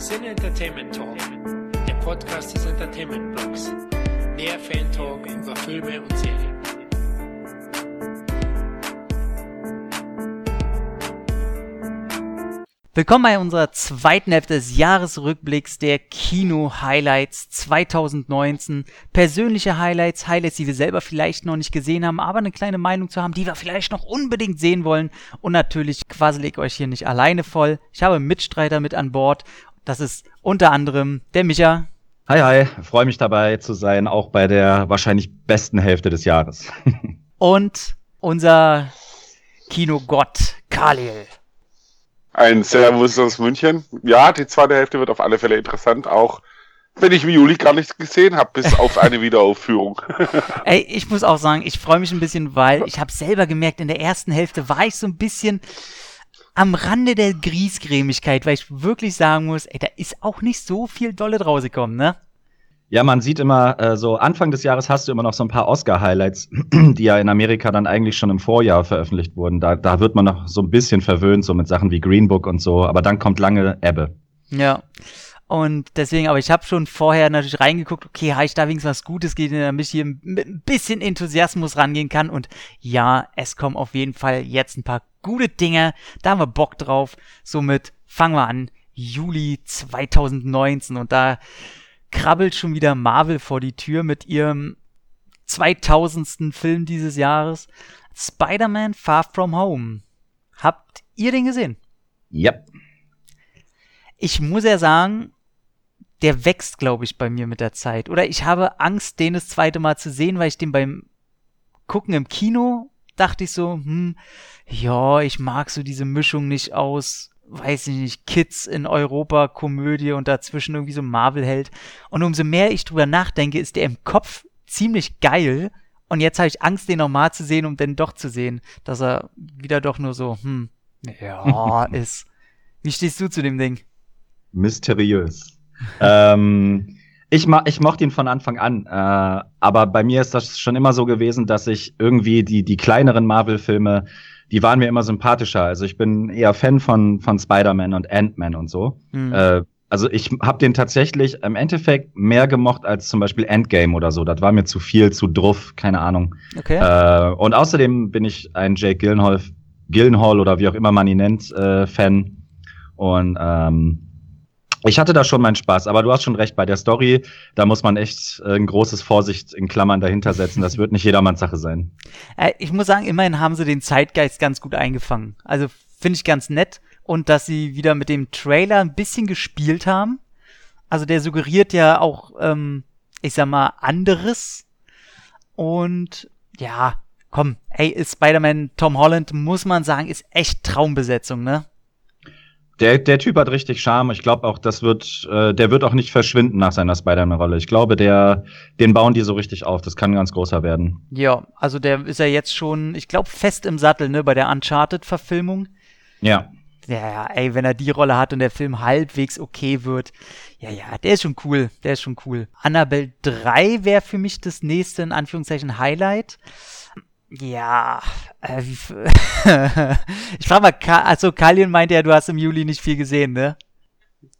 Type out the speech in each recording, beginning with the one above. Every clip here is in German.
Sin Entertainment Talk, der Podcast des Entertainment Blogs. Mehr Fan Talk über Filme und Serien. Willkommen bei unserer zweiten Hälfte des Jahresrückblicks der Kino-Highlights 2019. Persönliche Highlights, Highlights, die wir selber vielleicht noch nicht gesehen haben, aber eine kleine Meinung zu haben, die wir vielleicht noch unbedingt sehen wollen. Und natürlich quassel ich euch hier nicht alleine voll. Ich habe Mitstreiter mit an Bord. Das ist unter anderem der Micha. Hi, hi, freue mich dabei zu sein, auch bei der wahrscheinlich besten Hälfte des Jahres. Und unser Kinogott Khalil. Ein Servus aus München. Ja, die zweite Hälfte wird auf alle Fälle interessant, auch wenn ich im Juli gar nichts gesehen habe, bis auf eine Wiederaufführung. Ey, ich muss auch sagen, ich freue mich ein bisschen, weil ich habe selber gemerkt, in der ersten Hälfte war ich so ein bisschen am Rande der Griesgrämigkeit, weil ich wirklich sagen muss, ey, da ist auch nicht so viel Dolle rausgekommen, ne? Ja, man sieht immer, äh, so Anfang des Jahres hast du immer noch so ein paar Oscar-Highlights, die ja in Amerika dann eigentlich schon im Vorjahr veröffentlicht wurden. Da, da wird man noch so ein bisschen verwöhnt, so mit Sachen wie Green Book und so, aber dann kommt lange Ebbe. Ja. Und deswegen, aber ich habe schon vorher natürlich reingeguckt, okay, habe ich da wenigstens was Gutes geht, damit ich hier mit ein bisschen Enthusiasmus rangehen kann. Und ja, es kommen auf jeden Fall jetzt ein paar gute Dinge. Da haben wir Bock drauf. Somit fangen wir an. Juli 2019 und da krabbelt schon wieder Marvel vor die Tür mit ihrem 2000. Film dieses Jahres. Spider-Man Far From Home. Habt ihr den gesehen? Yep. Ich muss ja sagen, der wächst, glaube ich, bei mir mit der Zeit. Oder ich habe Angst, den das zweite Mal zu sehen, weil ich den beim Gucken im Kino dachte ich so, hm, ja, ich mag so diese Mischung nicht aus, weiß ich nicht, Kids in Europa, Komödie und dazwischen irgendwie so Marvel-Held. Und umso mehr ich drüber nachdenke, ist der im Kopf ziemlich geil. Und jetzt habe ich Angst, den nochmal zu sehen, um den doch zu sehen, dass er wieder doch nur so, hm, ja, ist. Wie stehst du zu dem Ding? Mysteriös. ähm, ich, ma ich mochte ihn von Anfang an, äh, aber bei mir ist das schon immer so gewesen, dass ich irgendwie die, die kleineren Marvel-Filme, die waren mir immer sympathischer. Also ich bin eher Fan von, von Spider-Man und Ant-Man und so. Mhm. Äh, also ich habe den tatsächlich im Endeffekt mehr gemocht als zum Beispiel Endgame oder so. Das war mir zu viel, zu druff, keine Ahnung. Okay. Äh, und außerdem bin ich ein Jake Gyllenhaal, Gyllenhaal oder wie auch immer man ihn nennt, äh, Fan. Und ähm, ich hatte da schon meinen Spaß, aber du hast schon recht, bei der Story, da muss man echt äh, ein großes Vorsicht in Klammern dahinter setzen. Das wird nicht jedermanns Sache sein. Äh, ich muss sagen, immerhin haben sie den Zeitgeist ganz gut eingefangen. Also finde ich ganz nett. Und dass sie wieder mit dem Trailer ein bisschen gespielt haben. Also der suggeriert ja auch, ähm, ich sag mal, anderes. Und ja, komm, ey, Spider-Man Tom Holland, muss man sagen, ist echt Traumbesetzung, ne? Der, der Typ hat richtig Charme. Ich glaube auch, das wird, äh, der wird auch nicht verschwinden nach seiner Spider-Man-Rolle. Ich glaube, der, den bauen die so richtig auf. Das kann ganz großer werden. Ja, also der ist ja jetzt schon, ich glaube, fest im Sattel, ne, bei der Uncharted-Verfilmung. Ja. Ja, ey, wenn er die Rolle hat und der Film halbwegs okay wird. Ja, ja, der ist schon cool. Der ist schon cool. Annabelle 3 wäre für mich das nächste, in Anführungszeichen, Highlight. Ja, äh, wie, ich frage mal, also Kalien meinte ja, du hast im Juli nicht viel gesehen, ne?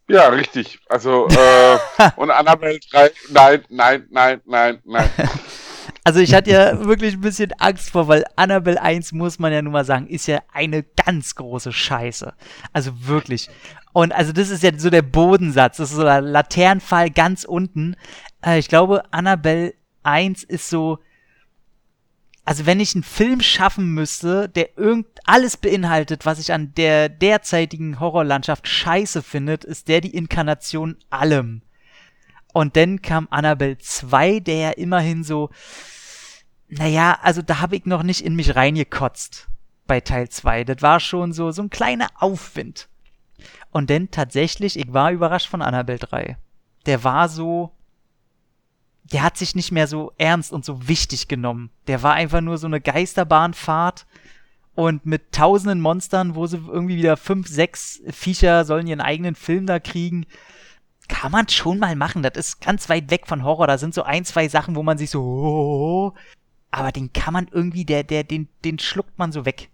Ja, richtig. Also, äh, und Annabelle 3, nein, nein, nein, nein, nein. Also ich hatte ja wirklich ein bisschen Angst vor, weil Annabelle 1, muss man ja nun mal sagen, ist ja eine ganz große Scheiße. Also wirklich. Und also das ist ja so der Bodensatz, das ist so der Laternenfall ganz unten. Äh, ich glaube, Annabelle 1 ist so, also wenn ich einen Film schaffen müsste, der irgend alles beinhaltet, was ich an der derzeitigen Horrorlandschaft scheiße findet, ist der die Inkarnation allem. Und dann kam Annabelle 2, der ja immerhin so, naja, also da habe ich noch nicht in mich reingekotzt bei Teil 2. Das war schon so, so ein kleiner Aufwind. Und dann tatsächlich, ich war überrascht von Annabelle 3. Der war so, der hat sich nicht mehr so ernst und so wichtig genommen. Der war einfach nur so eine Geisterbahnfahrt und mit tausenden Monstern, wo sie irgendwie wieder fünf, sechs Viecher sollen ihren eigenen Film da kriegen. Kann man schon mal machen. Das ist ganz weit weg von Horror. Da sind so ein, zwei Sachen, wo man sich so, oh, aber den kann man irgendwie, der, der, den, den schluckt man so weg.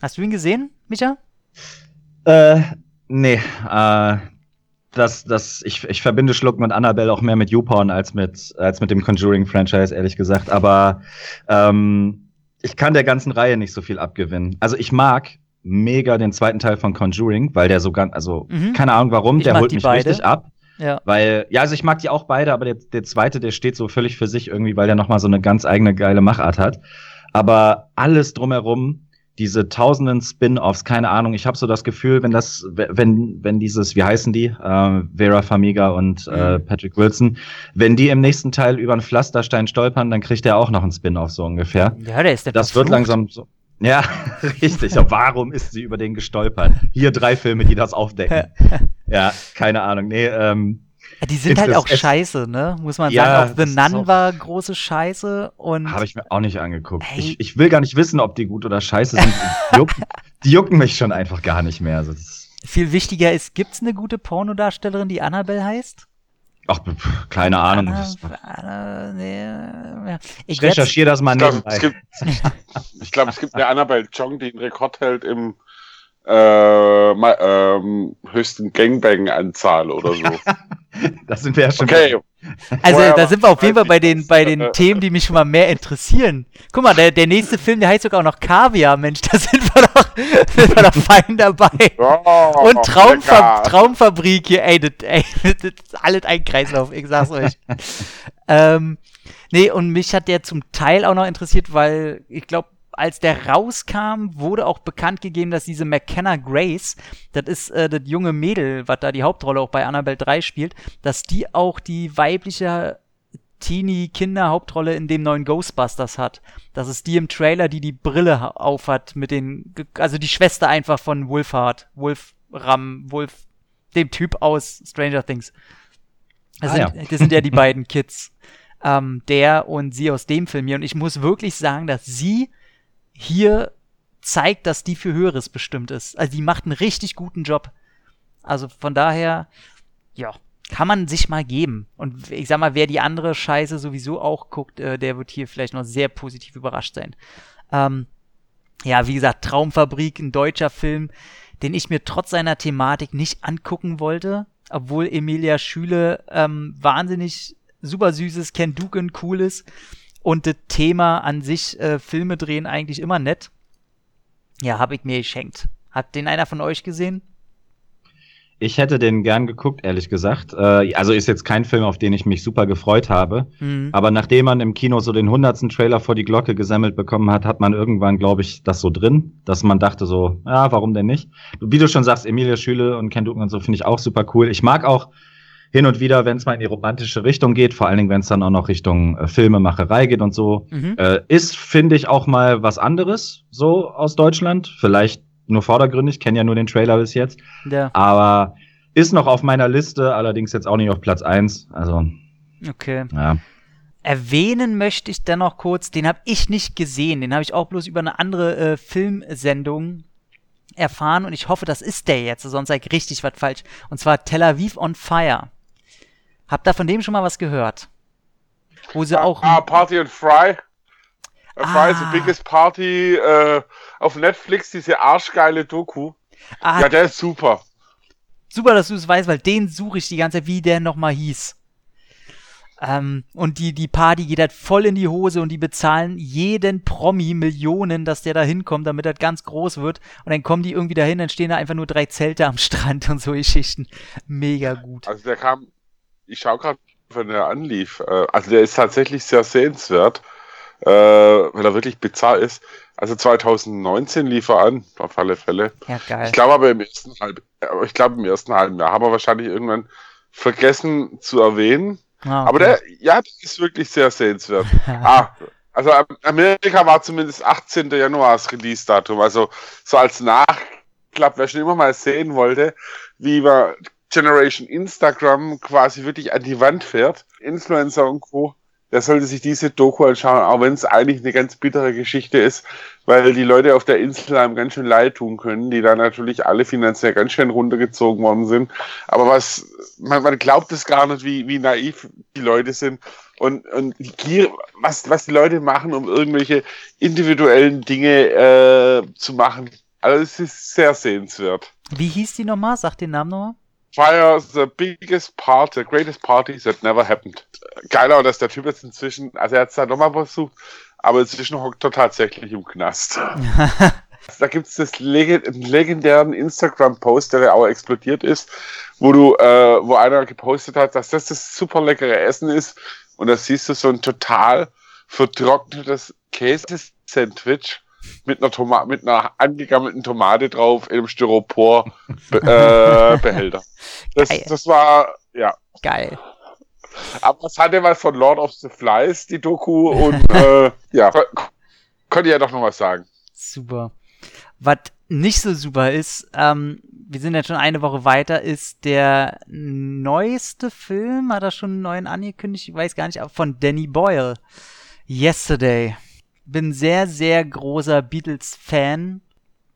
Hast du ihn gesehen, Micha? Äh, Nee, äh, das, das, ich, ich verbinde Schlucken und Annabelle auch mehr mit YouPorn als mit, als mit dem Conjuring-Franchise, ehrlich gesagt. Aber ähm, ich kann der ganzen Reihe nicht so viel abgewinnen. Also ich mag mega den zweiten Teil von Conjuring, weil der so ganz, also Mhm. keine Ahnung warum, Ich der holt mich beide. richtig ab. Ja. Weil, ja, also ich mag die auch beide, aber der, der zweite, der steht so völlig für sich irgendwie, weil der nochmal so eine ganz eigene geile Machart hat. Aber alles drumherum, diese tausenden Spin-offs, keine Ahnung, ich habe so das Gefühl, wenn das, wenn, wenn dieses, wie heißen die, äh, Vera Farmiga und äh, Mhm. Patrick Wilson, wenn die im nächsten Teil über einen Pflasterstein stolpern, dann kriegt er auch noch einen Spin-off so ungefähr. Ja, der ist der Das wird langsam so. Ja, richtig. Ja, warum ist sie über den gestolpert? Hier drei Filme, die das aufdecken. Ja, keine Ahnung. Nee, ähm, Die sind Es halt auch es- scheiße, ne? Muss man Ja, sagen. Auch The Nun auch- war große Scheiße und habe ich mir auch nicht angeguckt. Hey. Ich, ich will gar nicht wissen, ob die gut oder scheiße sind. Die jucken, die jucken mich schon einfach gar nicht mehr. Also das, viel wichtiger ist, gibt's eine gute Pornodarstellerin, die Annabelle heißt? ach, pf, keine Ahnung. Anna, Das- Anna, nee, ja. Ich recherchiere das mal Ich glaube, es nebenbei. gibt, ich glaub, es gibt eine Annabelle Chong, die einen Rekord hält im äh, ma- ähm, höchsten Gangbang-Anzahl oder so. Das sind wir ja schon. Okay, Also Vorher da sind wir auf jeden Fall bei den, bei den äh, Themen, die mich schon mal mehr interessieren. Guck mal, der, der nächste Film, der heißt sogar auch noch Kaviar, Mensch, da sind wir doch, sind wir doch fein dabei. ja, Und Traumfa lecker. Traumfabrik hier, ey das, ey, das ist alles ein Kreislauf, ich sag's euch. ähm, nee, und mich hat der zum Teil auch noch interessiert, weil ich glaube, als der rauskam, wurde auch bekannt gegeben, dass diese McKenna Grace, das ist äh, das junge Mädel, was da die Hauptrolle auch bei Annabelle 3 spielt, dass die auch die weibliche Teenie-Kinder-Hauptrolle in dem neuen Ghostbusters hat. Das ist die im Trailer, die die Brille ha- aufhat mit den, also die Schwester einfach von Wolfhard, Wolfram, Wolf, dem Typ aus Stranger Things. Das, Ah, sind, das sind ja die beiden Kids. Ähm, der und sie aus dem Film hier. Und ich muss wirklich sagen, dass sie hier zeigt, dass die für Höheres bestimmt ist. Also die macht einen richtig guten Job. Also von daher, ja, kann man sich mal geben. Und ich sag mal, wer die andere Scheiße sowieso auch guckt, äh, der wird hier vielleicht noch sehr positiv überrascht sein. Ähm, ja, wie gesagt, Traumfabrik, ein deutscher Film, den ich mir trotz seiner Thematik nicht angucken wollte, obwohl Emilia Schüle ähm, wahnsinnig super süßes, Ken Dugan cool ist und das Thema an sich, äh, Filme drehen, eigentlich immer nett. Ja, habe ich mir geschenkt. Hat den einer von euch gesehen? Ich hätte den gern geguckt, ehrlich gesagt. Äh, also ist jetzt kein Film, auf den ich mich super gefreut habe. Hm. Aber nachdem man im Kino so den hundertsten Trailer vor die Glocke gesammelt bekommen hat, hat man irgendwann, glaube ich, das so drin, dass man dachte so, ja, warum denn nicht? Wie du schon sagst, Emilia Schüle und Ken Duken und so finde ich auch super cool. Ich mag auch hin und wieder, wenn es mal in die romantische Richtung geht, vor allen Dingen, wenn es dann auch noch Richtung äh, Filmemacherei geht und so, Mhm. äh, ist, finde ich, auch mal was anderes so aus Deutschland. Vielleicht nur vordergründig, kenne ja nur den Trailer bis jetzt. Ja, Aber ist noch auf meiner Liste, allerdings jetzt auch nicht auf Platz eins. Also, okay. ja. Erwähnen möchte ich dennoch kurz, den habe ich nicht gesehen, den habe ich auch bloß über eine andere äh, Filmsendung erfahren und ich hoffe, das ist der jetzt, sonst sag ich richtig was falsch. Und zwar Tel Aviv on Fire. Habt ihr von dem schon mal was gehört? Wo sie auch. Ah, Party and Fry. Uh, Fry is Ah. the biggest party äh, auf Netflix, diese arschgeile Doku. ah, Ja, der ist super. super, dass du es weißt, weil den suche ich die ganze Zeit, wie der nochmal hieß. Ähm, und die, die Party geht halt voll in die Hose und die bezahlen jeden Promi Millionen, dass der da hinkommt, damit das ganz groß wird. Und dann kommen die irgendwie dahin, dann stehen da einfach nur drei Zelte am Strand und so Geschichten. Mega gut. Also der kam, ich schau gerade, wenn er anlief. Äh, also der ist tatsächlich sehr sehenswert, äh, weil er wirklich bizarr ist. Also 2019 lief er an, auf alle Fälle. Ja, geil. Ich glaube aber im ersten halb, äh, ich glaube im ersten halben Jahr haben wir wahrscheinlich irgendwann vergessen zu erwähnen. Ah, Aber der, ja, das ist wirklich sehr sehenswert. ah, also Am- Amerika war zumindest 18. Januar das Release-Datum. Also so als Nachklapp, wer schon immer mal sehen wollte, wie man Generation Instagram quasi wirklich an die Wand fährt, Influencer und Co., der sollte sich diese Doku anschauen, auch wenn es eigentlich eine ganz bittere Geschichte ist, weil die Leute auf der Insel einem ganz schön leid tun können, die da natürlich alle finanziell ganz schön runtergezogen worden sind. Aber was, man, man glaubt es gar nicht, wie, wie naiv die Leute sind und, und gier, was, was die Leute machen, um irgendwelche individuellen Dinge äh, zu machen. Also es ist sehr sehenswert. Wie hieß die nochmal? Sag den Namen nochmal. Fire, the biggest part, the greatest party that never happened. Geiler, dass der Typ jetzt inzwischen, also er hat es da nochmal versucht, aber inzwischen hockt er tatsächlich im Knast. da gibt es das legend legendären Instagram-Post, der ja auch explodiert ist, wo du, äh, wo einer gepostet hat, dass das das super leckere Essen ist und da siehst du so ein total vertrocknetes Käse-Sandwich mit einer, Toma mit einer angegammelten Tomate drauf in einem Styropor-Behälter. das, das war, ja. Geil. Aber es hatte was von Lord of the Flies, die Doku, und äh, ja, konnte ja doch noch was sagen. Super. Was nicht so super ist, ähm, wir sind jetzt schon eine Woche weiter, ist der neueste Film, hat er schon einen neuen angekündigt, ich weiß gar nicht, von Danny Boyle. Yesterday bin sehr, sehr großer Beatles-Fan.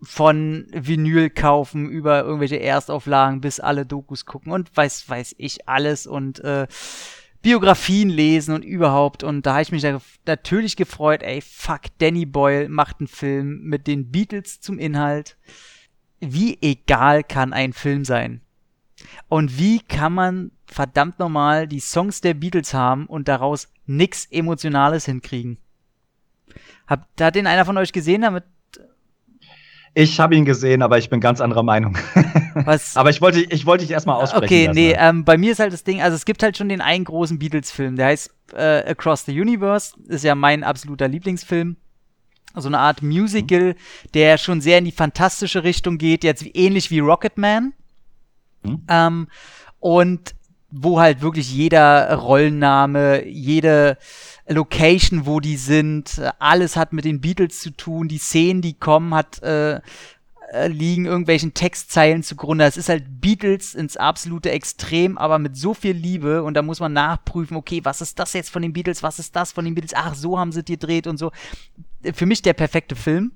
Von Vinyl kaufen über irgendwelche Erstauflagen bis alle Dokus gucken und weiß, weiß ich alles und äh, Biografien lesen und überhaupt. Und da habe ich mich natürlich gefreut, ey, fuck, Danny Boyle macht einen Film mit den Beatles zum Inhalt. Wie egal kann ein Film sein? Und wie kann man verdammt nochmal die Songs der Beatles haben und daraus nix Emotionales hinkriegen? Hat, hat den einer von euch gesehen damit? Ich habe ihn gesehen, aber ich bin ganz anderer Meinung. Was? aber ich wollte, ich wollte dich erstmal aussprechen. Okay, lassen. nee, ähm, bei mir ist halt das Ding, also es gibt halt schon den einen großen Beatles-Film, der heißt äh, Across the Universe, ist ja mein absoluter Lieblingsfilm. So eine Art Musical, mhm. der schon sehr in die fantastische Richtung geht, jetzt ähnlich wie Rocketman. Mhm. Ähm, und wo halt wirklich jeder Rollenname, jede Location, wo die sind, alles hat mit den Beatles zu tun, die Szenen, die kommen, hat äh, äh, liegen irgendwelchen Textzeilen zugrunde. Es ist halt Beatles ins absolute Extrem, aber mit so viel Liebe und da muss man nachprüfen, okay, was ist das jetzt von den Beatles, was ist das von den Beatles, ach, so haben sie die gedreht und so. Für mich der perfekte Film.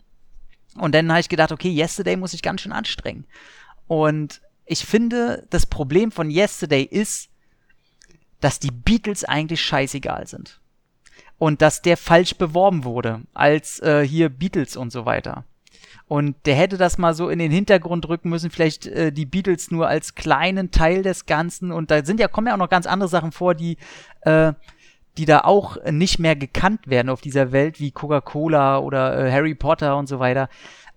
Und dann habe ich gedacht, okay, Yesterday muss ich ganz schön anstrengen. Und ich finde, das Problem von Yesterday ist, dass die Beatles eigentlich scheißegal sind. Und dass der falsch beworben wurde, als äh, hier Beatles und so weiter. Und der hätte das mal so in den Hintergrund rücken müssen, vielleicht äh, die Beatles nur als kleinen Teil des Ganzen. Und da sind ja, kommen ja auch noch ganz andere Sachen vor, die, äh, die da auch nicht mehr gekannt werden auf dieser Welt, wie Coca-Cola oder äh, Harry Potter und so weiter.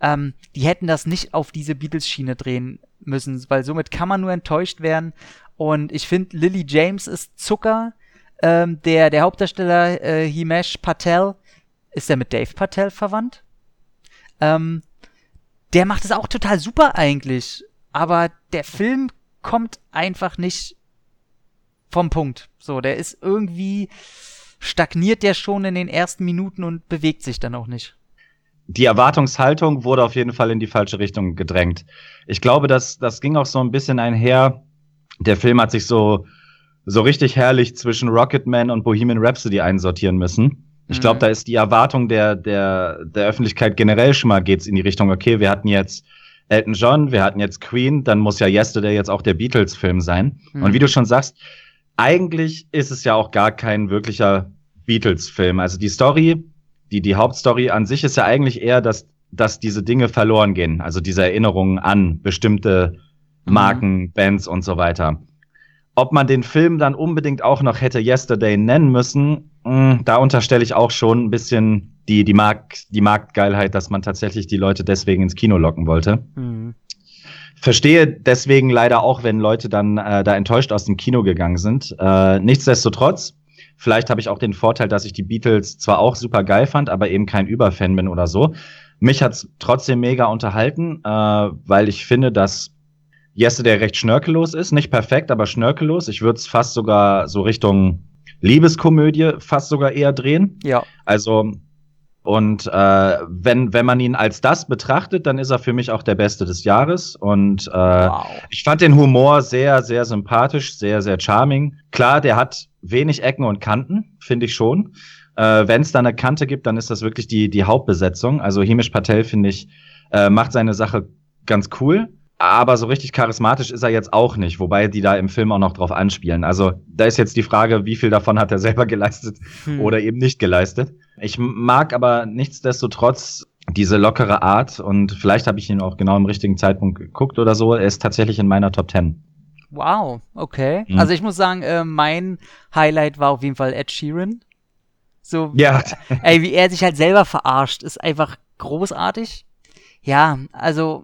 Ähm, die hätten das nicht auf diese Beatles-Schiene drehen müssen, weil somit kann man nur enttäuscht werden. Und ich finde, Lily James ist Zucker. Ähm, der, der Hauptdarsteller äh, Himesh Patel, ist der mit Dave Patel verwandt? Ähm, der macht es auch total super eigentlich. Aber der Film kommt einfach nicht vom Punkt. So, der ist irgendwie stagniert der schon in den ersten Minuten und bewegt sich dann auch nicht die Erwartungshaltung wurde auf jeden Fall in die falsche Richtung gedrängt. Ich glaube, dass das ging auch so ein bisschen einher. Der Film hat sich so so richtig herrlich zwischen Rocketman und Bohemian Rhapsody einsortieren müssen. Ich glaube, mhm. da ist die Erwartung der der der Öffentlichkeit generell schon mal geht's in die Richtung. Okay, wir hatten jetzt Elton John, wir hatten jetzt Queen, dann muss ja Yesterday jetzt auch der Beatles-Film sein. Mhm. Und wie du schon sagst, eigentlich ist es ja auch gar kein wirklicher Beatles-Film. Also die Story die, die Hauptstory an sich ist ja eigentlich eher, dass, dass diese Dinge verloren gehen. Also diese Erinnerungen an bestimmte mhm. Marken, mhm. Bands und so weiter. Ob man den Film dann unbedingt auch noch hätte Yesterday nennen müssen, mh, hm, da unterstelle ich auch schon ein bisschen die, die, Mark, die Marktgeilheit, dass man tatsächlich die Leute deswegen ins Kino locken wollte. Mhm. Verstehe deswegen leider auch, wenn Leute dann äh, da enttäuscht aus dem Kino gegangen sind. Äh, nichtsdestotrotz, Vielleicht habe ich auch den Vorteil, dass ich die Beatles zwar auch super geil fand, aber eben kein Überfan bin oder so. Mich hat's trotzdem mega unterhalten, äh, weil ich finde, dass Yesterday recht schnörkellos ist. Nicht perfekt, aber schnörkellos. Ich würde es fast sogar so Richtung Liebeskomödie fast sogar eher drehen. Ja. Also und äh, wenn, wenn man ihn als das betrachtet, dann ist er für mich auch der Beste des Jahres. Und äh, wow. ich fand den Humor sehr, sehr sympathisch, sehr, sehr charming. Klar, der hat wenig Ecken und Kanten, finde ich schon. Äh, wenn es da eine Kante gibt, dann ist das wirklich die, die Hauptbesetzung. Also Himish Patel, finde ich, äh, macht seine Sache ganz cool. Aber so richtig charismatisch ist er jetzt auch nicht, wobei die da im Film auch noch drauf anspielen. Also da ist jetzt die Frage, wie viel davon hat er selber geleistet hm. oder eben nicht geleistet. Ich mag aber nichtsdestotrotz diese lockere Art und vielleicht habe ich ihn auch genau im richtigen Zeitpunkt geguckt oder so. Er ist tatsächlich in meiner Top 10. Wow, okay. Mhm. Also ich muss sagen, äh, mein Highlight war auf jeden Fall Ed Sheeran. So, Ja, ey, wie er sich halt selber verarscht, ist einfach großartig. Ja, also,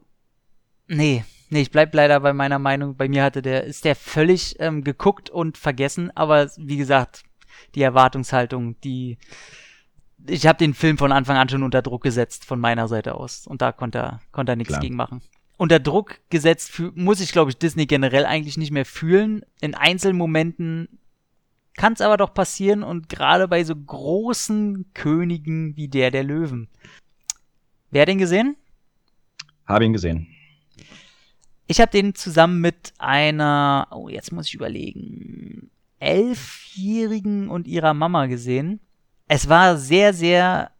nee, nee, ich bleib leider bei meiner Meinung. Bei mir hatte der, ist der völlig ähm, geguckt und vergessen, aber wie gesagt, die Erwartungshaltung, die, ich habe den Film von Anfang an schon unter Druck gesetzt von meiner Seite aus und da konnte er, konnte er nichts Klar. gegen machen. Unter Druck gesetzt muss ich, glaube ich, Disney generell eigentlich nicht mehr fühlen. In Einzelmomenten kann es aber doch passieren und gerade bei so großen Königen wie der der Löwen. Wer hat den gesehen? habe ihn gesehen. Ich habe den zusammen mit einer, oh, jetzt muss ich überlegen, Elfjährigen und ihrer Mama gesehen. Es war sehr, sehr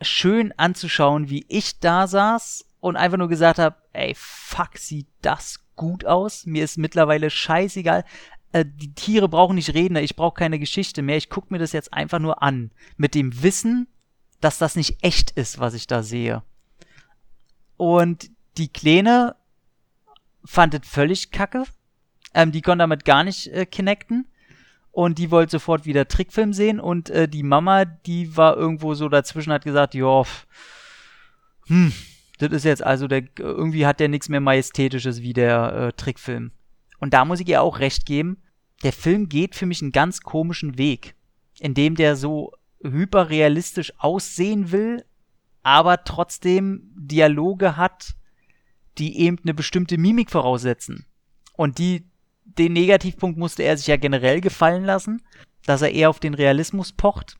schön anzuschauen, wie ich da saß und einfach nur gesagt habe, ey, fuck, sieht das gut aus. Mir ist mittlerweile scheißegal. Äh, die Tiere brauchen nicht reden, ich brauche keine Geschichte mehr. Ich gucke mir das jetzt einfach nur an. Mit dem Wissen, dass das nicht echt ist, was ich da sehe. Und die Kleine fand es völlig kacke. Ähm, die konnte damit gar nicht äh, connecten. Und die wollte sofort wieder Trickfilm sehen. Und äh, die Mama, die war irgendwo so dazwischen, hat gesagt, ja, hm, das ist jetzt also, der, irgendwie hat der nichts mehr Majestätisches wie der äh, Trickfilm. Und da muss ich ihr auch recht geben. Der Film geht für mich einen ganz komischen Weg, in dem der so hyperrealistisch aussehen will, aber trotzdem Dialoge hat, die eben eine bestimmte Mimik voraussetzen. Und die, den Negativpunkt musste er sich ja generell gefallen lassen, dass er eher auf den Realismus pocht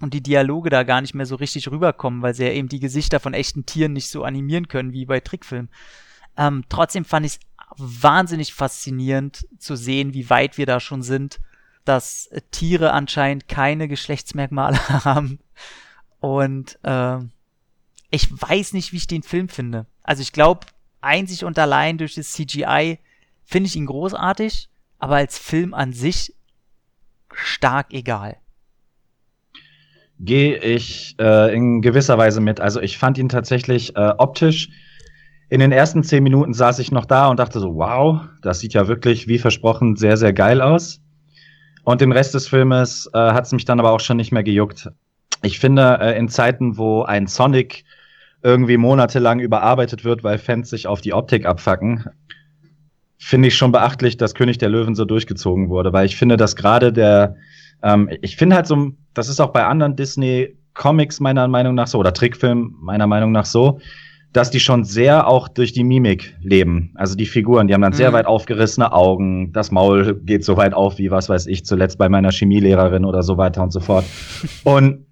und die Dialoge da gar nicht mehr so richtig rüberkommen, weil sie ja eben die Gesichter von echten Tieren nicht so animieren können wie bei Trickfilmen. Ähm, trotzdem fand ich es wahnsinnig faszinierend zu sehen, wie weit wir da schon sind, dass äh, Tiere anscheinend keine Geschlechtsmerkmale haben. Und äh, ich weiß nicht, wie ich den Film finde. Also ich glaube, einzig und allein durch das CGI finde ich ihn großartig, aber als Film an sich stark egal. Gehe ich äh, in gewisser Weise mit. Also ich fand ihn tatsächlich äh, optisch. In den ersten zehn Minuten saß ich noch da und dachte so, wow, das sieht ja wirklich wie versprochen sehr, sehr geil aus. Und den Rest des Filmes äh, hat es mich dann aber auch schon nicht mehr gejuckt. Ich finde, äh, in Zeiten, wo ein Sonic irgendwie monatelang überarbeitet wird, weil Fans sich auf die Optik abfacken, finde ich schon beachtlich, dass König der Löwen so durchgezogen wurde, weil ich finde, dass gerade der, ähm, ich finde halt so, das ist auch bei anderen Disney-Comics meiner Meinung nach so, oder Trickfilmen meiner Meinung nach so, dass die schon sehr auch durch die Mimik leben. Also die Figuren, die haben dann sehr Mhm. weit aufgerissene Augen, das Maul geht so weit auf wie, was weiß ich, zuletzt bei meiner Chemielehrerin oder so weiter und so fort. Und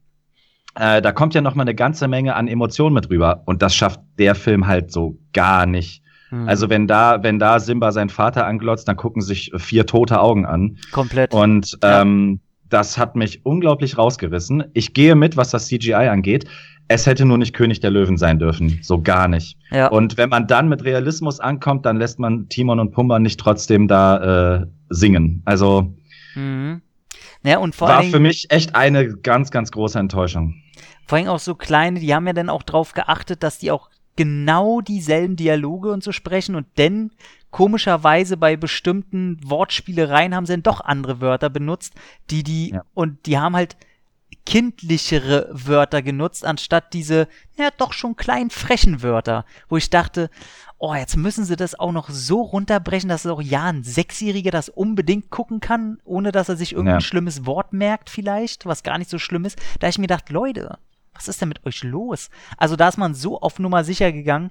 äh, da kommt ja noch mal eine ganze Menge an Emotionen mit rüber. Und das schafft der Film halt so gar nicht. Hm, Also wenn da, wenn da Simba seinen Vater anglotzt, dann gucken sich vier tote Augen an. komplett. Und ähm, das hat mich unglaublich rausgerissen. Ich gehe mit, was das CGI angeht. Es hätte nur nicht König der Löwen sein dürfen. So gar nicht. ja. Und wenn man dann mit Realismus ankommt, dann lässt man Timon und Pumba nicht trotzdem da äh, singen. Also Mhm. Ja, und vor war für mich echt eine ganz, ganz große Enttäuschung. Vor allem auch so kleine, die haben ja dann auch drauf geachtet, dass die auch genau dieselben Dialoge und so sprechen und denn komischerweise bei bestimmten Wortspielereien haben sie dann doch andere Wörter benutzt, die die Ja. und die haben halt kindlichere Wörter genutzt, anstatt diese, ja, doch schon kleinen frechen Wörter, wo ich dachte, oh, jetzt müssen sie das auch noch so runterbrechen, dass auch ja ein Sechsjähriger das unbedingt gucken kann, ohne dass er sich irgendein Ja. schlimmes Wort merkt vielleicht, was gar nicht so schlimm ist. Da ich mir gedacht, Leute, was ist denn mit euch los? Also da ist man so auf Nummer sicher gegangen.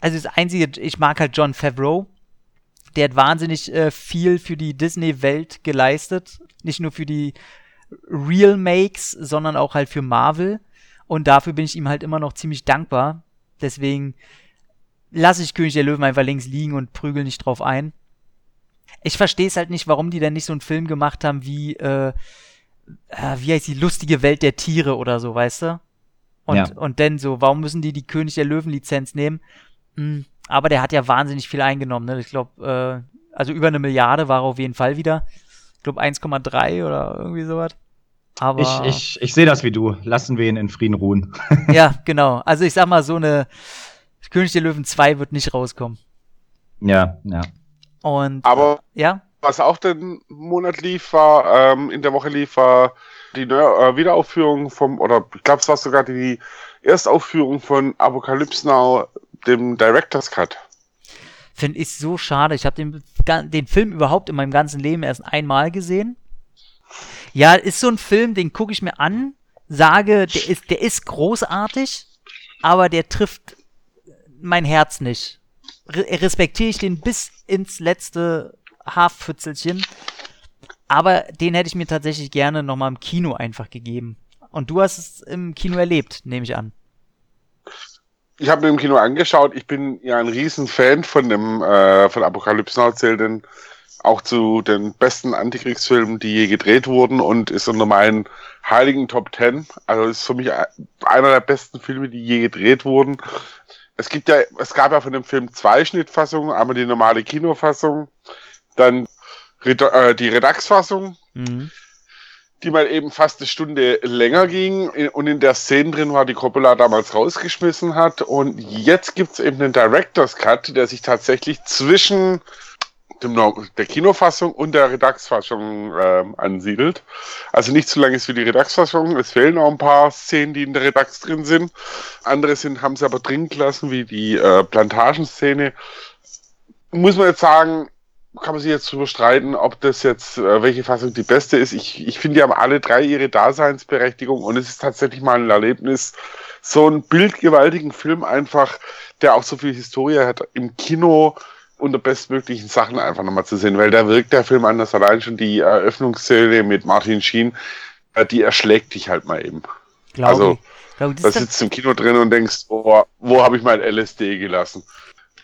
Also das Einzige, ich mag halt John Favreau. Der hat wahnsinnig äh, viel für die Disney-Welt geleistet. Nicht nur für die Real Makes, sondern auch halt für Marvel. Und dafür bin ich ihm halt immer noch ziemlich dankbar. Deswegen lasse ich König der Löwen einfach links liegen und prügel nicht drauf ein. Ich verstehe es halt nicht, warum die denn nicht so einen Film gemacht haben wie, äh, äh, wie heißt die lustige Welt der Tiere oder so, weißt du? Und, Ja. und denn so, warum müssen die die König der Löwen Lizenz nehmen? Hm, aber der hat ja wahnsinnig viel eingenommen, ne? Ich glaube, äh, also über eine Milliarde war er auf jeden Fall wieder. Ich glaube 1,3 oder irgendwie sowas. Aber Ich, ich, ich sehe das wie du. Lassen wir ihn in Frieden ruhen. ja, genau. Also ich sag mal, so eine König der Löwen 2 wird nicht rauskommen. ja, ja. Und Aber ja, was auch den Monat lief, war, ähm, in der Woche lief, war die äh, Wiederaufführung vom, oder ich glaube, es war sogar die Erstaufführung von Apocalypse Now, dem Director's Cut. finde ich so schade. Ich habe den, den Film überhaupt in meinem ganzen Leben erst einmal gesehen. Ja, ist so ein Film, den gucke ich mir an, sage, der ist, der ist großartig, aber der trifft mein Herz nicht. Re respektiere ich den bis ins letzte Haarpfützelchen, aber den hätte ich mir tatsächlich gerne nochmal im Kino einfach gegeben. Und du hast es im Kino erlebt, nehme ich an. Ich habe mir im Kino angeschaut. Ich bin ja ein Riesenfan von dem äh, von Apocalypse Now, zählt den auch zu den besten Antikriegsfilmen, die je gedreht wurden und ist unter meinen heiligen Top Ten. Also ist für mich einer der besten Filme, die je gedreht wurden. Es gibt ja, es gab ja von dem Film zwei Schnittfassungen, einmal die normale Kinofassung, dann äh, die Redux-Fassung, Mhm. die mal eben fast eine Stunde länger ging In- und in der Szene drin war, die Coppola damals rausgeschmissen hat. Und jetzt gibt's eben den Director's Cut, der sich tatsächlich zwischen dem, der Kinofassung und der Redux-Fassung ähm, ansiedelt. Also nicht so lang ist wie die Redux-Fassung. Es fehlen auch ein paar Szenen, die in der Redux drin sind. Andere sind, haben sie aber drin gelassen, wie die äh, Plantagenszene. Muss man jetzt sagen, kann man sich jetzt drüber streiten, ob das jetzt, äh, welche Fassung die beste ist. Ich, ich finde, die haben alle drei ihre Daseinsberechtigung und es ist tatsächlich mal ein Erlebnis, so einen bildgewaltigen Film einfach, der auch so viel Historie hat, im Kino unter bestmöglichen Sachen einfach nochmal zu sehen, weil da wirkt der Film anders. Allein schon die Eröffnungsszene mit Martin Sheen, äh, die erschlägt dich halt mal eben. Glaube Also, ich. Glaube, Da sitzt du im Kino drin und denkst, oh, wo habe ich mein LSD gelassen?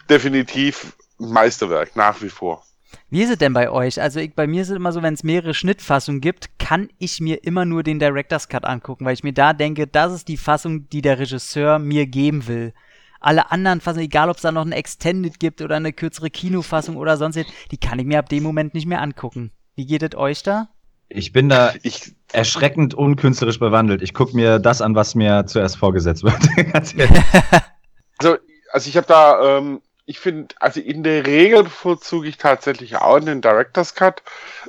Definitiv Meisterwerk, nach wie vor. Wie ist es denn bei euch? Also ich, bei mir ist es immer so, wenn es mehrere Schnittfassungen gibt, kann ich mir immer nur den Director's Cut angucken, weil ich mir da denke, das ist die Fassung, die der Regisseur mir geben will. Alle anderen Fassungen, egal ob es da noch eine Extended gibt oder eine kürzere Kinofassung oder sonst was, die kann ich mir ab dem Moment nicht mehr angucken. Wie geht es euch da? Ich bin da Ich, erschreckend unkünstlerisch bewandelt. Ich gucke mir das an, was mir zuerst vorgesetzt wird. Also, also ich habe da, ähm, ich finde, also in der Regel bevorzuge ich tatsächlich auch den Director's Cut.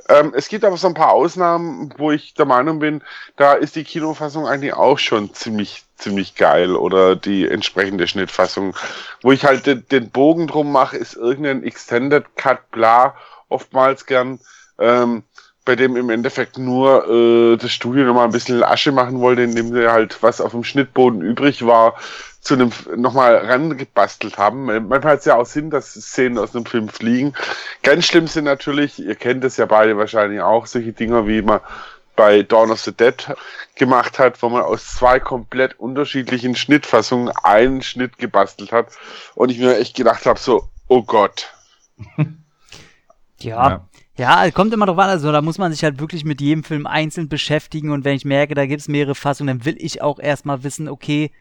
Ähm, es gibt aber so ein paar Ausnahmen, wo ich der Meinung bin, da ist die Kinofassung eigentlich auch schon ziemlich, ziemlich geil oder die entsprechende Schnittfassung. Wo ich halt den, den Bogen drum mache, ist irgendein Extended Cut, bla, oftmals gern. Ähm, bei dem im Endeffekt nur äh, das Studio nochmal ein bisschen Asche machen wollte, indem sie halt was auf dem Schnittboden übrig war, zu einem nochmal rangebastelt haben. Manchmal hat es ja auch Sinn, dass Szenen aus einem Film fliegen. Ganz schlimm sind natürlich, ihr kennt es ja beide wahrscheinlich auch, solche Dinger, wie man bei Dawn of the Dead gemacht hat, wo man aus zwei komplett unterschiedlichen Schnittfassungen einen Schnitt gebastelt hat und ich mir echt gedacht habe, so, oh Gott. Ja. Ja, kommt immer drauf an, also da muss man sich halt wirklich mit jedem Film einzeln beschäftigen und wenn ich merke, da gibt es mehrere Fassungen, dann will ich auch erstmal wissen, okay,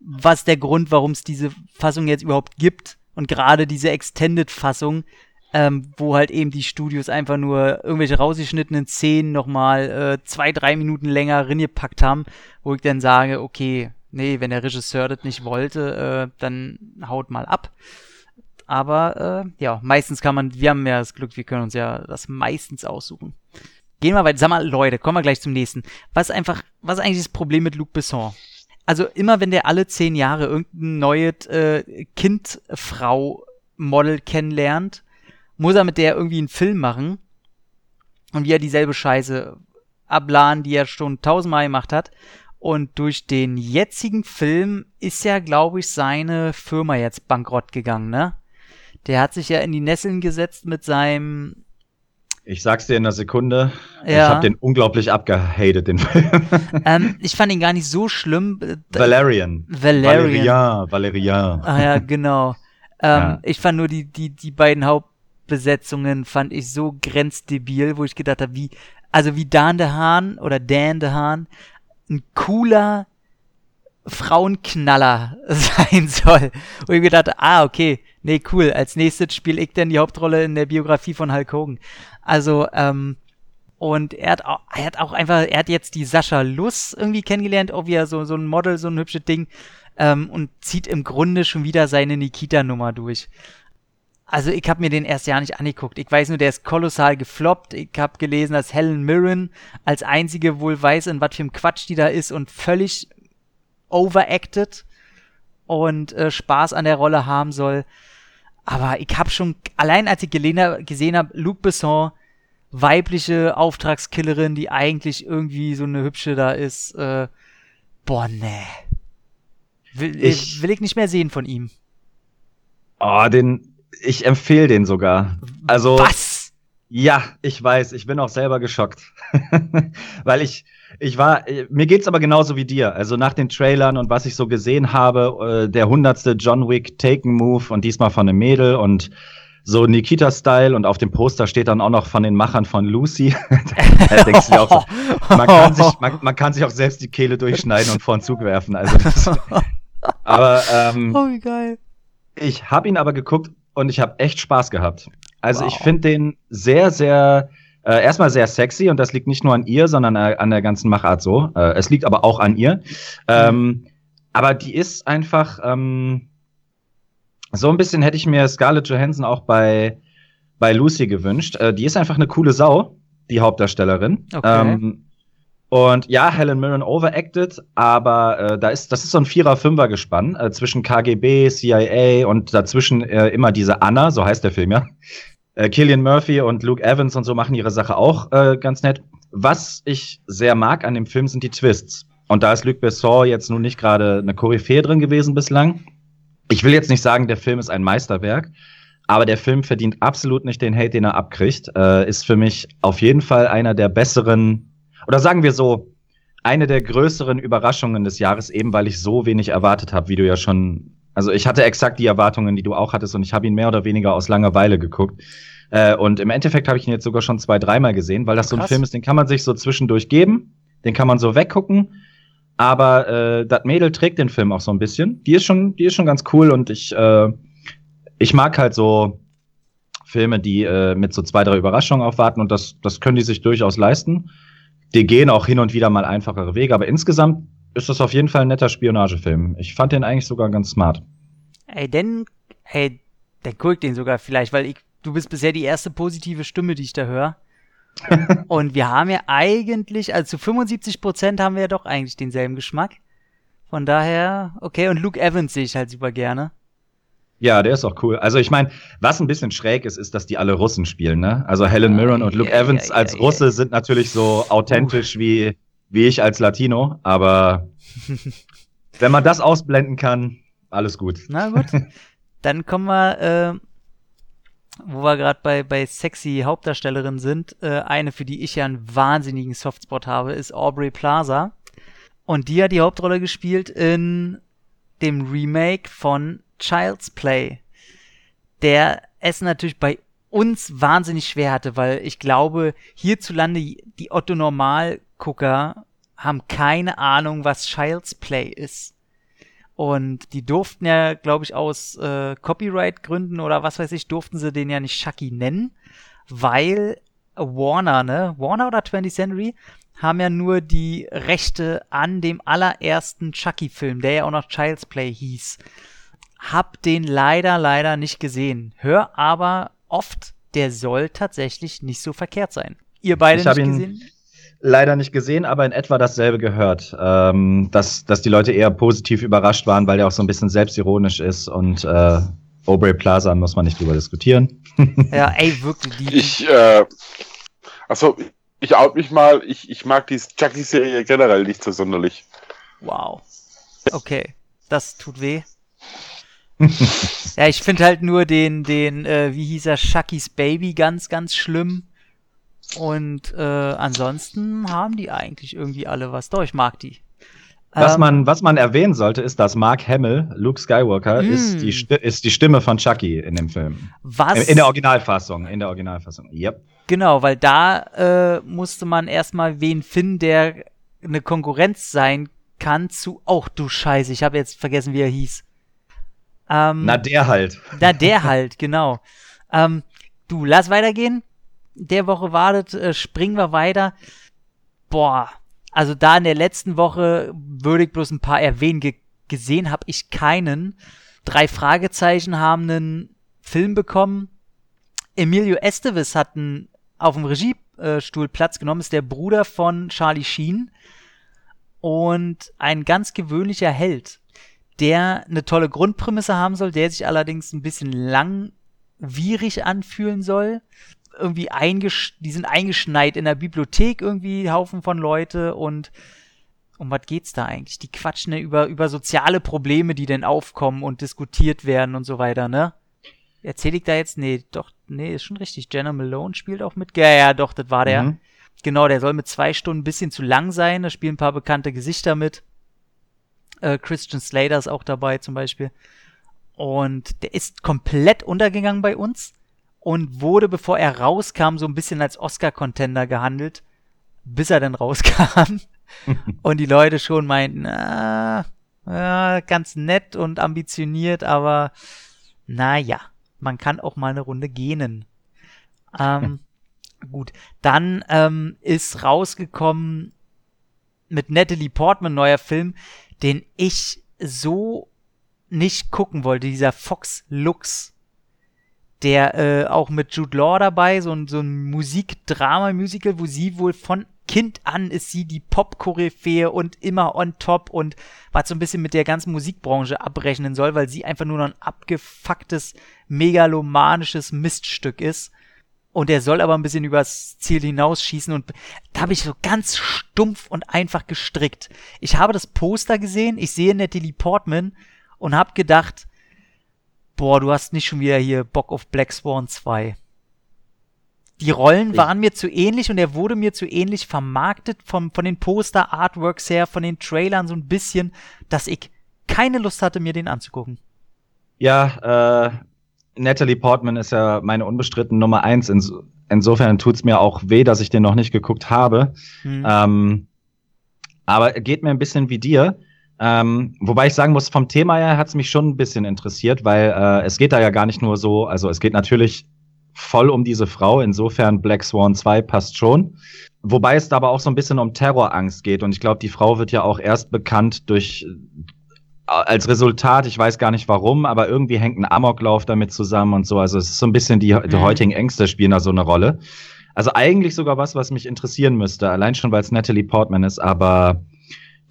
was der Grund, warum es diese Fassung jetzt überhaupt gibt und gerade diese Extended-Fassung, ähm, wo halt eben die Studios einfach nur irgendwelche rausgeschnittenen Szenen nochmal äh, zwei, drei Minuten länger reingepackt haben, wo ich dann sage, okay, nee, wenn der Regisseur das nicht wollte, äh, dann haut mal ab. Aber äh, ja, meistens kann man, wir haben ja das Glück, wir können uns ja das meistens aussuchen. Gehen wir weiter. Sag mal, Leute, kommen wir gleich zum nächsten. Was einfach, was ist eigentlich das Problem mit Luc Besson? Also immer wenn der alle zehn Jahre irgendein neues äh, Kind-Frau-Model kennenlernt, muss er mit der irgendwie einen Film machen und wie er dieselbe Scheiße abladen, die er schon tausendmal gemacht hat. Und durch den jetzigen Film ist ja, glaube ich, seine Firma jetzt bankrott gegangen, ne? Der hat sich ja in die Nesseln gesetzt mit seinem. Ich sag's dir in einer Sekunde. Ich Ja. habe den unglaublich abgehatet, den Film. ähm, ich fand ihn gar nicht so schlimm. Valerian. Valerian. Valerian. Valerian. Ah ja, genau. ähm, Ja. Ich fand nur die, die, die beiden Hauptbesetzungen fand ich so grenzdebil, wo ich gedacht habe, wie, also wie Dan de Haan oder Dan de Haan ein cooler Frauenknaller sein soll. Und ich mir dachte, ah, okay, nee, cool. Als nächstes spiele ich dann die Hauptrolle in der Biografie von Hulk Hogan. Also, ähm, Und er hat, auch, er hat auch einfach, er hat jetzt die Sascha Luss irgendwie kennengelernt, auch wieder so, so ein Model, so ein hübsches Ding, ähm, und zieht im Grunde schon wieder seine Nikita-Nummer durch. Also ich habe mir den erst Jahr nicht angeguckt. Ich weiß nur, der ist kolossal gefloppt. Ich habe gelesen, dass Helen Mirren als einzige wohl weiß, in was für einem Quatsch die da ist und völlig overacted und äh, Spaß an der Rolle haben soll. Aber ich habe schon, allein als ich gesehen habe, Luc Besson, weibliche Auftragskillerin, die eigentlich irgendwie so eine hübsche da ist, äh, boah, nee. Will ich, will ich nicht mehr sehen von ihm. Oh, den, ich empfehle den sogar. Also. Was? Ja, ich weiß, ich bin auch selber geschockt. Weil ich, ich war, mir geht's aber genauso wie dir. Also nach den Trailern und was ich so gesehen habe, äh, der hundertste John Wick Taken Move und diesmal von einem Mädel und so Nikita-Style und auf dem Poster steht dann auch noch von den Machern von Lucy. da denkst du dir auch so, man, kann sich, man, man, kann sich auch selbst die Kehle durchschneiden und vor den Zug werfen. Also das, aber ähm, oh, wie geil. ich habe ihn aber geguckt und ich habe echt Spaß gehabt. Also wow. ich finde den sehr, sehr äh, erstmal sehr sexy und das liegt nicht nur an ihr, sondern äh, an der ganzen Machart so. Äh, es liegt aber auch an ihr. Ähm, aber die ist einfach ähm, so ein bisschen hätte ich mir Scarlett Johansson auch bei bei Lucy gewünscht. Äh, die ist einfach eine coole Sau, die Hauptdarstellerin. Okay. Ähm, und ja, Helen Mirren overacted, aber äh, da ist, das ist so ein Vierer-Fünfer-Gespann äh, zwischen KGB, CIA und dazwischen äh, immer diese Anna, so heißt der Film ja. Äh, Killian Murphy und Luke Evans und so machen ihre Sache auch äh, ganz nett. Was ich sehr mag an dem Film sind die Twists. Und da ist Luc Besson jetzt nun nicht gerade eine Koryphäe drin gewesen bislang. Ich will jetzt nicht sagen, der Film ist ein Meisterwerk, aber der Film verdient absolut nicht den Hate, den er abkriegt. Äh, ist für mich auf jeden Fall einer der besseren oder sagen wir so, eine der größeren Überraschungen des Jahres, eben weil ich so wenig erwartet habe, wie du ja schon. Also ich hatte exakt die Erwartungen, die du auch hattest, und ich habe ihn mehr oder weniger aus Langeweile geguckt. Äh, und im Endeffekt habe ich ihn jetzt sogar schon zwei, dreimal gesehen, weil das so ein Film ist, den kann man sich so zwischendurch geben, den kann man so weggucken. Aber äh, das Mädel trägt den Film auch so ein bisschen. Die ist schon, die ist schon ganz cool und ich, äh, ich mag halt so Filme, die äh, mit so zwei, drei Überraschungen aufwarten und das, das können die sich durchaus leisten die gehen auch hin und wieder mal einfachere Wege, aber insgesamt ist das auf jeden Fall ein netter Spionagefilm. Ich fand den eigentlich sogar ganz smart. Ey, denn, ey, der guckt den sogar vielleicht, weil ich, du bist bisher die erste positive Stimme, die ich da höre. und wir haben ja eigentlich, also zu 75 Prozent haben wir ja doch eigentlich denselben Geschmack. Von daher, okay, und Luke Evans sehe ich halt super gerne. Ja, der ist auch cool. Also ich meine, was ein bisschen schräg ist, ist, dass die alle Russen spielen, ne? Also Helen Mirren und Luke ja, Evans ja, als Russe sind natürlich so authentisch uh. wie, wie ich als Latino, aber wenn man das ausblenden kann, alles gut. Na gut. Dann kommen wir, äh, wo wir gerade bei, bei sexy Hauptdarstellerinnen sind. Äh, eine, für die ich ja einen wahnsinnigen Softspot habe, ist Aubrey Plaza. Und die hat die Hauptrolle gespielt in dem Remake von Child's Play, der es natürlich bei uns wahnsinnig schwer hatte, weil ich glaube, hierzulande die Otto Normalgucker haben keine Ahnung, was Child's Play ist. Und die durften ja, glaube ich, aus äh, Copyright-Gründen oder was weiß ich, durften sie den ja nicht Chucky nennen, weil Warner, ne? Warner oder 20th Century haben ja nur die Rechte an dem allerersten Chucky-Film, der ja auch noch Child's Play hieß hab den leider, leider nicht gesehen. Hör aber oft, der soll tatsächlich nicht so verkehrt sein. Ihr beide ich nicht ihn gesehen? Leider nicht gesehen, aber in etwa dasselbe gehört. Ähm, dass, dass die Leute eher positiv überrascht waren, weil der auch so ein bisschen selbstironisch ist und äh, Aubrey Plaza muss man nicht drüber diskutieren. ja, ey, wirklich. Die ich, äh, achso, ich out mich mal. Ich, ich mag die Chucky-Serie generell nicht so sonderlich. Wow. Okay, das tut weh ja, ich finde halt nur den, den, äh, wie hieß er, Shucky's Baby ganz, ganz schlimm. Und äh, ansonsten haben die eigentlich irgendwie alle was. Doch, ich mag die. Was, ähm, man, was man erwähnen sollte, ist, dass Mark Hamill, Luke Skywalker, mm. ist, die ist die Stimme von Chucky in dem Film. Was? In, in der Originalfassung. In der Originalfassung. Yep. Genau, weil da äh, musste man erstmal wen finden, der eine Konkurrenz sein kann zu. Oh, du Scheiße, ich habe jetzt vergessen, wie er hieß. Ähm, na, der halt. Na, der halt, genau. Ähm, du, lass weitergehen. der Woche wartet, äh, springen wir weiter. Boah, also da in der letzten Woche würde ich bloß ein paar erwähnen. Ge gesehen habe ich keinen. Drei Fragezeichen haben einen Film bekommen. Emilio Estevez hat einen, auf dem Regiestuhl Platz genommen, ist der Bruder von Charlie Sheen und ein ganz gewöhnlicher Held, der eine tolle Grundprämisse haben soll, der sich allerdings ein bisschen langwierig anfühlen soll. Irgendwie eingesch die sind eingeschneit in der Bibliothek irgendwie Haufen von Leute und um was geht's da eigentlich? Die quatschen über, über soziale Probleme, die denn aufkommen und diskutiert werden und so weiter, ne? Erzähl ich da jetzt? Nee, doch, nee, ist schon richtig. Jenna Malone spielt auch mit. Ja, ja, doch, das war der. Mhm. Genau, der soll mit zwei Stunden ein bisschen zu lang sein. Da spielen ein paar bekannte Gesichter mit. Äh, Christian Slater ist auch dabei zum Beispiel. Und der ist komplett untergegangen bei uns und wurde, bevor er rauskam, so ein bisschen als Oscar-Contender gehandelt, bis er dann rauskam. und die Leute schon meinten, ah, ja, ganz nett und ambitioniert, aber naja, man kann auch mal eine Runde gähnen. Ähm, gut, dann ähm, ist rausgekommen mit Natalie Portman neuer Film, den ich so nicht gucken wollte, dieser Fox Lux, der äh, auch mit Jude Law dabei, so ein, so ein Musikdrama-Musical, wo sie wohl von Kind an ist sie die Pop-Koryphäe und immer on top und was so ein bisschen mit der ganzen Musikbranche abrechnen soll, weil sie einfach nur noch ein abgefucktes, megalomanisches Miststück ist. Und er soll aber ein bisschen übers Ziel hinausschießen und da habe ich so ganz stumpf und einfach gestrickt. Ich habe das Poster gesehen, ich sehe Natalie Portman und habe gedacht, boah, du hast nicht schon wieder hier Bock auf Black Swan 2. Die Rollen waren mir zu ähnlich und er wurde mir zu ähnlich vermarktet vom, von den Poster-Artworks her, von den Trailern so ein bisschen, dass ich keine Lust hatte, mir den anzugucken. Ja, äh, Natalie Portman ist ja meine unbestritten Nummer eins. Ins insofern tut's mir auch weh, dass ich den noch nicht geguckt habe. Hm. Ähm, aber geht mir ein bisschen wie dir. Ähm, wobei ich sagen muss, vom Thema her hat's mich schon ein bisschen interessiert, weil äh, es geht da ja gar nicht nur so, also es geht natürlich voll um diese Frau, insofern Black Swan 2 passt schon. Wobei es da aber auch so ein bisschen um Terrorangst geht und ich glaube, die Frau wird ja auch erst bekannt durch als Resultat, ich weiß gar nicht warum, aber irgendwie hängt ein Amoklauf damit zusammen und so. Also es ist so ein bisschen die, die Mhm. heutigen Ängste spielen da so eine Rolle. Also eigentlich sogar was, was mich interessieren müsste, allein schon, weil es Natalie Portman ist, aber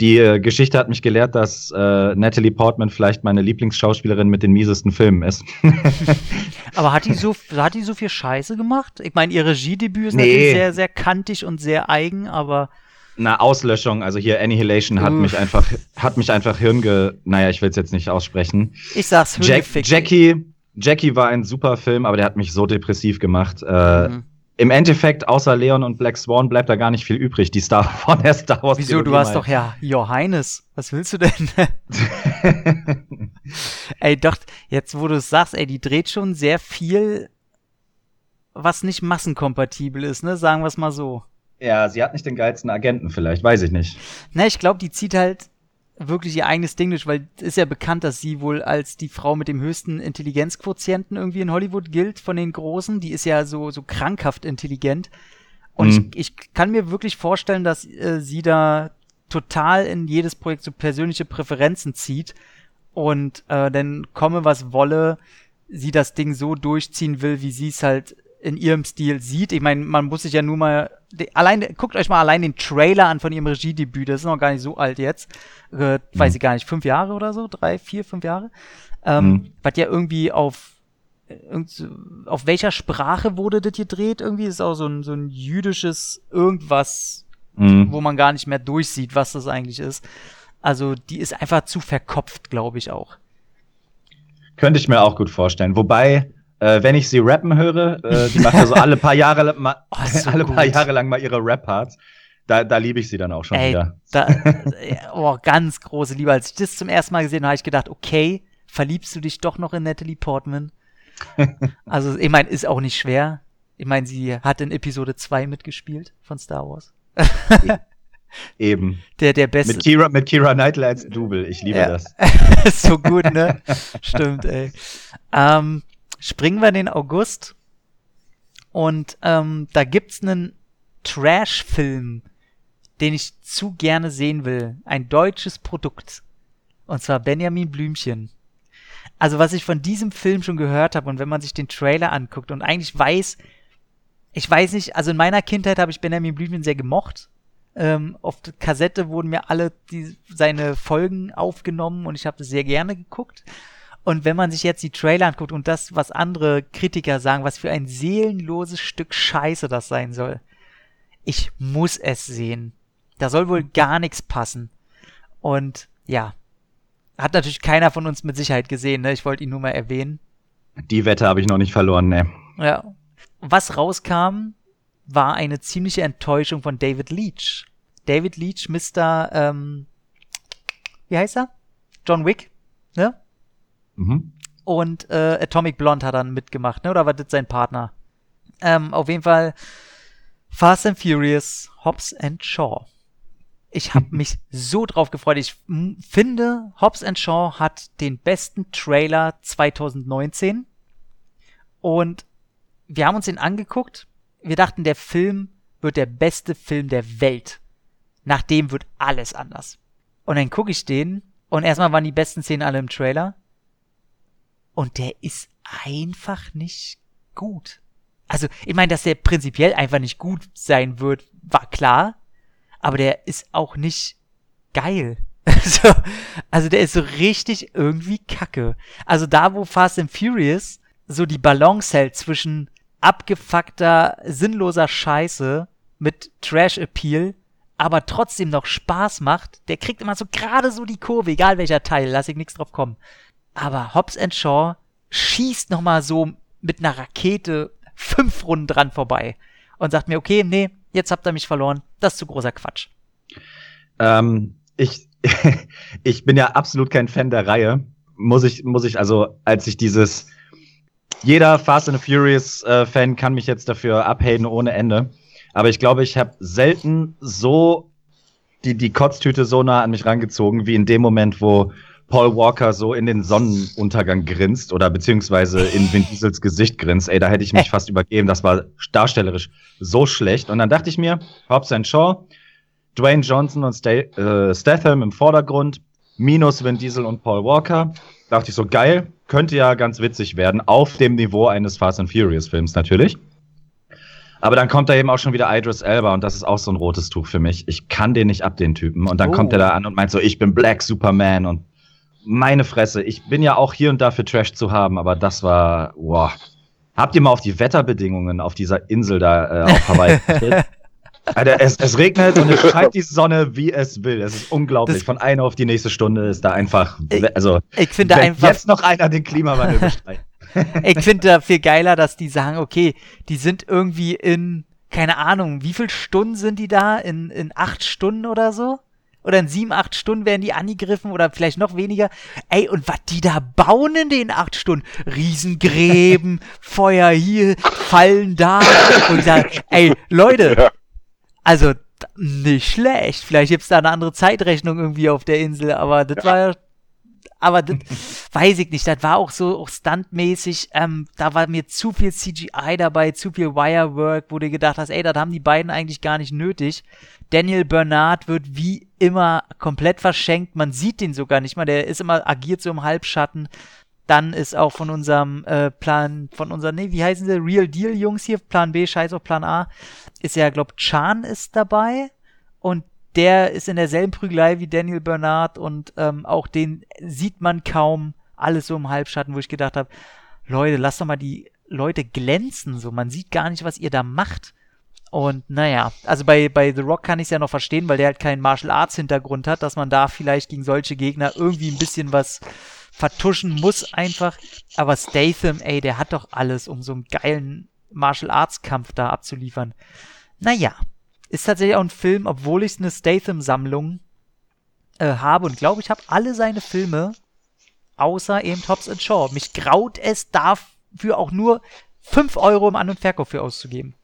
die äh, Geschichte hat mich gelehrt, dass äh, Natalie Portman vielleicht meine Lieblingsschauspielerin mit den miesesten Filmen ist. Aber hat die so, hat die so viel Scheiße gemacht? Ich meine, ihr Regiedebüt ist Nee. natürlich sehr, sehr kantig und sehr eigen, aber Eine Auslöschung, also hier Annihilation hat Uff. mich einfach, hat mich einfach Hirnge, naja, ich will es jetzt nicht aussprechen. ich sag's Jack, Hüllefick. Jackie, Jackie war ein super Film, aber der hat mich so depressiv gemacht. Äh, Mhm. Im Endeffekt, außer Leon und Black Swan, bleibt da gar nicht viel übrig. Die Star von der Star Wars. Wieso, du mal. doch ja Johannes. Was willst du denn? ey, doch, jetzt wo du es sagst, ey, die dreht schon sehr viel, was nicht massenkompatibel ist, ne? Sagen wir es mal so. Ja, sie hat nicht den geilsten Agenten, vielleicht, weiß ich nicht. Na, ich glaube, die zieht halt wirklich ihr eigenes Ding durch, weil es ist ja bekannt, dass sie wohl als die Frau mit dem höchsten Intelligenzquotienten irgendwie in Hollywood gilt von den Großen. Die ist ja so, so krankhaft intelligent. Und Mhm. ich, ich kann mir wirklich vorstellen, dass äh, sie da total in jedes Projekt so persönliche Präferenzen zieht und äh, dann komme was wolle, sie das Ding so durchziehen will, wie sie es halt in ihrem Stil sieht. Ich meine, man muss sich ja nur mal allein guckt euch mal allein den Trailer an von ihrem Regiedebüt. Das ist noch gar nicht so alt jetzt. Äh, weiß ich gar nicht, fünf Jahre oder so, drei, vier, fünf Jahre. Ähm, Mhm. Was ja irgendwie auf äh, auf welcher Sprache wurde das gedreht? Irgendwie ist auch so ein, so ein jüdisches irgendwas, Mhm. wo man gar nicht mehr durchsieht, was das eigentlich ist. Also die ist einfach zu verkopft, glaube ich auch. Könnte ich mir auch gut vorstellen. Wobei, äh, wenn ich sie rappen höre, äh, die macht ja so alle paar Jahre, ma, Oh, so alle paar. Jahre lang mal ihre Rap-Parts. Da, da liebe ich sie dann auch schon Ey, wieder. da, oh, ganz große Liebe. Als ich das zum ersten Mal gesehen habe, habe ich gedacht, okay, verliebst du dich doch noch in Natalie Portman? also, ich meine, ist auch nicht schwer. Ich meine, sie hat in Episode 2 mitgespielt von Star Wars. Eben. Der, der beste. Mit Kira, mit Kira Knightley als Double. Ich liebe Ja. das. so gut, ne? Stimmt, ey. Ähm, springen wir in den August. Und ähm, da gibt's einen Trash-Film, den ich zu gerne sehen will. Ein deutsches Produkt. Und zwar Benjamin Blümchen. Also was ich von diesem Film schon gehört habe und wenn man sich den Trailer anguckt und eigentlich weiß, ich weiß nicht, also in meiner Kindheit habe ich Benjamin Blümchen sehr gemocht. Ähm, auf der Kassette wurden mir alle die, seine Folgen aufgenommen und ich habe das sehr gerne geguckt. Und wenn man sich jetzt die Trailer anguckt und das, was andere Kritiker sagen, was für ein seelenloses Stück Scheiße das sein soll, ich muss es sehen. Da soll wohl gar nichts passen. Und ja, hat natürlich keiner von uns mit Sicherheit gesehen, ne? Ich wollte ihn nur mal erwähnen. Die Wette habe ich noch nicht verloren, ne. Ja. Was rauskam, war eine ziemliche Enttäuschung von David Leach. David Leach, Mr. Ähm, wie heißt er? John Wick, ne? Mhm. Und äh, Atomic Blonde hat dann mitgemacht, ne? Oder war das sein Partner? Ähm, auf jeden Fall Fast and Furious, Hobbs and Shaw. Ich habe mich so drauf gefreut. Ich finde, Hobbs and Shaw hat den besten Trailer 2019. Und wir haben uns den angeguckt. Wir dachten, der Film wird der beste Film der Welt. Nach dem wird alles anders. Und dann gucke ich den und erstmal waren die besten Szenen alle im Trailer. Und der ist einfach nicht gut. Also, ich meine, dass der prinzipiell einfach nicht gut sein wird, war klar aber der ist auch nicht geil. so, also der ist so richtig irgendwie kacke. Also da, wo Fast and Furious so die Balance hält zwischen abgefuckter, sinnloser Scheiße mit Trash-Appeal, aber trotzdem noch Spaß macht, der kriegt immer so gerade so die Kurve, egal welcher Teil, lass ich nichts drauf kommen. Aber Hobbs Shaw schießt nochmal so mit einer Rakete fünf Runden dran vorbei und sagt mir, okay, nee, jetzt habt ihr mich verloren, das ist zu großer Quatsch. Ähm, ich, ich bin ja absolut kein Fan der Reihe. Muss ich, muss ich, also, als ich dieses, jeder Fast and Furious äh, Fan kann mich jetzt dafür abhaten ohne Ende. Aber ich glaube, ich habe selten so die, die Kotztüte so nah an mich rangezogen, wie in dem Moment, wo Paul Walker so in den Sonnenuntergang grinst oder beziehungsweise in Vin Diesels Gesicht grinst. Ey, da hätte ich mich fast übergeben. Das war darstellerisch so schlecht. Und dann dachte ich mir, Hobbs Shaw, Dwayne Johnson und Sta äh, Statham im Vordergrund, minus Vin Diesel und Paul Walker. Dachte ich so, geil, könnte ja ganz witzig werden, auf dem Niveau eines Fast and Furious Films natürlich. Aber dann kommt da eben auch schon wieder Idris Elba und das ist auch so ein rotes Tuch für mich. Ich kann den nicht ab, den Typen. Und dann oh. kommt er da an und meint so, ich bin Black Superman und meine Fresse. Ich bin ja auch hier und da für Trash zu haben, aber das war, wow. Habt ihr mal auf die Wetterbedingungen auf dieser Insel da äh, auf Hawaii Alter, es, es, regnet und es scheint die Sonne, wie es will. Es ist unglaublich. Das Von einer auf die nächste Stunde ist da einfach. Also, ich finde einfach. Jetzt noch einer den Klimawandel bestreitet. ich finde da viel geiler, dass die sagen, okay, die sind irgendwie in, keine Ahnung, wie viele Stunden sind die da? In, in acht Stunden oder so? Oder in sieben, acht Stunden werden die angegriffen oder vielleicht noch weniger. Ey, und was die da bauen in den acht Stunden? Riesengräben, Feuer hier, Fallen da. Und ich sage, ey, Leute, also nicht schlecht. Vielleicht gibt's da eine andere Zeitrechnung irgendwie auf der Insel, aber das ja. war aber das weiß ich nicht. Das war auch so auch stuntmäßig. Ähm, da war mir zu viel CGI dabei, zu viel Wirework, wo du gedacht hast, ey, das haben die beiden eigentlich gar nicht nötig. Daniel Bernard wird wie immer komplett verschenkt. Man sieht den sogar nicht mal. Der ist immer agiert so im Halbschatten. Dann ist auch von unserem äh, Plan, von unserem, nee, wie heißen sie? Real Deal Jungs hier, Plan B, scheiß auf Plan A, ist ja, glaub, Chan ist dabei und der ist in derselben Prügelei wie Daniel Bernard und ähm, auch den sieht man kaum, alles so im Halbschatten, wo ich gedacht habe, Leute, lasst doch mal die Leute glänzen, so, man sieht gar nicht, was ihr da macht. Und naja, also bei, bei The Rock kann ich es ja noch verstehen, weil der halt keinen Martial Arts Hintergrund hat, dass man da vielleicht gegen solche Gegner irgendwie ein bisschen was vertuschen muss einfach. Aber Statham, ey, der hat doch alles, um so einen geilen Martial Arts Kampf da abzuliefern. Naja, ist tatsächlich auch ein Film, obwohl ich eine Statham-Sammlung äh, habe und glaube, ich habe alle seine Filme, außer eben Hobbs and Shaw. Mich graut es dafür auch nur 5 Euro im An- und Verkauf für auszugeben.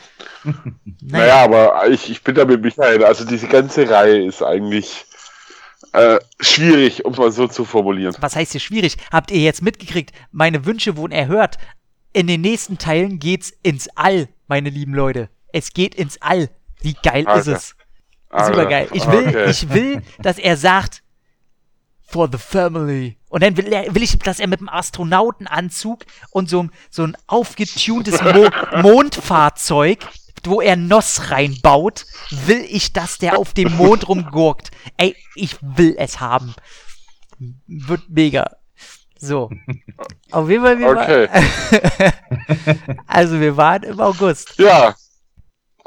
naja. naja, aber ich, ich bin da mit Michael. Also diese ganze Reihe ist eigentlich äh, schwierig, um es mal so zu formulieren. Was heißt hier schwierig? Habt ihr jetzt mitgekriegt, meine Wünsche wurden erhört? in den nächsten Teilen geht's ins All, meine lieben Leute. Es geht ins All. Wie geil Alter. ist es? Super geil. Ich will, Okay. ich will, dass er sagt, for the family. Und dann will, er, will ich, dass er mit einem Astronautenanzug und so, so ein aufgetuntes Mo Mondfahrzeug, wo er Noss reinbaut, will ich, dass der auf dem Mond rumgurkt. Ey, ich will es haben. Wird mega. So. Auf jeden Fall, wir Okay. waren, also wir waren im August. Ja.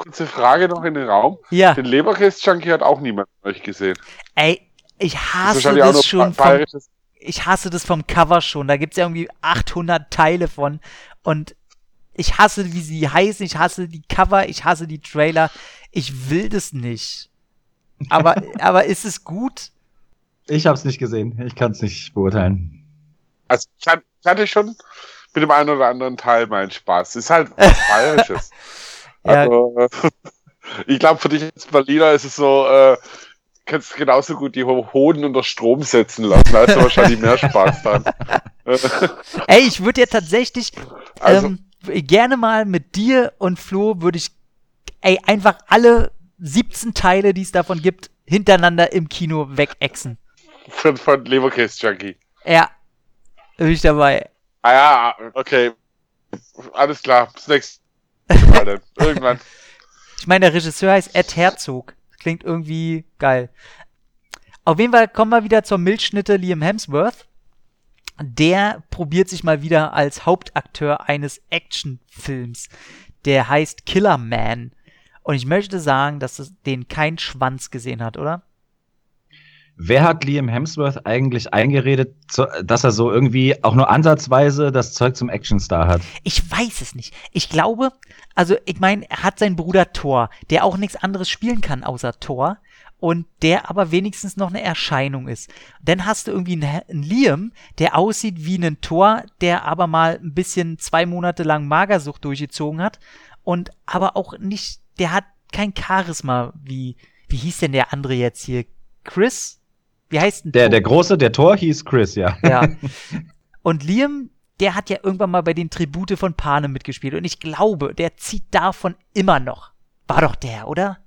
Kurze Frage noch in den Raum. Ja. Den Leberkäse-Junkie hat auch niemand von euch gesehen. Ey, ich Das hasse das nur schon vom ich hasse das vom Cover schon. Da gibt's ja irgendwie 800 Teile von. Und ich hasse, wie sie heißen. Ich hasse die Cover. Ich hasse die Trailer. Ich will das nicht. Aber, aber ist es gut? Ich habe es nicht gesehen. Ich kann es nicht beurteilen. Also ich hatte, ich hatte schon mit dem einen oder anderen Teil meinen Spaß. Es ist halt was Bayerisches. Ja. Also, ich glaube, für dich als Berliner ist es so, äh, kannst genauso gut die Ho- Hoden unter Strom setzen lassen. Da hast du wahrscheinlich mehr Spaß dran. Ey, ich würde ja tatsächlich Also- ähm, gerne mal mit dir und Flo würde ich ey, einfach alle 17 Teile, die es davon gibt, hintereinander im Kino wegexen. von, von Leberkäse-Junkie. Ja, bin ich dabei. Ah ja, okay. Alles klar. Bis nächstes Dann. Irgendwann. Ich meine, der Regisseur heißt Ed Herzog. Klingt irgendwie geil. Auf jeden Fall kommen wir wieder zur Milchschnitte Liam Hemsworth. Der probiert sich mal wieder als Hauptakteur eines Actionfilms. Der heißt Killer Man. Und ich möchte sagen, dass es den kein Schwanz gesehen hat, oder? Wer hat Liam Hemsworth eigentlich eingeredet, dass er so irgendwie auch nur ansatzweise das Zeug zum Actionstar hat? Ich weiß es nicht. Ich glaube, also ich meine, er hat seinen Bruder Thor, der auch nichts anderes spielen kann außer Thor und der aber wenigstens noch eine Erscheinung ist. Dann hast du irgendwie einen, einen Liam, der aussieht wie ein Thor, der aber mal ein bisschen zwei Monate lang Magersucht durchgezogen hat und aber auch nicht, der hat kein Charisma wie, wie hieß denn der andere jetzt hier? Chris? Wie heißt denn Der, Thor? der große, der Tor hieß Chris, ja. Ja. Und Liam, der hat ja irgendwann mal bei den Tribute von Panem mitgespielt. Und ich glaube, der zieht davon immer noch. War doch der, oder?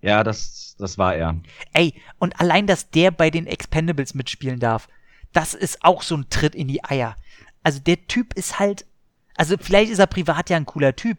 Ja, das, das war er. Ey, und allein, dass der bei den Expendables mitspielen darf, das ist auch so ein Tritt in die Eier. Also der Typ ist halt, also vielleicht ist er privat ja ein cooler Typ,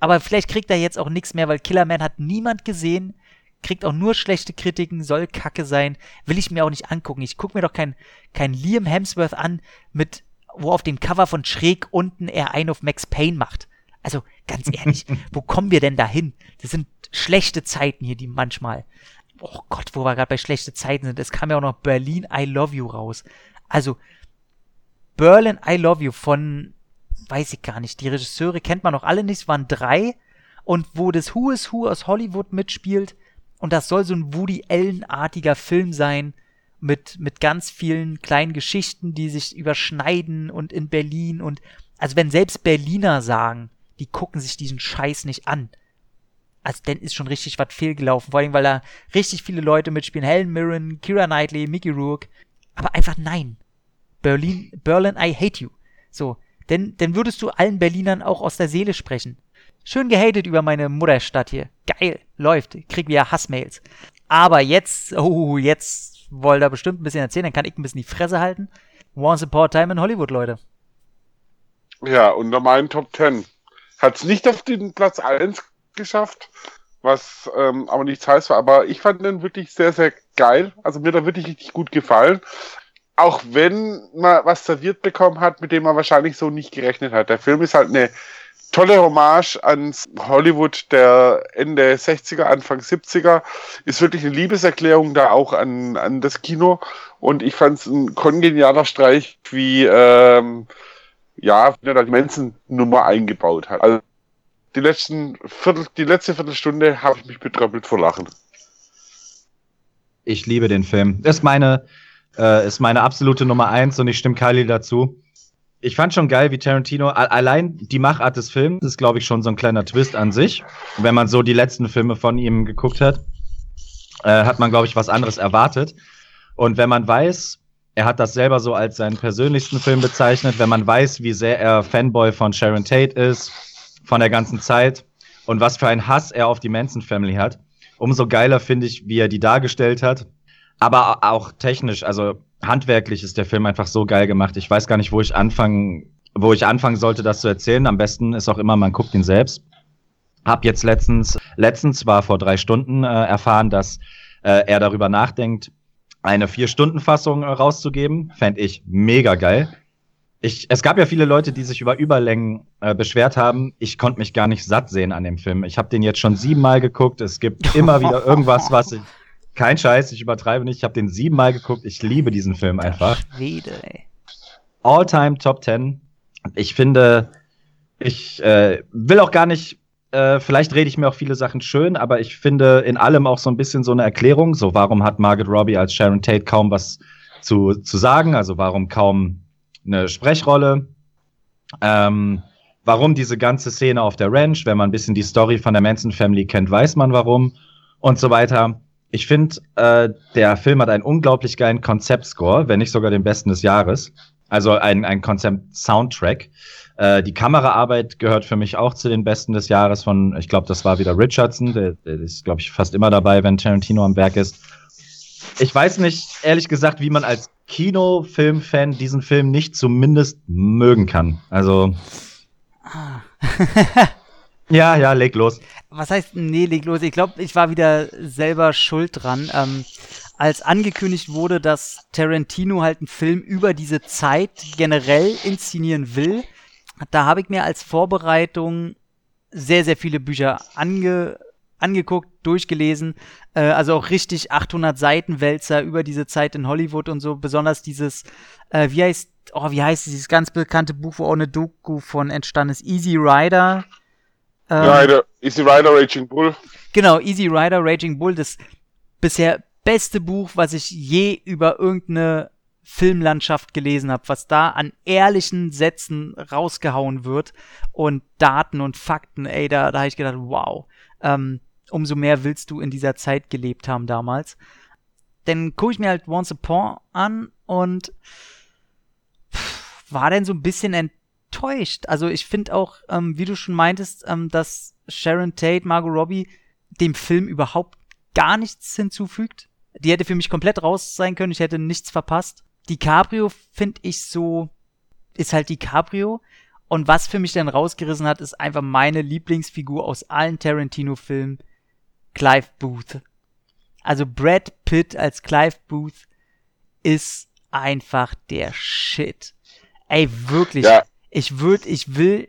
aber vielleicht kriegt er jetzt auch nichts mehr, weil Killerman hat niemand gesehen, kriegt auch nur schlechte Kritiken, soll Kacke sein, will ich mir auch nicht angucken. Ich guck mir doch kein, kein Liam Hemsworth an, mit, wo auf dem Cover von schräg unten er einen auf Max Payne macht. Also, ganz ehrlich, wo kommen wir denn dahin? Das sind schlechte Zeiten hier, die manchmal. Oh Gott, wo wir gerade bei schlechte Zeiten sind. Es kam ja auch noch Berlin I Love You raus. Also, Berlin I Love You von, weiß ich gar nicht, die Regisseure kennt man noch alle nicht, es waren drei. Und wo das Who is Who aus Hollywood mitspielt, und das soll so ein Woody Allen-artiger Film sein, mit, mit ganz vielen kleinen Geschichten, die sich überschneiden und in Berlin und, also wenn selbst Berliner sagen, die gucken sich diesen Scheiß nicht an. Also dann ist schon richtig was fehlgelaufen, vor allem, weil da richtig viele Leute mitspielen. Helen Mirren, Kira Knightley, Mickey Rourke. Aber einfach nein. Berlin, Berlin, I hate you. So, denn, dann würdest du allen Berlinern auch aus der Seele sprechen. Schön gehatet über meine Mutterstadt hier. Geil, läuft. Krieg wieder Hassmails. Aber jetzt, oh, jetzt wollt ihr bestimmt ein bisschen erzählen, dann kann ich ein bisschen die Fresse halten. Once Upon a Time in Hollywood, Leute. Ja, unter meinen Top Ten. Hat es nicht auf den Platz 1 geschafft, was ähm, aber nichts heißt war. Aber ich fand den wirklich sehr, sehr geil. Also mir er wirklich richtig gut gefallen. Auch wenn man was serviert bekommen hat, mit dem man wahrscheinlich so nicht gerechnet hat. Der Film ist halt eine tolle Hommage ans Hollywood der Ende 60er, Anfang 70er. Ist wirklich eine Liebeserklärung da auch an, an das Kino. Und ich fand es ein kongenialer Streich, wie ähm, ja, wie er da die Manson-Nummer eingebaut hat. Also die letzten Viertel, die letzte Viertelstunde habe ich mich betröppelt vor Lachen. Ich liebe den Film. Ist meine, äh, ist meine absolute Nummer eins und ich stimme Kylie dazu. Ich fand schon geil, wie Tarantino, allein die Machart des Films ist, glaube ich, schon so ein kleiner Twist an sich. Wenn man so die letzten Filme von ihm geguckt hat, äh, hat man, glaube ich, was anderes erwartet. Und wenn man weiß, Er hat das selber so als seinen persönlichsten Film bezeichnet, wenn man weiß, wie sehr er Fanboy von Sharon Tate ist, von der ganzen Zeit und was für einen Hass er auf die Manson Family hat. Umso geiler finde ich, wie er die dargestellt hat. Aber auch technisch, also handwerklich ist der Film einfach so geil gemacht. Ich weiß gar nicht, wo ich anfangen, wo ich anfangen sollte, das zu erzählen. Am besten ist auch immer, man guckt ihn selbst. Hab jetzt letztens, letztens war vor drei Stunden äh, erfahren, dass äh, er darüber nachdenkt, eine Vier-Stunden-Fassung äh, rauszugeben. Fände ich mega geil. Ich, es gab ja viele Leute, die sich über Überlängen äh, beschwert haben. Ich konnte mich gar nicht satt sehen an dem Film. Ich habe den jetzt schon siebenmal geguckt. Es gibt immer wieder irgendwas, was ich. Kein Scheiß, ich übertreibe nicht. Ich habe den siebenmal geguckt. Ich liebe diesen Film einfach. Schwede, ey. All-time Top 10. Ich finde, ich äh, will auch gar nicht äh, vielleicht rede ich mir auch viele Sachen schön, aber ich finde in allem auch so ein bisschen so eine Erklärung. So, warum hat Margaret Robbie als Sharon Tate kaum was zu, zu sagen? Also, warum kaum eine Sprechrolle? Ähm, warum diese ganze Szene auf der Ranch? Wenn man ein bisschen die Story von der Manson Family kennt, weiß man warum und so weiter. Ich finde, äh, der Film hat einen unglaublich geilen Konzeptscore, wenn nicht sogar den besten des Jahres. Also ein, ein Konzept-Soundtrack. Äh, die Kameraarbeit gehört für mich auch zu den besten des Jahres von, ich glaube, das war wieder Richardson, der, der ist, glaube ich, fast immer dabei, wenn Tarantino am Werk ist. Ich weiß nicht, ehrlich gesagt, wie man als Kinofilm-Fan diesen Film nicht zumindest mögen kann. Also. ja, ja, leg los. Was heißt, nee, leg los? Ich glaube, ich war wieder selber schuld dran. Ähm, als angekündigt wurde, dass Tarantino halt einen Film über diese Zeit generell inszenieren will, da habe ich mir als Vorbereitung sehr, sehr viele Bücher ange, angeguckt, durchgelesen. Äh, also auch richtig 800 Seiten Wälzer über diese Zeit in Hollywood und so. Besonders dieses, äh, wie heißt, oh, wie heißt dieses ganz bekannte Buch, wo auch eine Doku von entstanden ist, Easy Rider. Ähm, Rider, Easy Rider, Raging Bull. Genau, Easy Rider, Raging Bull, das bisher beste Buch, was ich je über irgendeine Filmlandschaft gelesen habe, was da an ehrlichen Sätzen rausgehauen wird und Daten und Fakten, ey, da, da habe ich gedacht, wow, ähm, umso mehr willst du in dieser Zeit gelebt haben damals. Dann gucke ich mir halt Once Upon an und war dann so ein bisschen enttäuscht. Also ich finde auch, ähm, wie du schon meintest, ähm, dass Sharon Tate, Margot Robbie dem Film überhaupt gar nichts hinzufügt. Die hätte für mich komplett raus sein können, ich hätte nichts verpasst. DiCaprio finde ich so, ist halt DiCaprio. Und was für mich dann rausgerissen hat, ist einfach meine Lieblingsfigur aus allen Tarantino-Filmen, Clive Booth. Also Brad Pitt als Clive Booth ist einfach der Shit. Ey, wirklich. Ja. Ich würde, ich will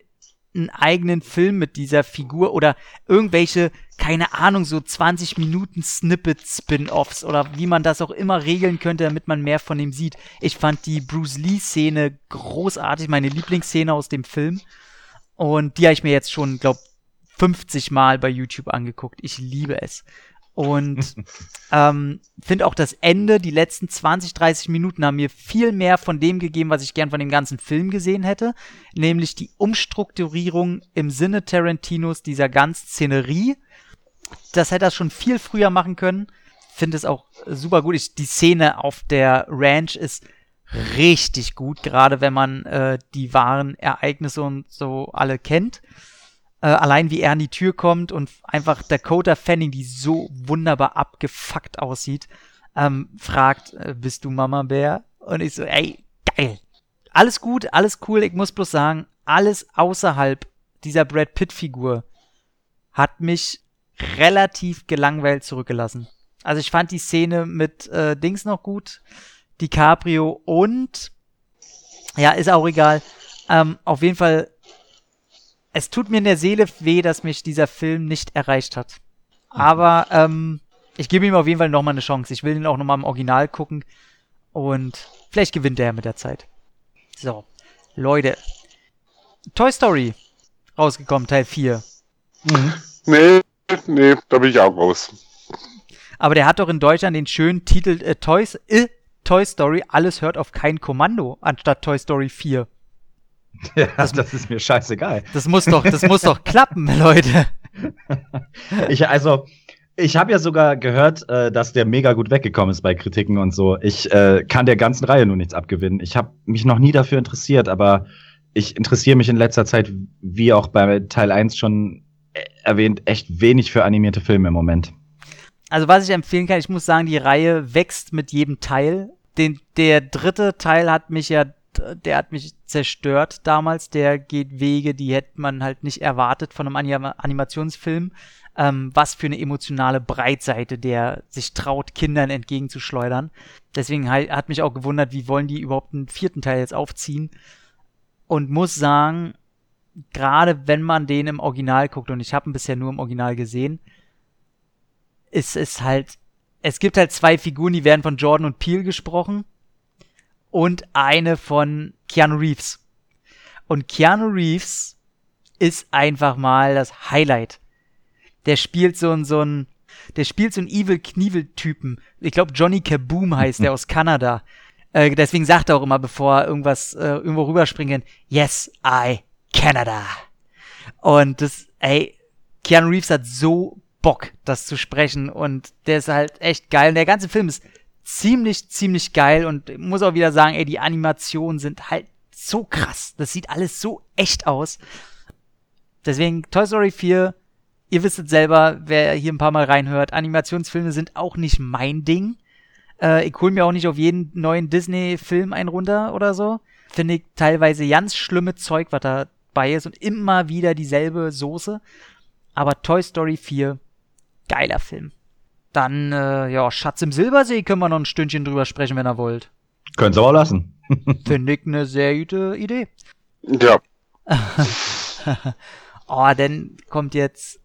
einen eigenen Film mit dieser Figur oder irgendwelche, keine Ahnung, so 20 Minuten Snippet-Spin-Offs oder wie man das auch immer regeln könnte, damit man mehr von ihm sieht. Ich fand die Bruce Lee-Szene großartig, meine Lieblingsszene aus dem Film. Und die habe ich mir jetzt schon, glaub, 50 Mal bei YouTube angeguckt. Ich liebe es. Und ähm, finde auch das Ende, die letzten 20, 30 Minuten haben mir viel mehr von dem gegeben, was ich gern von dem ganzen Film gesehen hätte. Nämlich die Umstrukturierung im Sinne Tarantinos dieser ganzen Szenerie. Das hätte er schon viel früher machen können. Finde es auch super gut. Ich, die Szene auf der Ranch ist richtig gut, gerade wenn man äh, die wahren Ereignisse und so alle kennt. Äh, allein wie er an die Tür kommt und einfach Dakota Fanning, die so wunderbar abgefuckt aussieht, ähm, fragt, äh, bist du Mama Bär? Und ich so, ey, geil. Alles gut, alles cool. Ich muss bloß sagen, alles außerhalb dieser Brad Pitt-Figur hat mich relativ gelangweilt zurückgelassen. Also ich fand die Szene mit äh, Dings noch gut, DiCaprio und ja, ist auch egal. Ähm, auf jeden Fall es tut mir in der Seele weh, dass mich dieser Film nicht erreicht hat. Aber ähm, ich gebe ihm auf jeden Fall nochmal eine Chance. Ich will ihn auch nochmal im Original gucken. Und vielleicht gewinnt er mit der Zeit. So, Leute. Toy Story rausgekommen, Teil 4. Mhm. Nee, nee, da bin ich auch raus. Aber der hat doch in Deutschland den schönen Titel äh, Toys, äh, Toy Story, alles hört auf kein Kommando, anstatt Toy Story 4. Ja, das, das ist mir scheißegal. Das muss doch, das muss doch klappen, Leute. Ich, also, Ich habe ja sogar gehört, äh, dass der mega gut weggekommen ist bei Kritiken und so. Ich äh, kann der ganzen Reihe nur nichts abgewinnen. Ich habe mich noch nie dafür interessiert, aber ich interessiere mich in letzter Zeit, wie auch bei Teil 1 schon äh, erwähnt, echt wenig für animierte Filme im Moment. Also was ich empfehlen kann, ich muss sagen, die Reihe wächst mit jedem Teil. Den, der dritte Teil hat mich ja, der hat mich zerstört damals. Der geht Wege, die hätte man halt nicht erwartet von einem Anima Animationsfilm ähm, was für eine emotionale Breitseite der sich traut, Kindern entgegenzuschleudern. Deswegen hat mich auch gewundert, wie wollen die überhaupt einen vierten Teil jetzt aufziehen. Und muss sagen, gerade wenn man den im Original guckt, und ich habe ihn bisher nur im Original gesehen, ist es halt, es gibt halt zwei Figuren, die werden von Jordan und Peel gesprochen und eine von Keanu Reeves. Und Keanu Reeves ist einfach mal das Highlight der spielt so ein, so ein, der spielt so einen Evil Knievel-Typen. Ich glaube, Johnny Kaboom heißt der aus Kanada. Äh, deswegen sagt er auch immer, bevor er irgendwas äh, irgendwo rüberspringen, yes, I, Canada. Und das, ey, Keanu Reeves hat so Bock, das zu sprechen und der ist halt echt geil. Und der ganze Film ist ziemlich, ziemlich geil und muss auch wieder sagen, ey, die Animationen sind halt so krass. Das sieht alles so echt aus. Deswegen Toy Story 4 ihr wisst es selber, wer hier ein paar Mal reinhört, Animationsfilme sind auch nicht mein Ding. Äh, ich hole mir auch nicht auf jeden neuen Disney-Film einen runter oder so. Finde ich teilweise ganz schlimme Zeug, was da bei ist und immer wieder dieselbe Soße. Aber Toy Story 4, geiler Film. Dann, äh, ja, Schatz im Silbersee können wir noch ein Stündchen drüber sprechen, wenn ihr wollt. Könnt ihr auch lassen. Finde ich eine sehr gute Idee. Ja. oh, dann kommt jetzt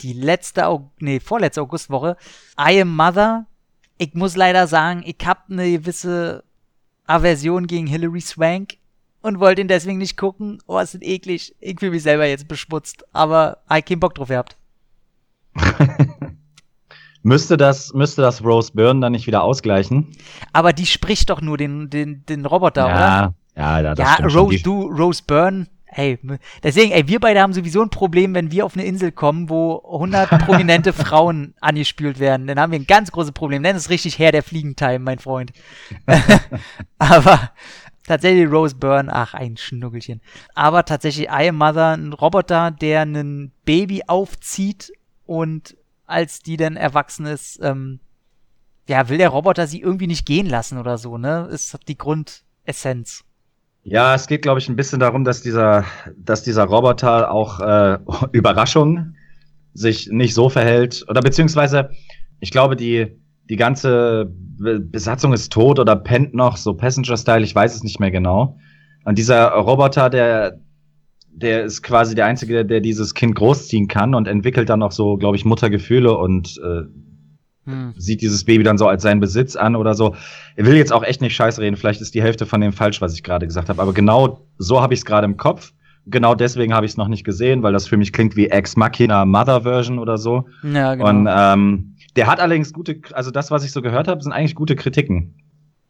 die letzte, Aug nee, vorletzte Augustwoche. I Am Mother. Ich muss leider sagen, ich hab eine gewisse Aversion gegen Hilary Swank und wollte ihn deswegen nicht gucken. Oh, es ist eklig. Ich fühle mich selber jetzt beschmutzt, aber ich keinen Bock drauf gehabt. müsste das, müsste das Rose Byrne dann nicht wieder ausgleichen? Aber die spricht doch nur den, den, den Roboter, ja, oder? Ja, ja, das ja, Rose, du, Rose Byrne, Ey, deswegen, ey, wir beide haben sowieso ein Problem, wenn wir auf eine Insel kommen, wo 100 prominente Frauen angespült werden. Dann haben wir ein ganz großes Problem. Nenn es richtig Herr der Fliegentime, mein Freund. Aber tatsächlich Rose Byrne, ach, ein Schnuckelchen. Aber tatsächlich I Am Mother, ein Roboter, der ein Baby aufzieht und als die dann erwachsen ist, ähm, ja, will der Roboter sie irgendwie nicht gehen lassen oder so, ne? Ist die Grundessenz. Ja, es geht, glaube ich, ein bisschen darum, dass dieser, dass dieser Roboter auch äh, Überraschung sich nicht so verhält. Oder beziehungsweise, ich glaube, die, die ganze Besatzung ist tot oder pennt noch, so Passenger-Style, ich weiß es nicht mehr genau. Und dieser Roboter, der, der ist quasi der Einzige, der, der dieses Kind großziehen kann und entwickelt dann noch so, glaube ich, Muttergefühle und äh, hm. Sieht dieses Baby dann so als seinen Besitz an oder so. Er will jetzt auch echt nicht scheiß reden. Vielleicht ist die Hälfte von dem falsch, was ich gerade gesagt habe. Aber genau so habe ich es gerade im Kopf. Genau deswegen habe ich es noch nicht gesehen, weil das für mich klingt wie Ex Machina Mother Version oder so. Ja, genau. Und ähm, der hat allerdings gute, also das, was ich so gehört habe, sind eigentlich gute Kritiken.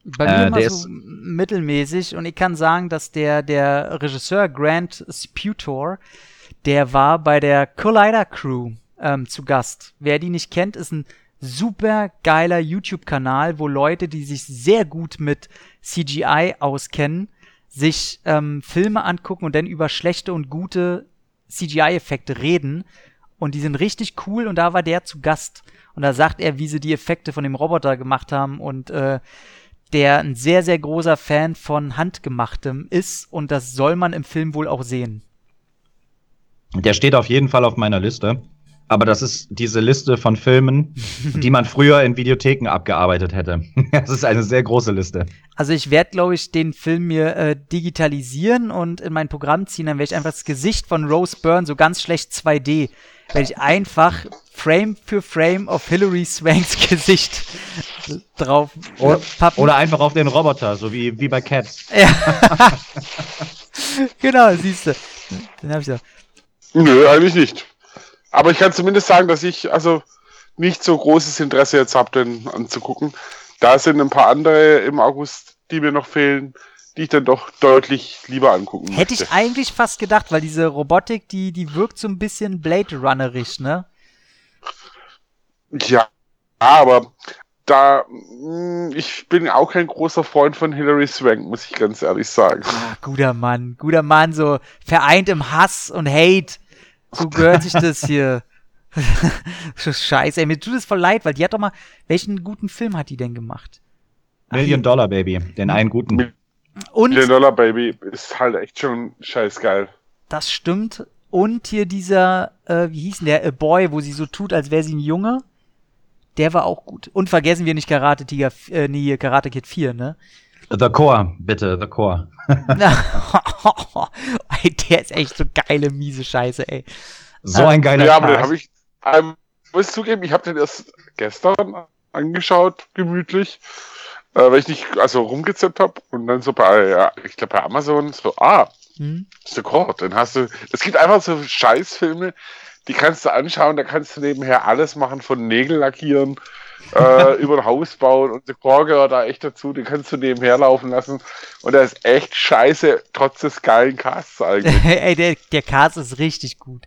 Bei mir äh, immer so mittelmäßig und ich kann sagen, dass der, der Regisseur Grant Sputor, der war bei der Collider Crew ähm, zu Gast. Wer die nicht kennt, ist ein super geiler YouTube-Kanal, wo Leute, die sich sehr gut mit CGI auskennen, sich ähm, Filme angucken und dann über schlechte und gute CGI-Effekte reden. Und die sind richtig cool und da war der zu Gast. Und da sagt er, wie sie die Effekte von dem Roboter gemacht haben und äh, der ein sehr, sehr großer Fan von Handgemachtem ist und das soll man im Film wohl auch sehen. Der steht auf jeden Fall auf meiner Liste aber das ist diese Liste von Filmen, die man früher in Videotheken abgearbeitet hätte. das ist eine sehr große Liste. Also ich werde, glaube ich, den Film mir äh, digitalisieren und in mein Programm ziehen. Dann werde ich einfach das Gesicht von Rose Byrne so ganz schlecht 2D, werde ich einfach Frame für Frame auf Hilary Swanks Gesicht drauf oder. Oder einfach auf den Roboter, so wie, wie bei Cats. Ja. genau, siehst du. Den habe ich doch. Nö, eigentlich nicht. Aber ich kann zumindest sagen, dass ich also nicht so großes Interesse jetzt habe, den anzugucken. Da sind ein paar andere im August, die mir noch fehlen, die ich dann doch deutlich lieber angucken Hätte möchte. ich eigentlich fast gedacht, weil diese Robotik, die, die wirkt so ein bisschen Blade Runnerisch, ne? Ja, aber da, mh, ich bin auch kein großer Freund von Hilary Swank, muss ich ganz ehrlich sagen. Ah, guter Mann, guter Mann, so vereint im Hass und Hate. So gehört sich das hier. Scheiße, ey, mir tut es voll leid, weil die hat doch mal, welchen guten Film hat die denn gemacht? Ach, Million. Dollar Baby, den einen guten. Und Million Dollar Baby ist halt echt schon scheiß geil. das stimmt. Und hier dieser, äh, wie hieß denn der, A Boy, wo sie so tut, als wäre sie ein Junge. Der war auch gut. Und vergessen wir nicht Karate Tiger, äh, nee, Karate Kid 4, ne? The Core, bitte, The Core. der ist echt so geile, miese Scheiße, ey. So ein geiler ja, aber den habe ich, ähm, muss zugeben, ich habe den erst gestern angeschaut, gemütlich, äh, weil ich nicht, also rumgezippt habe und dann so bei, ja, ich glaube bei Amazon so, ah, Hm? Core, dann hast du, es gibt einfach so Scheißfilme, die kannst du anschauen, da kannst du nebenher alles machen, von Nägel lackieren, äh, über ein Haus bauen und The Core gehört da echt dazu, den kannst du nebenher laufen lassen und der ist echt scheiße, trotz des geilen Casts eigentlich. ey, der, der Cast ist richtig gut.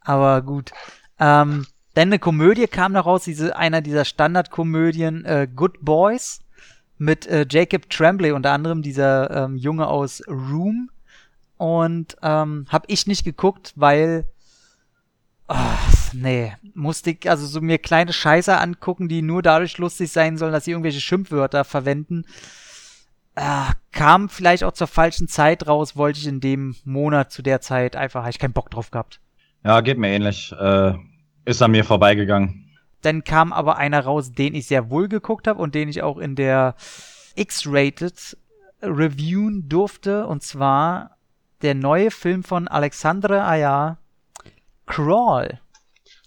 Aber gut. Ähm, dann eine Komödie kam noch raus, diese, einer dieser Standardkomödien, äh, Good Boys, mit äh, Jacob Tremblay unter anderem, dieser ähm, Junge aus Room. Und ähm, hab ich nicht geguckt, weil ach, nee, musste ich also so mir kleine Scheiße angucken, die nur dadurch lustig sein sollen, dass sie irgendwelche Schimpfwörter verwenden. Äh, kam vielleicht auch zur falschen Zeit raus, wollte ich in dem Monat zu der Zeit einfach, habe ich keinen Bock drauf gehabt. Ja, geht mir ähnlich. Äh, ist an mir vorbeigegangen. Dann kam aber einer raus, den ich sehr wohl geguckt habe und den ich auch in der X-Rated reviewen durfte. Und zwar der neue Film von Alexandre Ayar, Crawl.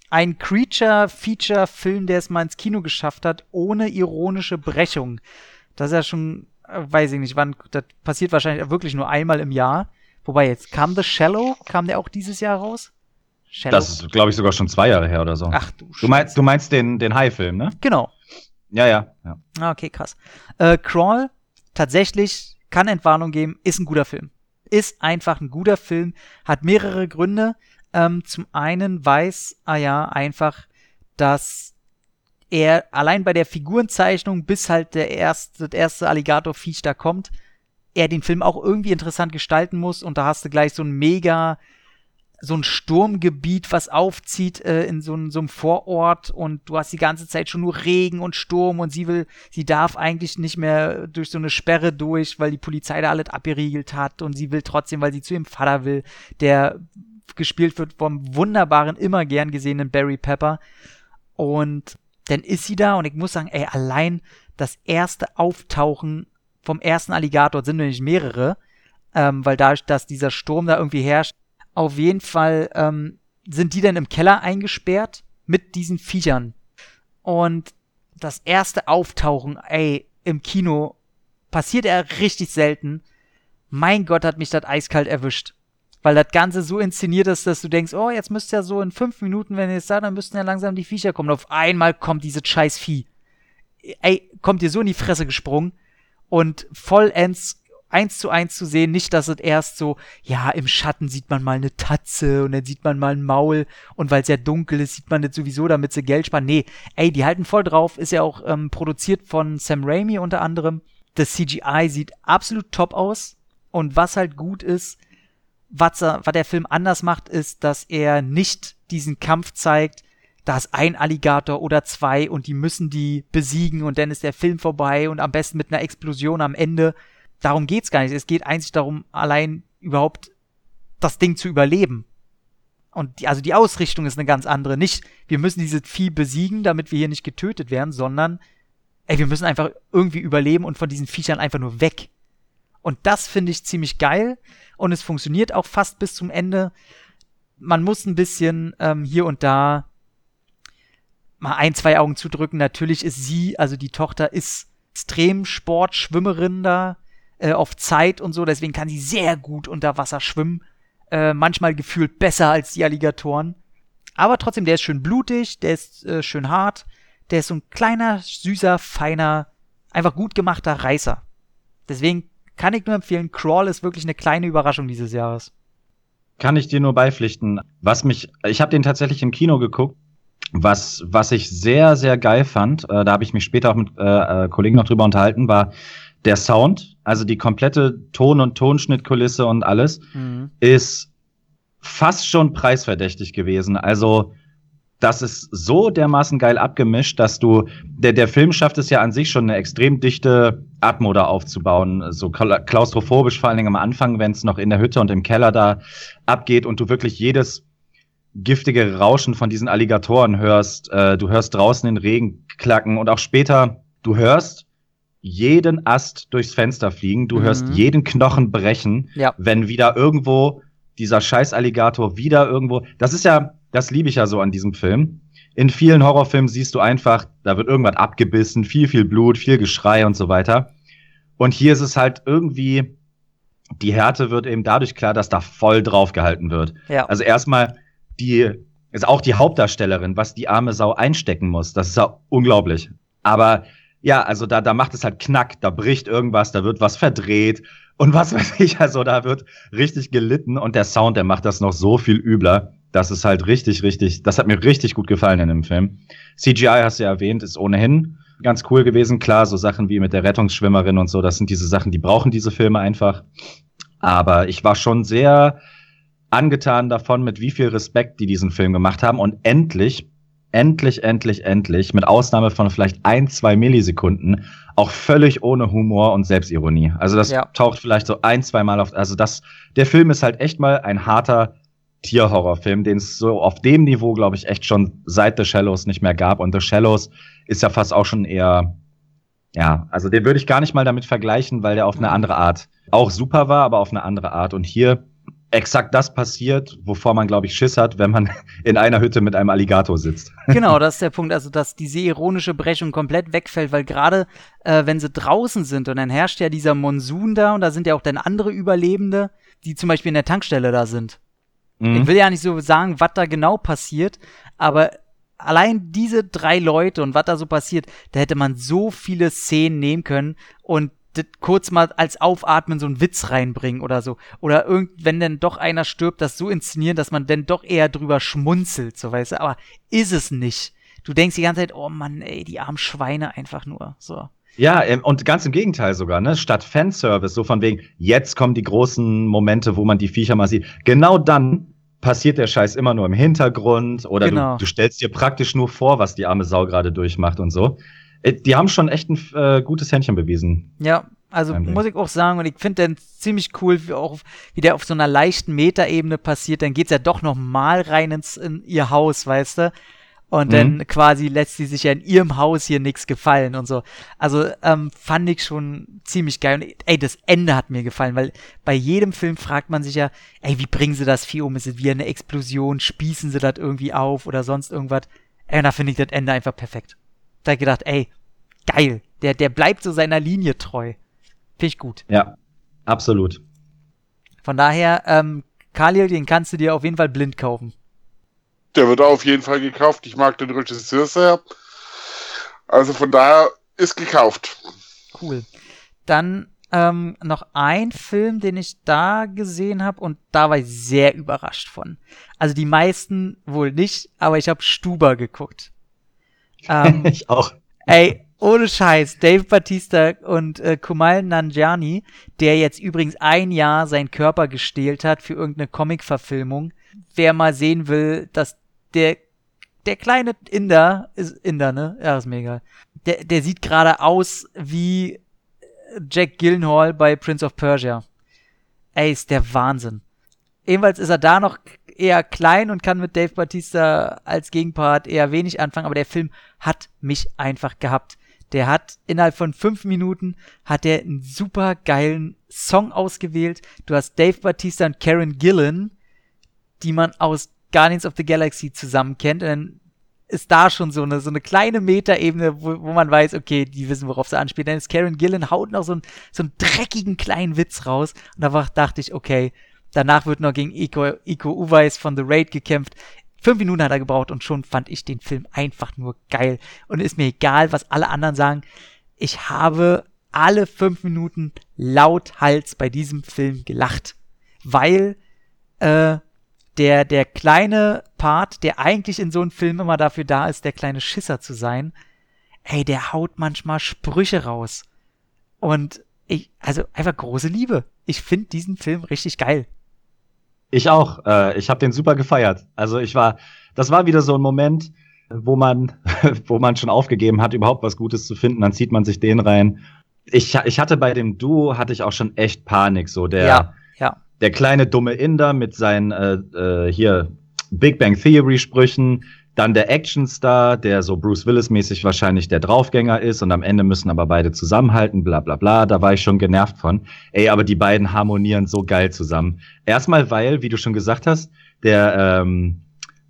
Ein Creature-Feature-Film, der es mal ins Kino geschafft hat, ohne ironische Brechung. Das ist ja schon, weiß ich nicht, wann, das passiert wahrscheinlich wirklich nur einmal im Jahr. Wobei jetzt kam The Shallow, kam der auch dieses Jahr raus? Shallow. Das ist, glaube ich, sogar schon zwei Jahre her oder so. Ach du du meinst, du meinst den, den High-Film, ne? Genau. Ja, ja, ja. Ah, okay, krass. Äh, Crawl, tatsächlich, kann Entwarnung geben, ist ein guter Film. Ist einfach ein guter Film, hat mehrere Gründe. Ähm, zum einen weiß ah ja einfach, dass er allein bei der Figurenzeichnung, bis halt der erste, das erste Alligator-Viech da kommt, er den Film auch irgendwie interessant gestalten muss und da hast du gleich so ein mega so ein Sturmgebiet, was aufzieht äh, in so, so einem Vorort und du hast die ganze Zeit schon nur Regen und Sturm und sie will, sie darf eigentlich nicht mehr durch so eine Sperre durch, weil die Polizei da alles abgeriegelt hat und sie will trotzdem, weil sie zu ihrem Vater will, der gespielt wird vom wunderbaren, immer gern gesehenen Barry Pepper. Und dann ist sie da und ich muss sagen, ey, allein das erste Auftauchen vom ersten Alligator sind nämlich mehrere, ähm, weil dadurch, dass dieser Sturm da irgendwie herrscht, auf jeden Fall ähm, sind die dann im Keller eingesperrt mit diesen Viechern. Und das erste Auftauchen, ey, im Kino passiert er richtig selten. Mein Gott, hat mich das eiskalt erwischt. Weil das Ganze so inszeniert ist, dass du denkst, oh, jetzt müsste ja so in fünf Minuten, wenn ihr es sagt, dann müssten ja langsam die Viecher kommen. Und auf einmal kommt dieses scheiß Vieh. Ey, kommt dir so in die Fresse gesprungen und vollends eins zu eins zu sehen, nicht, dass es erst so, ja, im Schatten sieht man mal eine Tatze und dann sieht man mal ein Maul und weil es ja dunkel ist, sieht man das sowieso, damit sie Geld sparen. Nee, ey, die halten voll drauf, ist ja auch ähm, produziert von Sam Raimi unter anderem. Das CGI sieht absolut top aus und was halt gut ist, was, er, was der Film anders macht, ist, dass er nicht diesen Kampf zeigt, da ist ein Alligator oder zwei und die müssen die besiegen und dann ist der Film vorbei und am besten mit einer Explosion am Ende. Darum geht's gar nicht. Es geht einzig darum, allein überhaupt das Ding zu überleben. Und die, also die Ausrichtung ist eine ganz andere. Nicht, wir müssen dieses Vieh besiegen, damit wir hier nicht getötet werden, sondern, ey, wir müssen einfach irgendwie überleben und von diesen Viechern einfach nur weg. Und das finde ich ziemlich geil. Und es funktioniert auch fast bis zum Ende. Man muss ein bisschen ähm, hier und da mal ein, zwei Augen zudrücken. Natürlich ist sie, also die Tochter, ist extrem Sportschwimmerin da äh, auf Zeit und so. Deswegen kann sie sehr gut unter Wasser schwimmen. Äh, manchmal gefühlt besser als die Alligatoren. Aber trotzdem, der ist schön blutig, der ist äh, schön hart. Der ist so ein kleiner, süßer, feiner, einfach gut gemachter Reißer. Deswegen kann ich nur empfehlen, Crawl ist wirklich eine kleine Überraschung dieses Jahres. Kann ich dir nur beipflichten. Was mich, ich habe den tatsächlich im Kino geguckt Was, was ich sehr, sehr geil fand, äh, da habe ich mich später auch mit äh, äh, Kollegen noch drüber unterhalten, war der Sound, also die komplette Ton- und Tonschnittkulisse und alles, Mhm. ist fast schon preisverdächtig gewesen. Also das ist so dermaßen geil abgemischt, dass du, der, der Film schafft es ja an sich schon eine extrem dichte Atmo da aufzubauen, so kla- klaustrophobisch, vor allen Dingen am Anfang, wenn es noch in der Hütte und im Keller da abgeht und du wirklich jedes giftige Rauschen von diesen Alligatoren hörst, äh, du hörst draußen den Regen klacken und auch später, du hörst jeden Ast durchs Fenster fliegen, du Mhm. hörst jeden Knochen brechen, Ja. wenn wieder irgendwo dieser scheiß Alligator wieder irgendwo, das ist ja, das liebe ich ja so an diesem Film. In vielen Horrorfilmen siehst du einfach, da wird irgendwas abgebissen, viel, viel Blut, viel Geschrei und so weiter. Und hier ist es halt irgendwie, die Härte wird eben dadurch klar, dass da voll drauf gehalten wird. Ja. Also erstmal die, ist auch die Hauptdarstellerin, was die arme Sau einstecken muss. Das ist ja unglaublich. Aber ja, also da, da macht es halt Knack, da bricht irgendwas, da wird was verdreht und was weiß ich, also da wird richtig gelitten und der Sound, der macht das noch so viel übler. Das ist halt richtig, richtig, das hat mir richtig gut gefallen in dem Film. CGI hast du ja erwähnt, ist ohnehin ganz cool gewesen. Klar, so Sachen wie mit der Rettungsschwimmerin und so, das sind diese Sachen, die brauchen diese Filme einfach. Aber ich war schon sehr angetan davon, mit wie viel Respekt die diesen Film gemacht haben und endlich, endlich, endlich, endlich, mit Ausnahme von vielleicht ein, zwei Millisekunden, auch völlig ohne Humor und Selbstironie. Also das Ja. taucht vielleicht so ein, zwei Mal auf, also das, der Film ist halt echt mal ein harter Tierhorrorfilm, den es so auf dem Niveau, glaube ich, echt schon seit The Shallows nicht mehr gab. Und The Shallows ist ja fast auch schon eher, ja, also den würde ich gar nicht mal damit vergleichen, weil der auf eine andere Art auch super war, aber auf eine andere Art. Und hier exakt das passiert, wovor man, glaube ich, Schiss hat, wenn man in einer Hütte mit einem Alligator sitzt. Genau, das ist der Punkt, also dass diese ironische Brechung komplett wegfällt, weil gerade äh, wenn sie draußen sind und dann herrscht ja dieser Monsun da und da sind ja auch dann andere Überlebende, die zum Beispiel in der Tankstelle da sind. Mhm. Ich will ja nicht so sagen, was da genau passiert, aber allein diese drei Leute und was da so passiert, da hätte man so viele Szenen nehmen können und kurz mal als Aufatmen so einen Witz reinbringen oder so. Oder irgend, wenn denn doch einer stirbt, das so inszenieren, dass man dann doch eher drüber schmunzelt, so weißt du. Aber ist es nicht. Du denkst die ganze Zeit, oh Mann, ey, die armen Schweine einfach nur. So. Ja, und ganz im Gegenteil sogar, ne? Statt Fanservice, so von wegen, jetzt kommen die großen Momente, wo man die Viecher mal sieht. Genau dann passiert der Scheiß immer nur im Hintergrund oder Genau. du, du stellst dir praktisch nur vor, was die arme Sau gerade durchmacht und so. Äh, Die haben schon echt ein äh, gutes Händchen bewiesen. Ja, also Einblick. muss ich auch sagen, und ich finde den ziemlich cool, wie, auch, wie der auf so einer leichten Metaebene passiert. Dann geht's ja doch noch mal rein ins, in ihr Haus, weißt du? Und Mhm. dann quasi lässt sie sich ja in ihrem Haus hier nichts gefallen und so. Also ähm, fand ich schon ziemlich geil. Und ey, das Ende hat mir gefallen, weil bei jedem Film fragt man sich ja, ey, wie bringen sie das Vieh um? Ist es wie eine Explosion? Spießen sie das irgendwie auf oder sonst irgendwas? Ey, und da finde ich das Ende einfach perfekt. Da gedacht, ey, geil. Der, der bleibt so seiner Linie treu. Finde ich gut. Ja, absolut. Von daher, ähm, Khalil, den kannst du dir auf jeden Fall blind kaufen. Der wird auf jeden Fall gekauft. Ich mag den Regisseur sehr. Also von daher ist gekauft. Cool. Dann ähm, noch ein Film, den ich da gesehen habe und da war ich sehr überrascht von. Also die meisten wohl nicht, aber ich habe Stuber geguckt. Ähm, ich auch. Ey, ohne Scheiß, Dave Batista und äh, Kumail Nanjiani, der jetzt übrigens ein Jahr seinen Körper gestählt hat für irgendeine Comic-Verfilmung. Wer mal sehen will, dass der der kleine Inder ist Inder, ne? Ja, ist mir egal. Der der sieht gerade aus wie Jack Gyllenhaal bei Prince of Persia. Ey, ist der Wahnsinn. Ebenfalls ist er da noch eher klein und kann mit Dave Batista als Gegenpart eher wenig anfangen, aber der Film hat mich einfach gehabt. Der hat innerhalb von fünf Minuten hat er einen super geilen Song ausgewählt. Du hast Dave Batista und Karen Gillan, die man aus Guardians of the Galaxy zusammen kennt. Und dann ist da schon so eine, so eine kleine Metaebene, wo, wo man weiß, okay, die wissen, worauf sie anspielt. Dann ist Karen Gillan haut noch so, ein, so einen dreckigen kleinen Witz raus. Und da dachte ich, okay, danach wird noch gegen Iko, Iko Uweis von The Raid gekämpft. Fünf Minuten hat er gebraucht und schon fand ich den Film einfach nur geil. Und ist mir egal, was alle anderen sagen. Ich habe alle fünf Minuten lauthals bei diesem Film gelacht. Weil, äh, der, der kleine Part, der eigentlich in so einem Film immer dafür da ist, der kleine Schisser zu sein, ey, der haut manchmal Sprüche raus. Und ich, also einfach große Liebe. Ich finde diesen Film richtig geil. Ich auch. Äh, ich habe den super gefeiert. Also ich war, das war wieder so ein Moment, wo man, wo man schon aufgegeben hat, überhaupt was Gutes zu finden. Dann zieht man sich den rein. Ich, ich hatte bei dem Duo hatte ich auch schon echt Panik. So der, Ja, ja. der kleine dumme Inder mit seinen äh, äh, hier Big Bang Theory Sprüchen, dann der Actionstar, der so Bruce Willis mäßig wahrscheinlich der Draufgänger ist und am Ende müssen aber beide zusammenhalten, bla bla bla. Da war ich schon genervt von. Ey, aber die beiden harmonieren so geil zusammen. Erstmal, weil, wie du schon gesagt hast, der ähm,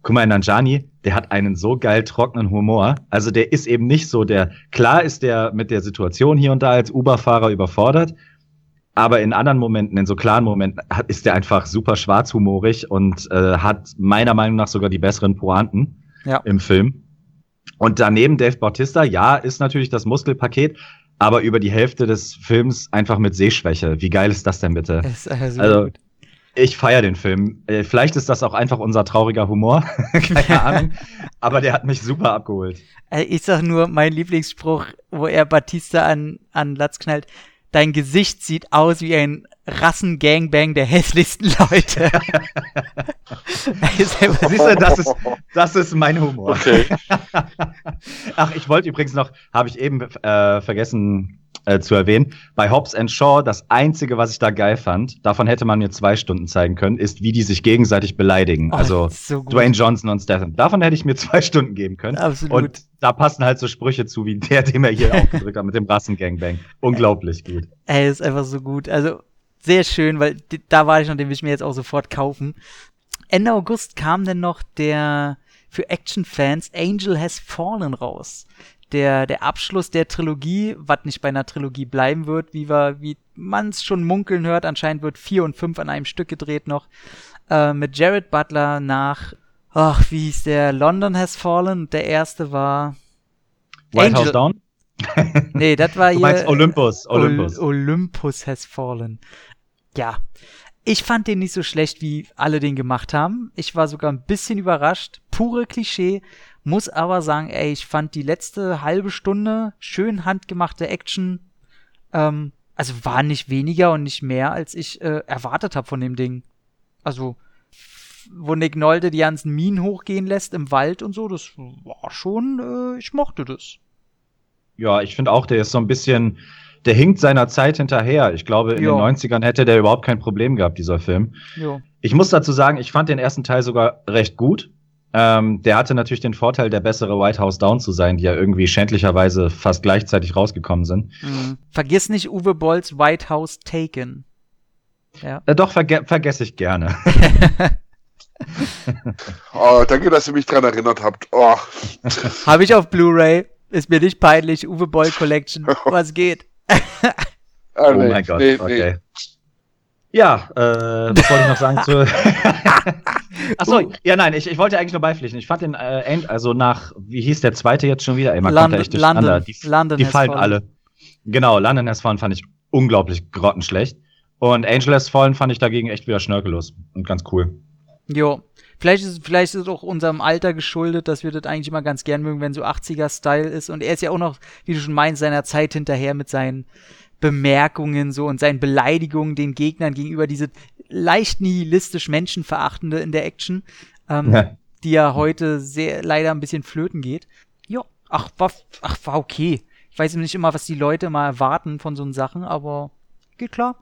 Kumail Nanjiani, der hat einen so geil trockenen Humor. Also der ist eben nicht so der, klar ist der mit der Situation hier und da als Uber-Fahrer überfordert, aber in anderen Momenten, in so klaren Momenten, ist der einfach super schwarzhumorig und äh, hat meiner Meinung nach sogar die besseren Pointen Ja. im Film. Und daneben Dave Bautista, ja, ist natürlich das Muskelpaket, aber über die Hälfte des Films einfach mit Sehschwäche. Wie geil ist das denn bitte? Ist äh, so Also, gut. Ich feiere den Film. Äh, Vielleicht ist das auch einfach unser trauriger Humor. Keine Ahnung. Aber der hat mich super abgeholt. Äh, Ich sag nur, mein Lieblingsspruch, wo er Batista an, an Latz knallt. Dein Gesicht sieht aus wie ein Rassengangbang der hässlichsten Leute. Siehst du, das ist, das ist mein Humor. Okay. Ach, ich wollte übrigens noch, habe ich eben äh, vergessen äh, zu erwähnen, bei Hobbs and Shaw, das Einzige, was ich da geil fand, davon hätte man mir zwei Stunden zeigen können, ist, wie die sich gegenseitig beleidigen. Oh, also so. Dwayne Johnson und Statham. Davon hätte ich mir zwei Stunden geben können. Absolut. Und da passen halt so Sprüche zu, wie der, den er hier aufgedrückt hat mit dem Rassengangbang. Unglaublich gut. Ey, ist einfach so gut. Also sehr schön, weil da war ich noch, den will ich mir jetzt auch sofort kaufen. Ende August kam dann noch der für Action-Fans Angel Has Fallen raus. Der, der Abschluss der Trilogie, was nicht bei einer Trilogie bleiben wird, wie wir, wie man es schon munkeln hört, anscheinend wird vier und fünf an einem Stück gedreht noch. Äh, mit Jared Butler nach, ach, wie hieß der? London Has Fallen. Der erste war, White Angel- House Down? nee, das war Du hier. meinst Olympus, Olympus. Ol Olympus has fallen. Ja. Ich fand den nicht so schlecht, wie alle den gemacht haben. Ich war sogar ein bisschen überrascht. Pure Klischee. Muss aber sagen, ey, ich fand die letzte halbe Stunde schön handgemachte Action. Ähm, also war nicht weniger und nicht mehr, als ich äh, erwartet habe von dem Ding. Also, wo Nick Nolte die ganzen Minen hochgehen lässt im Wald und so, das war schon, äh, ich mochte das. Ja, ich finde auch, der ist so ein bisschen, der hinkt seiner Zeit hinterher. Ich glaube, in Ja. den 90ern hätte der überhaupt kein Problem gehabt, dieser Film. Jo. Ich muss dazu sagen, ich fand den ersten Teil sogar recht gut. Ähm, der hatte natürlich den Vorteil, der bessere White House Down zu sein, die ja irgendwie schändlicherweise fast gleichzeitig rausgekommen sind. Mhm. Vergiss nicht Uwe Bolls White House Taken. Ja. Äh, doch, verge vergesse ich gerne. Oh, danke, dass ihr mich dran erinnert habt. Oh, Habe ich auf Blu-ray. Ist mir nicht peinlich. Uwe Boll Collection. Was geht? oh nee, mein Gott, nee, okay. Ja, äh, was wollte ich noch sagen zu. Achso, ja, nein, ich, ich wollte eigentlich nur beipflichten. Ich fand den, äh, End- also nach, wie hieß der zweite jetzt schon wieder? Ey, man London- da echt. London- Die, London die fallen. alle. Genau, London Has Fallen fand ich unglaublich grottenschlecht. Und Angel Has Fallen fand ich dagegen echt wieder schnörkellos und ganz cool. Jo. Vielleicht ist, vielleicht ist es auch unserem Alter geschuldet, dass wir das eigentlich immer ganz gern mögen, wenn so 80er-Style ist. Und er ist ja auch noch, wie du schon meinst, seiner Zeit hinterher mit seinen Bemerkungen so und seinen Beleidigungen den Gegnern gegenüber, diese leicht nihilistisch menschenverachtende in der Action, ähm, Ja. die ja heute sehr leider ein bisschen flöten geht. Ja, ach, war, ach, war okay. Ich weiß nicht immer, was die Leute mal erwarten von so Sachen, aber geht klar.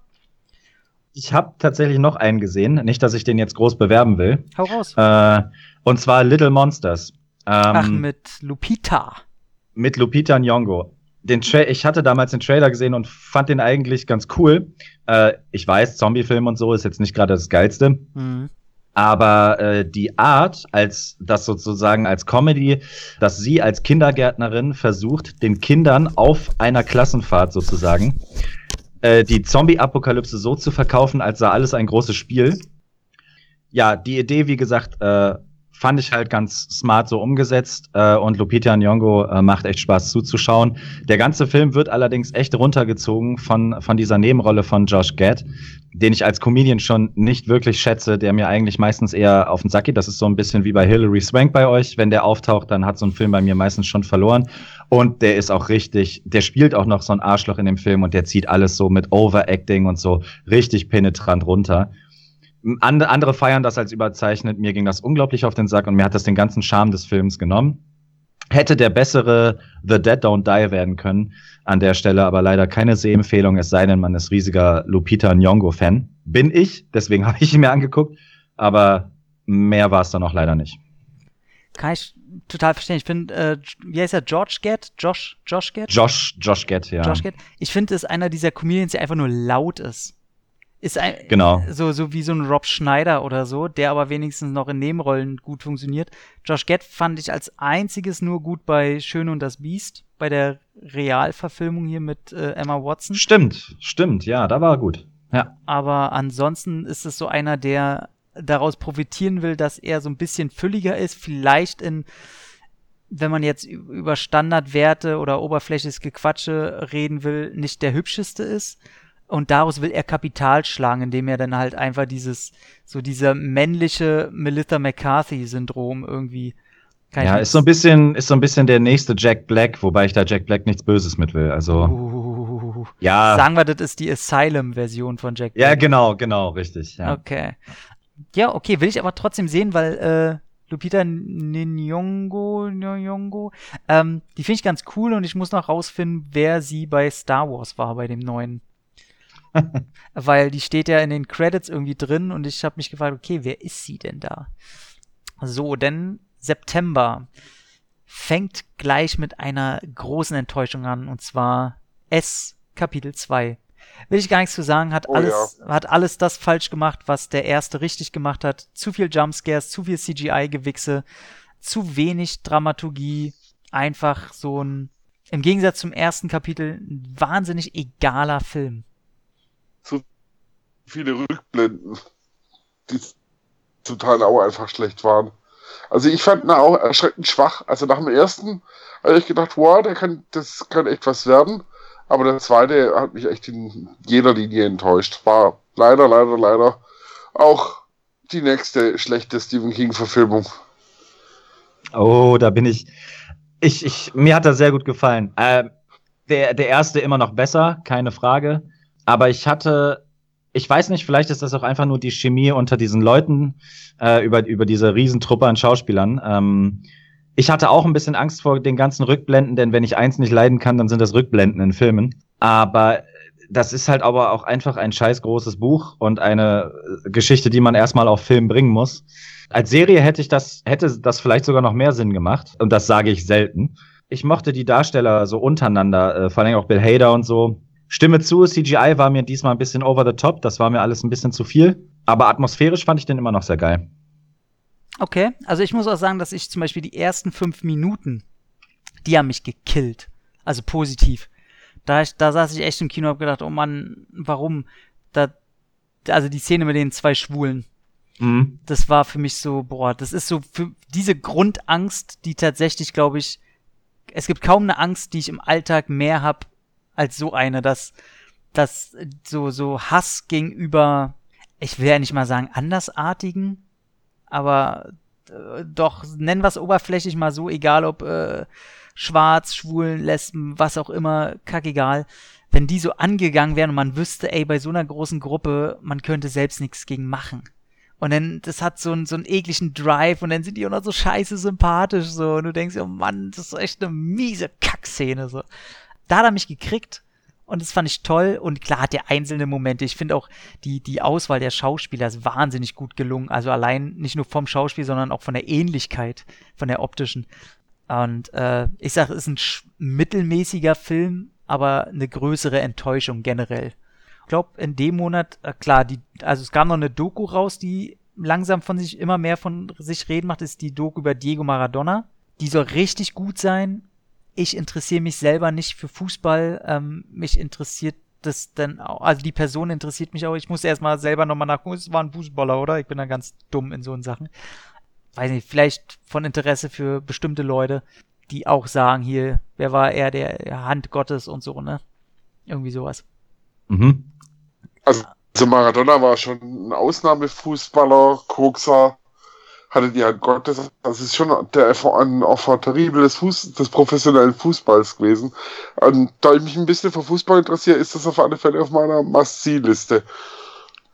Ich habe tatsächlich noch einen gesehen, nicht, dass ich den jetzt groß bewerben will. Hau raus. Äh, und zwar Little Monsters. Ähm, ach, mit Lupita. mit Lupita Nyong'o. Den Tra ich hatte damals den Trailer gesehen und fand den eigentlich ganz cool. Äh, ich weiß, Zombiefilm und so ist jetzt nicht gerade das Geilste. Mhm. Aber äh, die Art, als das sozusagen als Comedy, dass sie als Kindergärtnerin versucht, den Kindern auf einer Klassenfahrt sozusagen äh, die Zombie-Apokalypse so zu verkaufen, als sei alles ein großes Spiel. Ja, die Idee, wie gesagt, äh, fand ich halt ganz smart so umgesetzt äh, und Lupita Nyong'o äh, macht echt Spaß zuzuschauen. Der ganze Film wird allerdings echt runtergezogen von, von dieser Nebenrolle von Josh Gad, den ich als Comedian schon nicht wirklich schätze, der mir eigentlich meistens eher auf den Sack geht. Das ist so ein bisschen wie bei Hilary Swank bei euch. Wenn der auftaucht, dann hat so ein Film bei mir meistens schon verloren. Und der ist auch richtig, der spielt auch noch so ein Arschloch in dem Film und der zieht alles so mit Overacting und so richtig penetrant runter. And, andere feiern das als überzeichnet. Mir ging das unglaublich auf den Sack und mir hat das den ganzen Charme des Films genommen. Hätte der bessere The Dead Don't Die werden können an der Stelle, aber leider keine Sehempfehlung, es sei denn, man ist riesiger Lupita Nyong'o-Fan. Bin ich, deswegen habe ich ihn mir angeguckt, aber mehr war es dann auch leider nicht. Kann ich total verstehen. Ich finde, äh, wie heißt er? George Gett? Josh, Josh Gett? Josh, Josh Gett, ja. Josh Gett. Ich finde, es ist einer dieser Comedians, der einfach nur laut ist. Ist ein, Genau. so, so wie so ein Rob Schneider oder so, der aber wenigstens noch in Nebenrollen gut funktioniert. Josh Gett fand ich als einziges nur gut bei Schön und das Biest, bei der Realverfilmung hier mit äh, Emma Watson. Stimmt, stimmt, ja, da war er gut. Ja. Aber ansonsten ist es so einer, der daraus profitieren will, dass er so ein bisschen fülliger ist, vielleicht in wenn man jetzt über Standardwerte oder oberflächliches Gequatsche reden will, nicht der hübscheste ist. Und daraus will er Kapital schlagen, indem er dann halt einfach dieses, so dieser männliche Melissa McCarthy-Syndrom irgendwie. kann Ja, ist so ein bisschen, ist so ein bisschen der nächste Jack Black, wobei ich da Jack Black nichts Böses mit will. Also, Uh, ja. Sagen wir, das ist die Asylum-Version von Jack Ja, Black. genau, genau, richtig. Ja. Okay. Ja, okay, will ich aber trotzdem sehen, weil äh, Lupita Nyong'o, Nyong'o, ähm, die finde ich ganz cool und ich muss noch rausfinden, wer sie bei Star Wars war, bei dem neuen. weil die steht ja in den Credits irgendwie drin und ich habe mich gefragt, okay, wer ist sie denn da? So, denn September fängt gleich mit einer großen Enttäuschung an und zwar S Kapitel 2. Will ich gar nichts zu sagen, hat Oh alles, hat alles das falsch gemacht, was der erste richtig gemacht hat. Zu viel Jumpscares, zu viel CGI-Gewichse, zu wenig Dramaturgie, einfach so ein, im Gegensatz zum ersten Kapitel, ein wahnsinnig egaler Film. Zu viele Rückblenden, die zum Teil auch einfach schlecht waren. Also ich fand ihn auch erschreckend schwach. Also nach dem ersten habe ich gedacht, wow, der kann, das kann echt was werden. Aber der zweite hat mich echt in jeder Linie enttäuscht. War leider, leider, leider auch die nächste schlechte Stephen King-Verfilmung. Oh, da bin ich. Ich, ich, mir hat er sehr gut gefallen. Ähm, der, der erste immer noch besser, keine Frage. Aber ich hatte, ich weiß nicht, vielleicht ist das auch einfach nur die Chemie unter diesen Leuten, äh, über, über diese Riesentruppe an Schauspielern. Ähm, ich hatte auch ein bisschen Angst vor den ganzen Rückblenden, denn wenn ich eins nicht leiden kann, dann sind das Rückblenden in Filmen. Aber das ist halt aber auch einfach ein scheiß großes Buch und eine äh, Geschichte, die man erstmal auf Film bringen muss. Als Serie hätte ich das, hätte das vielleicht sogar noch mehr Sinn gemacht. Und das sage ich selten. Ich mochte die Darsteller so untereinander, äh, vor allem auch Bill Hader und so. Stimme zu, CGI war mir diesmal ein bisschen over the top. Das war mir alles ein bisschen zu viel. Aber atmosphärisch fand ich den immer noch sehr geil. Okay, also ich muss auch sagen, dass ich zum Beispiel die ersten fünf Minuten, die haben mich gekillt. Also positiv. Da, ich, da saß ich echt im Kino und hab gedacht, oh Mann, warum? Da, also die Szene mit den zwei Schwulen, Mhm. das war für mich so, boah, das ist so für diese Grundangst, die tatsächlich, glaube ich, es gibt kaum eine Angst, die ich im Alltag mehr hab als so eine, dass, dass so, so Hass gegenüber, ich will ja nicht mal sagen andersartigen, aber äh, doch, nennen wir es oberflächlich mal so, egal ob äh, schwarz, schwulen, lesben, was auch immer, kackegal, wenn die so angegangen wären und man wüsste, ey, bei so einer großen Gruppe, man könnte selbst nichts gegen machen. Und dann, das hat so einen, so einen ekligen Drive und dann sind die auch noch so scheiße sympathisch so und du denkst, oh Mann, das ist echt eine miese Kackszene so. Da hat er mich gekriegt und das fand ich toll und klar hat der einzelne Momente. Ich finde auch die, die Auswahl der Schauspieler ist wahnsinnig gut gelungen. Also allein nicht nur vom Schauspiel, sondern auch von der Ähnlichkeit, von der optischen. Und äh, ich sag, es ist ein mittelmäßiger Film, aber eine größere Enttäuschung generell. Ich glaube, in dem Monat, äh, klar, die, also es kam noch eine Doku raus, die langsam von sich immer mehr von sich reden macht, ist die Doku über Diego Maradona. Die soll richtig gut sein. Ich interessiere mich selber nicht für Fußball. Ähm, mich interessiert das dann auch, also die Person interessiert mich auch. Ich muss erstmal selber nochmal nachgucken. Es war ein Fußballer, oder? Ich bin da ganz dumm in so Sachen. weiß nicht, vielleicht von Interesse für bestimmte Leute, die auch sagen, hier, wer war er der Hand Gottes und so, ne? Irgendwie sowas. Mhm. Also Maradona war schon ein Ausnahmefußballer, Kokser, hatte die Hand Gottes. Das ist schon der ein Terrible des, Fuß, des professionellen Fußballs gewesen. Und da ich mich ein bisschen für Fußball interessiere, ist das auf alle Fälle auf meiner Must-See-Liste.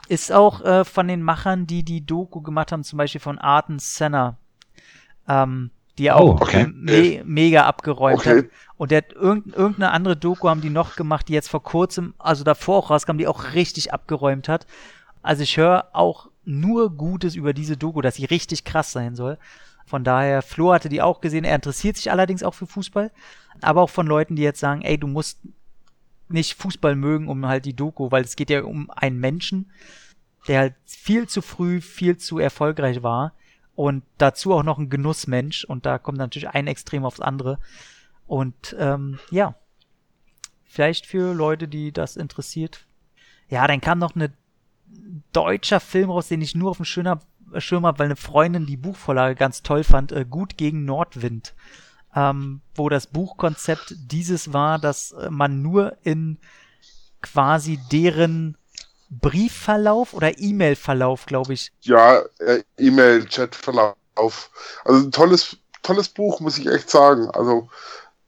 Ist auch äh, von den Machern, die die Doku gemacht haben, zum Beispiel von Arten Senna, ähm, die Oh, auch okay. me mega abgeräumt Okay. hat. Und der irgendeine andere Doku haben die noch gemacht, die jetzt vor kurzem, also davor auch rauskam, die auch richtig abgeräumt hat. Also ich höre auch nur Gutes über diese Doku, dass sie richtig krass sein soll. Von daher, Flo hatte die auch gesehen. Er interessiert sich allerdings auch für Fußball. Aber auch von Leuten, die jetzt sagen, ey, du musst nicht Fußball mögen, um halt die Doku, weil es geht ja um einen Menschen, der halt viel zu früh, viel zu erfolgreich war und dazu auch noch ein Genussmensch und da kommt natürlich ein Extrem aufs andere. Und ähm, ja, vielleicht für Leute, die das interessiert. Ja, dann kam noch eine deutscher Film raus, den ich nur auf dem hab, Schirm hab, weil eine Freundin die Buchvorlage ganz toll fand. Äh, Gut gegen Nordwind. Ähm, wo das Buchkonzept dieses war, dass äh, man nur in quasi deren Briefverlauf oder E-Mail-Verlauf, glaube ich. Ja, äh, E-Mail, Chat-Verlauf. Also ein tolles, tolles Buch, muss ich echt sagen. Also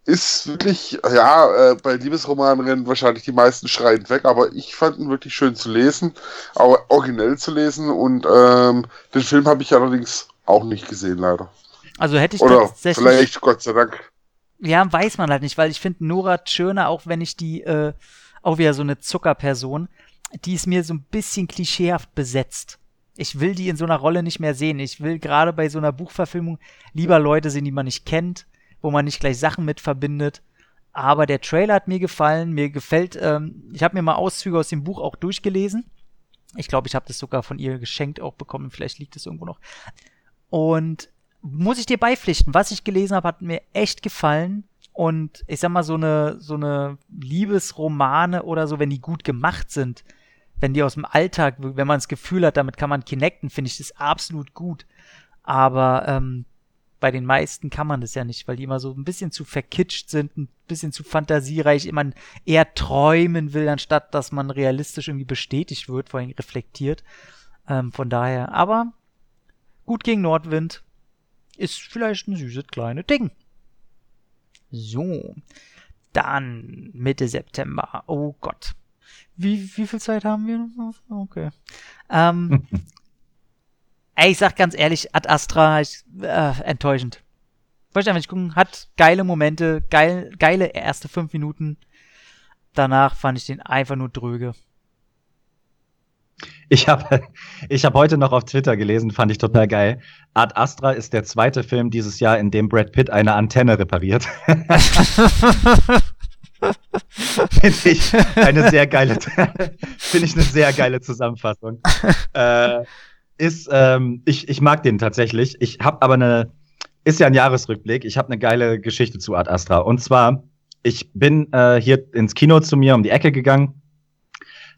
ist wirklich, ja, äh, bei Liebesromanen rennen wahrscheinlich die meisten schreiend weg, aber ich fand ihn wirklich schön zu lesen, aber originell zu lesen und ähm, den Film habe ich allerdings auch nicht gesehen, leider. Also hätte ich Oder tatsächlich. vielleicht, Gott sei Dank. Ja, weiß man halt nicht, weil ich finde Nora Tschirner, auch wenn ich die, äh, auch wieder so eine Zuckerperson, die ist mir so ein bisschen klischeehaft besetzt. Ich will die in so einer Rolle nicht mehr sehen. Ich will gerade bei so einer Buchverfilmung lieber Leute sehen, die man nicht kennt, wo man nicht gleich Sachen mit verbindet. Aber der Trailer hat mir gefallen. Mir gefällt, ähm, ich habe mir mal Auszüge aus dem Buch auch durchgelesen. Ich glaube, ich habe das sogar von ihr geschenkt auch bekommen. Vielleicht liegt es irgendwo noch. Und muss ich dir beipflichten, was ich gelesen habe, hat mir echt gefallen. Und ich sag mal, so eine, so eine Liebesromane oder so, wenn die gut gemacht sind, wenn die aus dem Alltag, wenn man das Gefühl hat, damit kann man connecten, finde ich das absolut gut. Aber ähm, bei den meisten kann man das ja nicht, weil die immer so ein bisschen zu verkitscht sind, ein bisschen zu fantasiereich, man eher träumen will, anstatt dass man realistisch irgendwie bestätigt wird, vor allem reflektiert. Ähm, von daher, aber gut gegen Nordwind ist vielleicht ein süßes kleines Ding. So, dann Mitte September. Oh Gott. Wie, wie viel Zeit haben wir? Okay. Ähm, ey, ich sag ganz ehrlich, Ad Astra, ich, äh, enttäuschend. Wollte ich einfach nicht gucken. Hat geile Momente, geil, geile erste fünf Minuten. Danach fand ich den einfach nur dröge. Ich habe ich hab heute noch auf Twitter gelesen, fand ich total geil. Ad Astra ist der zweite Film dieses Jahr, in dem Brad Pitt eine Antenne repariert. Finde ich eine sehr geile, finde ich eine sehr geile Zusammenfassung. äh, ist, ähm, ich, ich mag den tatsächlich. Ich habe aber eine, ist ja ein Jahresrückblick. Ich habe eine geile Geschichte zu Ad Astra. Und zwar, ich bin äh, hier ins Kino zu mir um die Ecke gegangen,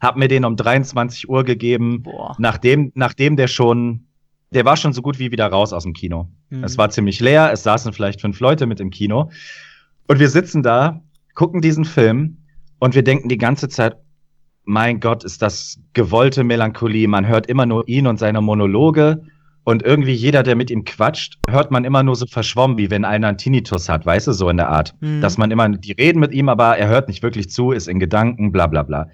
habe mir den um 23 Uhr gegeben, Boah. nachdem, nachdem der schon, der war schon so gut wie wieder raus aus dem Kino. Mhm. Es war ziemlich leer, es saßen vielleicht fünf Leute mit im Kino. Und wir sitzen da, gucken diesen Film und wir denken die ganze Zeit, mein Gott, ist das gewollte Melancholie. Man hört immer nur ihn und seine Monologe. Und irgendwie jeder, der mit ihm quatscht, hört man immer nur so verschwommen, wie wenn einer einen Tinnitus hat, weißt du, so in der Art. Mhm. Dass man immer, die reden mit ihm, aber er hört nicht wirklich zu, ist in Gedanken, bla bla bla.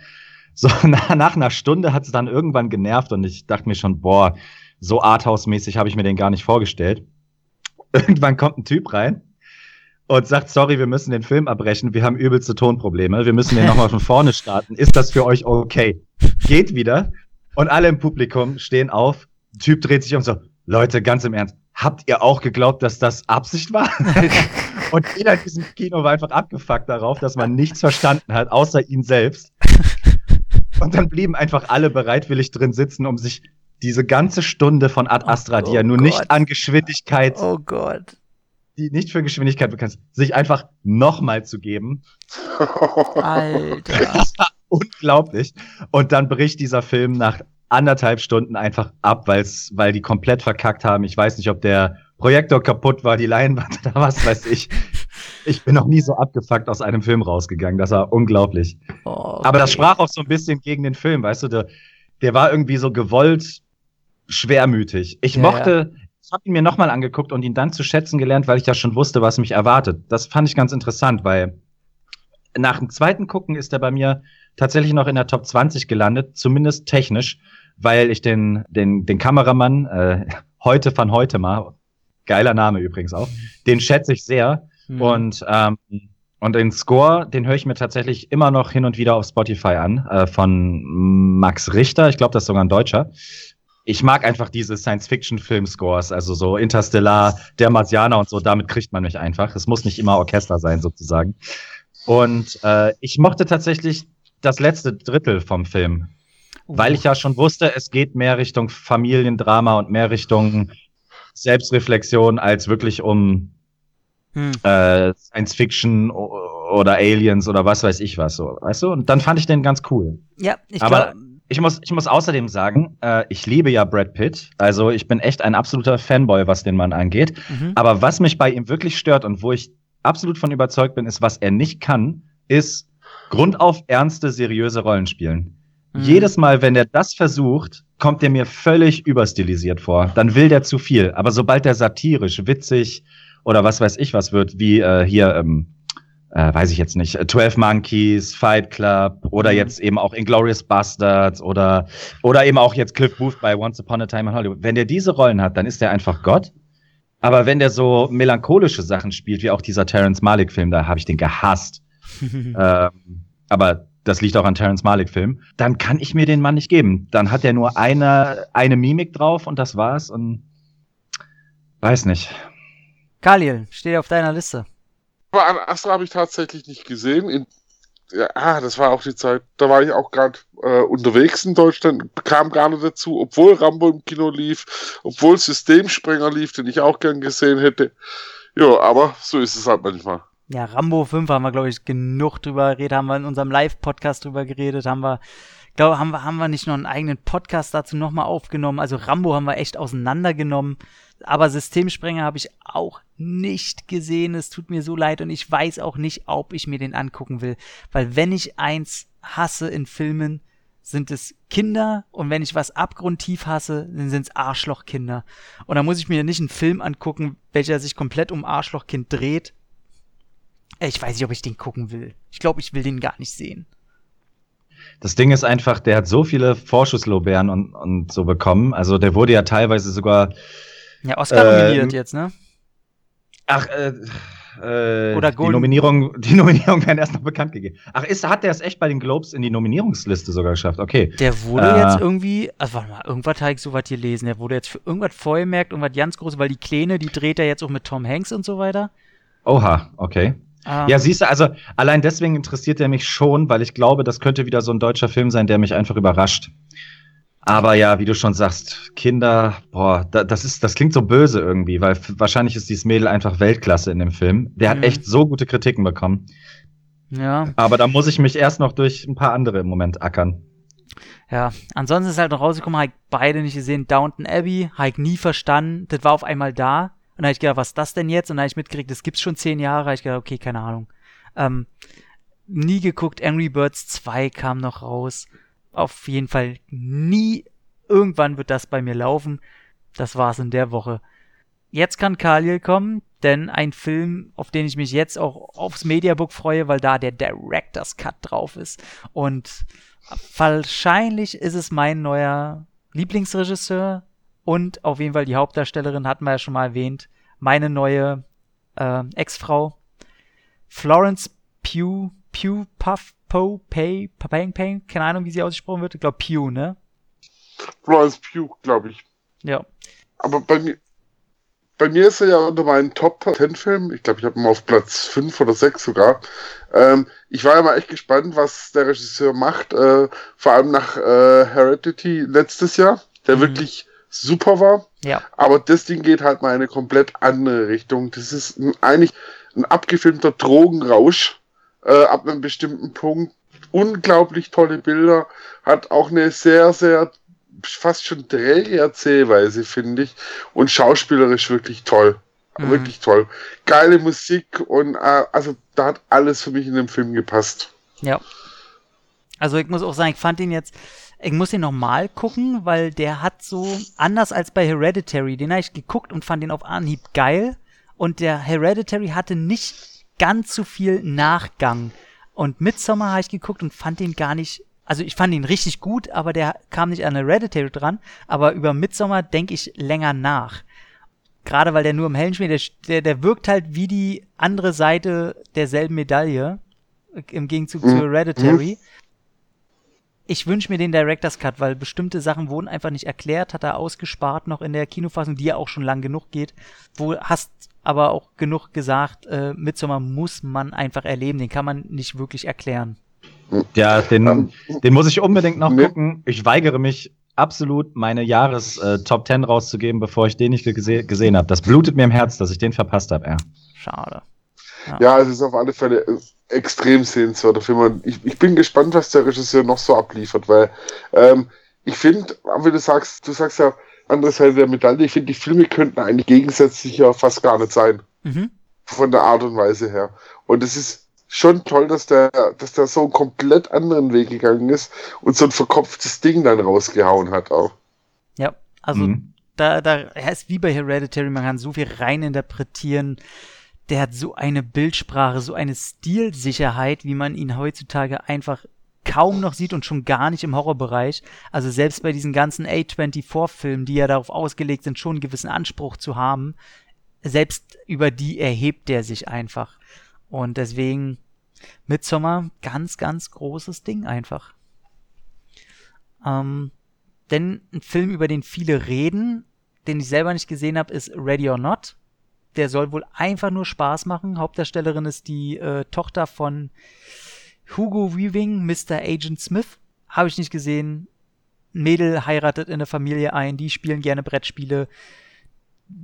So, nach, nach einer Stunde hat es dann irgendwann genervt und ich dachte mir schon, boah, so Arthouse-mäßig habe ich mir den gar nicht vorgestellt. Irgendwann kommt ein Typ rein und sagt, sorry, wir müssen den Film abbrechen, wir haben übelste Tonprobleme, wir müssen den nochmal von vorne starten. Ist das für euch okay? Geht wieder und alle im Publikum stehen auf. Der Typ dreht sich um so, Leute, ganz im Ernst, habt ihr auch geglaubt, dass das Absicht war? und jeder in diesem Kino war einfach abgefuckt darauf, dass man nichts verstanden hat, außer ihn selbst. Und dann blieben einfach alle bereitwillig drin sitzen, um sich diese ganze Stunde von Ad Astra, die Oh ja nun Gott. nicht an Geschwindigkeit, Oh Gott. Die nicht für Geschwindigkeit bekannt ist, sich einfach nochmal zu geben. Alter. Das war unglaublich. Und dann bricht dieser Film nach anderthalb Stunden einfach ab, weil's, weil die komplett verkackt haben. Ich weiß nicht, ob der Projektor kaputt war, die Leinwand oder was weiß ich. Ich bin noch nie so abgefuckt aus einem Film rausgegangen. Das war unglaublich. Oh, Aber das okay. sprach auch so ein bisschen gegen den Film, weißt du, der, der war irgendwie so gewollt schwermütig. Ich Ja, mochte, ich habe ihn mir nochmal angeguckt und ihn dann zu schätzen gelernt, weil ich ja schon wusste, was mich erwartet. Das fand ich ganz interessant, weil nach dem zweiten Gucken ist er bei mir tatsächlich noch in der Top 20 gelandet, zumindest technisch, weil ich den, den, den Kameramann, äh, heute von heute mal, geiler Name übrigens auch, den schätze ich sehr. Mhm. Und, ähm, und den Score, den höre ich mir tatsächlich immer noch hin und wieder auf Spotify an, äh, von Max Richter. Ich glaube, das ist sogar ein Deutscher. Ich mag einfach diese Science-Fiction-Film-Scores, also so Interstellar, Der Marsianer und so, damit kriegt man mich einfach. Es muss nicht immer Orchester sein, sozusagen. Und äh, ich mochte tatsächlich das letzte Drittel vom Film, weil ich ja schon wusste, es geht mehr Richtung Familiendrama und mehr Richtung Selbstreflexion als wirklich um Hm. äh, Science Fiction o- oder Aliens oder was weiß ich was so, weißt du? Und dann fand ich den ganz cool. Ja, ich glaube. Ich muss, ich muss außerdem sagen, äh, ich liebe ja Brad Pitt. Also ich bin echt ein absoluter Fanboy, was den Mann angeht. Mhm. Aber was mich bei ihm wirklich stört und wo ich absolut von überzeugt bin, ist, was er nicht kann, ist grundauf ernste, seriöse Rollen spielen. Mhm. Jedes Mal, wenn er das versucht, kommt er mir völlig überstilisiert vor. Dann will der zu viel. Aber sobald er satirisch, witzig oder was weiß ich was wird, wie äh, hier, ähm, äh, weiß ich jetzt nicht, äh, 12 Monkeys, Fight Club oder Mhm. jetzt eben auch Inglourious Bastards oder, oder eben auch jetzt Cliff Booth bei Once Upon a Time in Hollywood. Wenn der diese Rollen hat, dann ist er einfach Gott. Aber wenn der so melancholische Sachen spielt, wie auch dieser Terrence Malick-Film, da habe ich den gehasst. ähm, aber das liegt auch an Terrence Malick-Film. Dann kann ich mir den Mann nicht geben. Dann hat er nur eine, eine Mimik drauf und das war's und weiß nicht. Khalil, steht auf deiner Liste. Aber an Astra habe ich tatsächlich nicht gesehen. In, ja, ah, das war auch die Zeit. Da war ich auch gerade äh, unterwegs in Deutschland, kam gar nicht dazu, obwohl Rambo im Kino lief, obwohl Systemsprenger lief, den ich auch gern gesehen hätte. Ja, aber so ist es halt manchmal. Ja, Rambo 5 haben wir, glaube ich, genug drüber geredet, haben wir in unserem Live-Podcast drüber geredet, haben wir, glaube, haben wir, haben wir nicht noch einen eigenen Podcast dazu nochmal aufgenommen. Also Rambo haben wir echt auseinandergenommen. Aber Systemsprenger habe ich auch nicht gesehen. Es tut mir so leid und ich weiß auch nicht, ob ich mir den angucken will. Weil wenn ich eins hasse in Filmen, sind es Kinder und wenn ich was abgrundtief hasse, dann sind es Arschlochkinder. Und da muss ich mir nicht einen Film angucken, welcher sich komplett um Arschlochkind dreht. Ich weiß nicht, ob ich den gucken will. Ich glaube, ich will den gar nicht sehen. Das Ding ist einfach, der hat so viele Vorschusslorbeeren und, und so bekommen. Also der wurde ja teilweise sogar, Ja, Oscar Ähm, nominiert jetzt, ne? ach, äh, äh, Oder die Nominierung, die Nominierung werden erst noch bekannt gegeben. Ach, ist, hat der es echt bei den Globes in die Nominierungsliste sogar geschafft? Okay. Der wurde Äh. jetzt irgendwie, also warte mal, irgendwas habe ich so was hier lesen. Der wurde jetzt für irgendwas vorgemerkt, irgendwas ganz groß, weil die Kleine, die dreht er jetzt auch mit Tom Hanks und so weiter. Oha, okay. Ähm, Ja, siehst du, also allein deswegen interessiert er mich schon, weil ich glaube, das könnte wieder so ein deutscher Film sein, der mich einfach überrascht. Aber ja, wie du schon sagst, Kinder, boah, da, das ist, das klingt so böse irgendwie, weil wahrscheinlich ist dieses Mädel einfach Weltklasse in dem Film. Der hat Mhm. echt so gute Kritiken bekommen. ja, Aber da muss ich mich erst noch durch ein paar andere im Moment ackern. ja. Ansonsten ist halt noch rausgekommen, habe ich beide nicht gesehen. Downton Abbey, habe ich nie verstanden. Das war auf einmal da. Und da habe ich gedacht, was ist das denn jetzt? Und dann habe ich mitgekriegt, das gibt's schon zehn Jahre. Habe ich gedacht, okay, keine Ahnung. Ähm, nie geguckt. Angry Birds 2 kam noch raus. Auf jeden Fall nie. Irgendwann wird das bei mir laufen. Das war's in der Woche. Jetzt kann Khalil kommen, denn ein Film, auf den ich mich jetzt auch aufs Mediabook freue, weil da der Director's Cut drauf ist. Und wahrscheinlich ist es mein neuer Lieblingsregisseur und auf jeden Fall die Hauptdarstellerin, hatten wir ja schon mal erwähnt, meine neue äh, Ex-Frau, Florence Pugh, Pugh, Puff, Poe, Pay, Pang, Pang, keine Ahnung, wie sie ausgesprochen wird. Ich glaube Pugh, ne? Florence Pugh, glaube ich. Ja. Aber bei mir, bei mir ist er ja unter meinen Top 10 Filmen. Ich glaube, ich habe ihn auf Platz 5 oder 6 sogar. Ähm, ich war ja mal echt gespannt, was der Regisseur macht. Äh, vor allem nach äh, Heredity letztes Jahr, der Mhm. wirklich super war. Ja. Aber das Ding geht halt mal in eine komplett andere Richtung. Das ist ein, eigentlich ein abgefilmter Drogenrausch äh, ab einem bestimmten Punkt. Unglaublich tolle Bilder. Hat auch eine sehr, sehr fast schon träge Erzählweise, finde ich. Und schauspielerisch wirklich toll. Mhm. Wirklich toll. Geile Musik und äh, also da hat alles für mich in dem Film gepasst. Ja. Also ich muss auch sagen, ich fand ihn jetzt, ich muss ihn nochmal gucken, weil der hat so, anders als bei Hereditary, den habe ich geguckt und fand ihn auf Anhieb geil. Und der Hereditary hatte nicht ganz so viel Nachgang. Und Midsommar habe ich geguckt und fand ihn gar nicht, also ich fand ihn richtig gut, aber der kam nicht an Hereditary dran. Aber über Midsommar denke ich länger nach. Gerade weil der nur im Hellen spielt, der, der, der wirkt halt wie die andere Seite derselben Medaille. Im Gegenzug mhm. zu Hereditary. Ich wünsche mir den Director's Cut, weil bestimmte Sachen wurden einfach nicht erklärt, hat er ausgespart noch in der Kinofassung, die ja auch schon lang genug geht. Wo hast aber auch genug gesagt, äh, Midsommar muss man einfach erleben, den kann man nicht wirklich erklären. Ja, den, den muss ich unbedingt noch gucken. Ich weigere mich absolut, meine Jahres-Top äh, 10 rauszugeben, bevor ich den nicht gese gesehen habe. Das blutet mir im Herz, dass ich den verpasst habe. Ja. Schade. Ja. ja, es ist auf alle Fälle extrem sehenswerter Film. Und ich, ich bin gespannt, was der Regisseur noch so abliefert, weil ähm, ich finde, wie du sagst, du sagst ja, andere Seite der Medaille, ich finde, die Filme könnten eigentlich gegensätzlich ja fast gar nicht sein. Mhm. Von der Art und Weise her. Und es ist schon toll, dass der, dass der so einen komplett anderen Weg gegangen ist und so ein verkopftes Ding dann rausgehauen hat auch. Ja, also mhm. da, da, ist wie bei Hereditary, man kann so viel reininterpretieren der hat so eine Bildsprache, so eine Stilsicherheit, wie man ihn heutzutage einfach kaum noch sieht und schon gar nicht im Horrorbereich. Also selbst bei diesen ganzen A24-Filmen, die ja darauf ausgelegt sind, schon einen gewissen Anspruch zu haben, selbst über die erhebt der sich einfach. Und deswegen Midsommar, ganz, ganz großes Ding einfach. Ähm, denn ein Film, über den viele reden, den ich selber nicht gesehen habe, ist Ready or Not der soll wohl einfach nur Spaß machen. Hauptdarstellerin ist die äh, Tochter von Hugo Weaving, Mr. Agent Smith. Habe ich nicht gesehen. Mädel heiratet in eine Familie ein, die spielen gerne Brettspiele.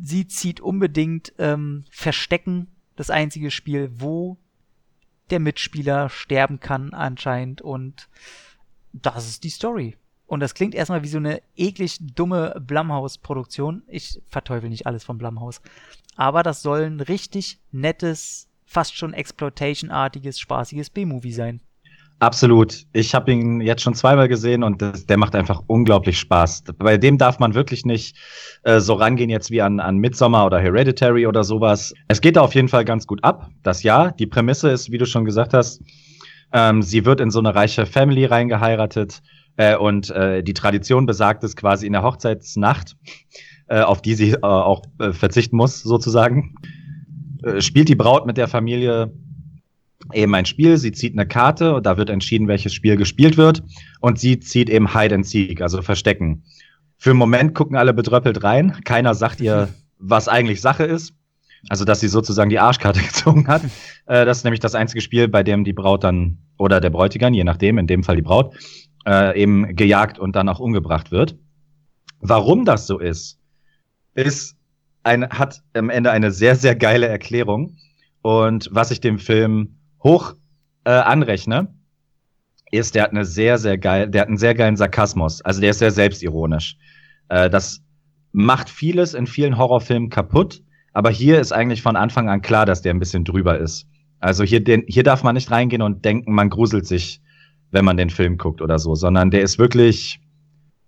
Sie zieht unbedingt ähm, Verstecken, das einzige Spiel, wo der Mitspieler sterben kann anscheinend. Und das ist die Story. Und das klingt erstmal wie so eine eklig dumme Blumhouse-Produktion. Ich verteufel nicht alles von Blumhouse aber das soll ein richtig nettes, fast schon Exploitation-artiges, spaßiges B-Movie sein. Absolut. Ich habe ihn jetzt schon zweimal gesehen und das, der macht einfach unglaublich Spaß. Bei dem darf man wirklich nicht äh, so rangehen jetzt wie an, an Midsommar oder Hereditary oder sowas. Es geht da auf jeden Fall ganz gut ab. Das ja. Die Prämisse ist, wie du schon gesagt hast, ähm, sie wird in so eine reiche Family reingeheiratet äh, und äh, die Tradition besagt es quasi in der Hochzeitsnacht auf die sie äh, auch äh, verzichten muss, sozusagen. Äh, spielt die Braut mit der Familie eben ein Spiel, sie zieht eine Karte und da wird entschieden, welches Spiel gespielt wird und sie zieht eben Hide and Seek, also Verstecken. Für einen Moment gucken alle bedröppelt rein, keiner sagt ihr, was eigentlich Sache ist. Also, dass sie sozusagen die Arschkarte gezogen hat. Äh, das ist nämlich das einzige Spiel, bei dem die Braut dann, oder der Bräutigam, je nachdem, in dem Fall die Braut, äh, eben gejagt und dann auch umgebracht wird. Warum das so ist, ist ein, hat am Ende eine sehr, sehr geile Erklärung. Und was ich dem Film hoch äh, anrechne, ist, der hat eine sehr, sehr geil, der hat einen sehr geilen Sarkasmus. Also der ist sehr selbstironisch. Äh, das macht vieles in vielen Horrorfilmen kaputt, aber hier ist eigentlich von Anfang an klar, dass der ein bisschen drüber ist. Also hier, den, hier darf man nicht reingehen und denken, man gruselt sich, wenn man den Film guckt oder so, sondern der ist wirklich,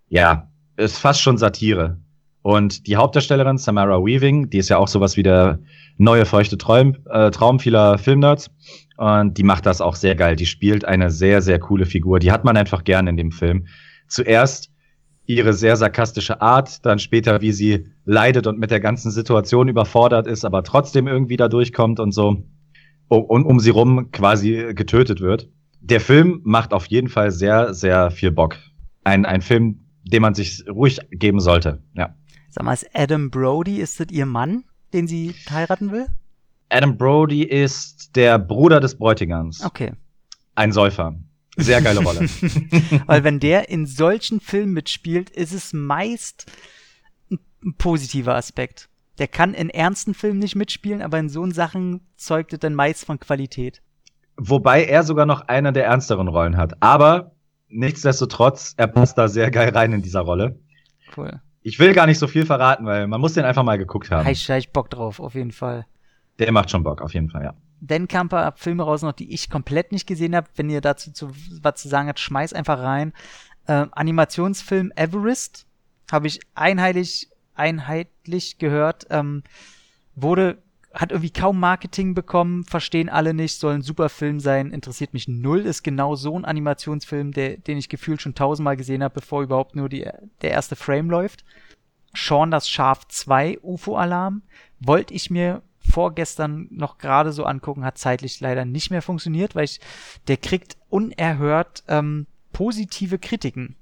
ja, ist fast schon Satire. Und die Hauptdarstellerin, Samara Weaving, die ist ja auch sowas wie der neue feuchte Traum, äh, Traum vieler Filmnerds. Und die macht das auch sehr geil. Die spielt eine sehr, sehr coole Figur. Die hat man einfach gern in dem Film. Zuerst ihre sehr sarkastische Art, dann später, wie sie leidet und mit der ganzen Situation überfordert ist, aber trotzdem irgendwie da durchkommt und so. Und um sie rum quasi getötet wird. Der Film macht auf jeden Fall sehr, sehr viel Bock. Ein, ein Film, den man sich ruhig geben sollte, ja. Sag mal, ist Adam Brody, ist das ihr Mann, den sie heiraten will? Adam Brody ist der Bruder des Bräutigams. Okay. Ein Säufer. Sehr geile Rolle. Weil wenn der in solchen Filmen mitspielt, ist es meist ein positiver Aspekt. Der kann in ernsten Filmen nicht mitspielen, aber in so Sachen zeugt es dann meist von Qualität. Wobei er sogar noch eine der ernsteren Rollen hat. Aber nichtsdestotrotz, er passt da sehr geil rein in dieser Rolle. Cool. Ich will gar nicht so viel verraten, weil man muss den einfach mal geguckt haben. Habe ich, ich Bock drauf, auf jeden Fall. Der macht schon Bock, auf jeden Fall, ja. Dan Kamper ab Filme raus noch, die ich komplett nicht gesehen habe. Wenn ihr dazu zu, was zu sagen habt, schmeiß einfach rein. Ähm, Animationsfilm Everest habe ich einheitlich, einheitlich gehört. Ähm, wurde, hat irgendwie kaum Marketing bekommen, verstehen alle nicht, soll ein super Film sein, interessiert mich null. Ist genau so ein Animationsfilm, der, den ich gefühlt schon tausendmal gesehen habe, bevor überhaupt nur die, der erste Frame läuft. Sean das Schaf 2 UFO-Alarm wollte ich mir vorgestern noch gerade so angucken, hat zeitlich leider nicht mehr funktioniert, weil ich, der kriegt unerhört ähm, positive Kritiken.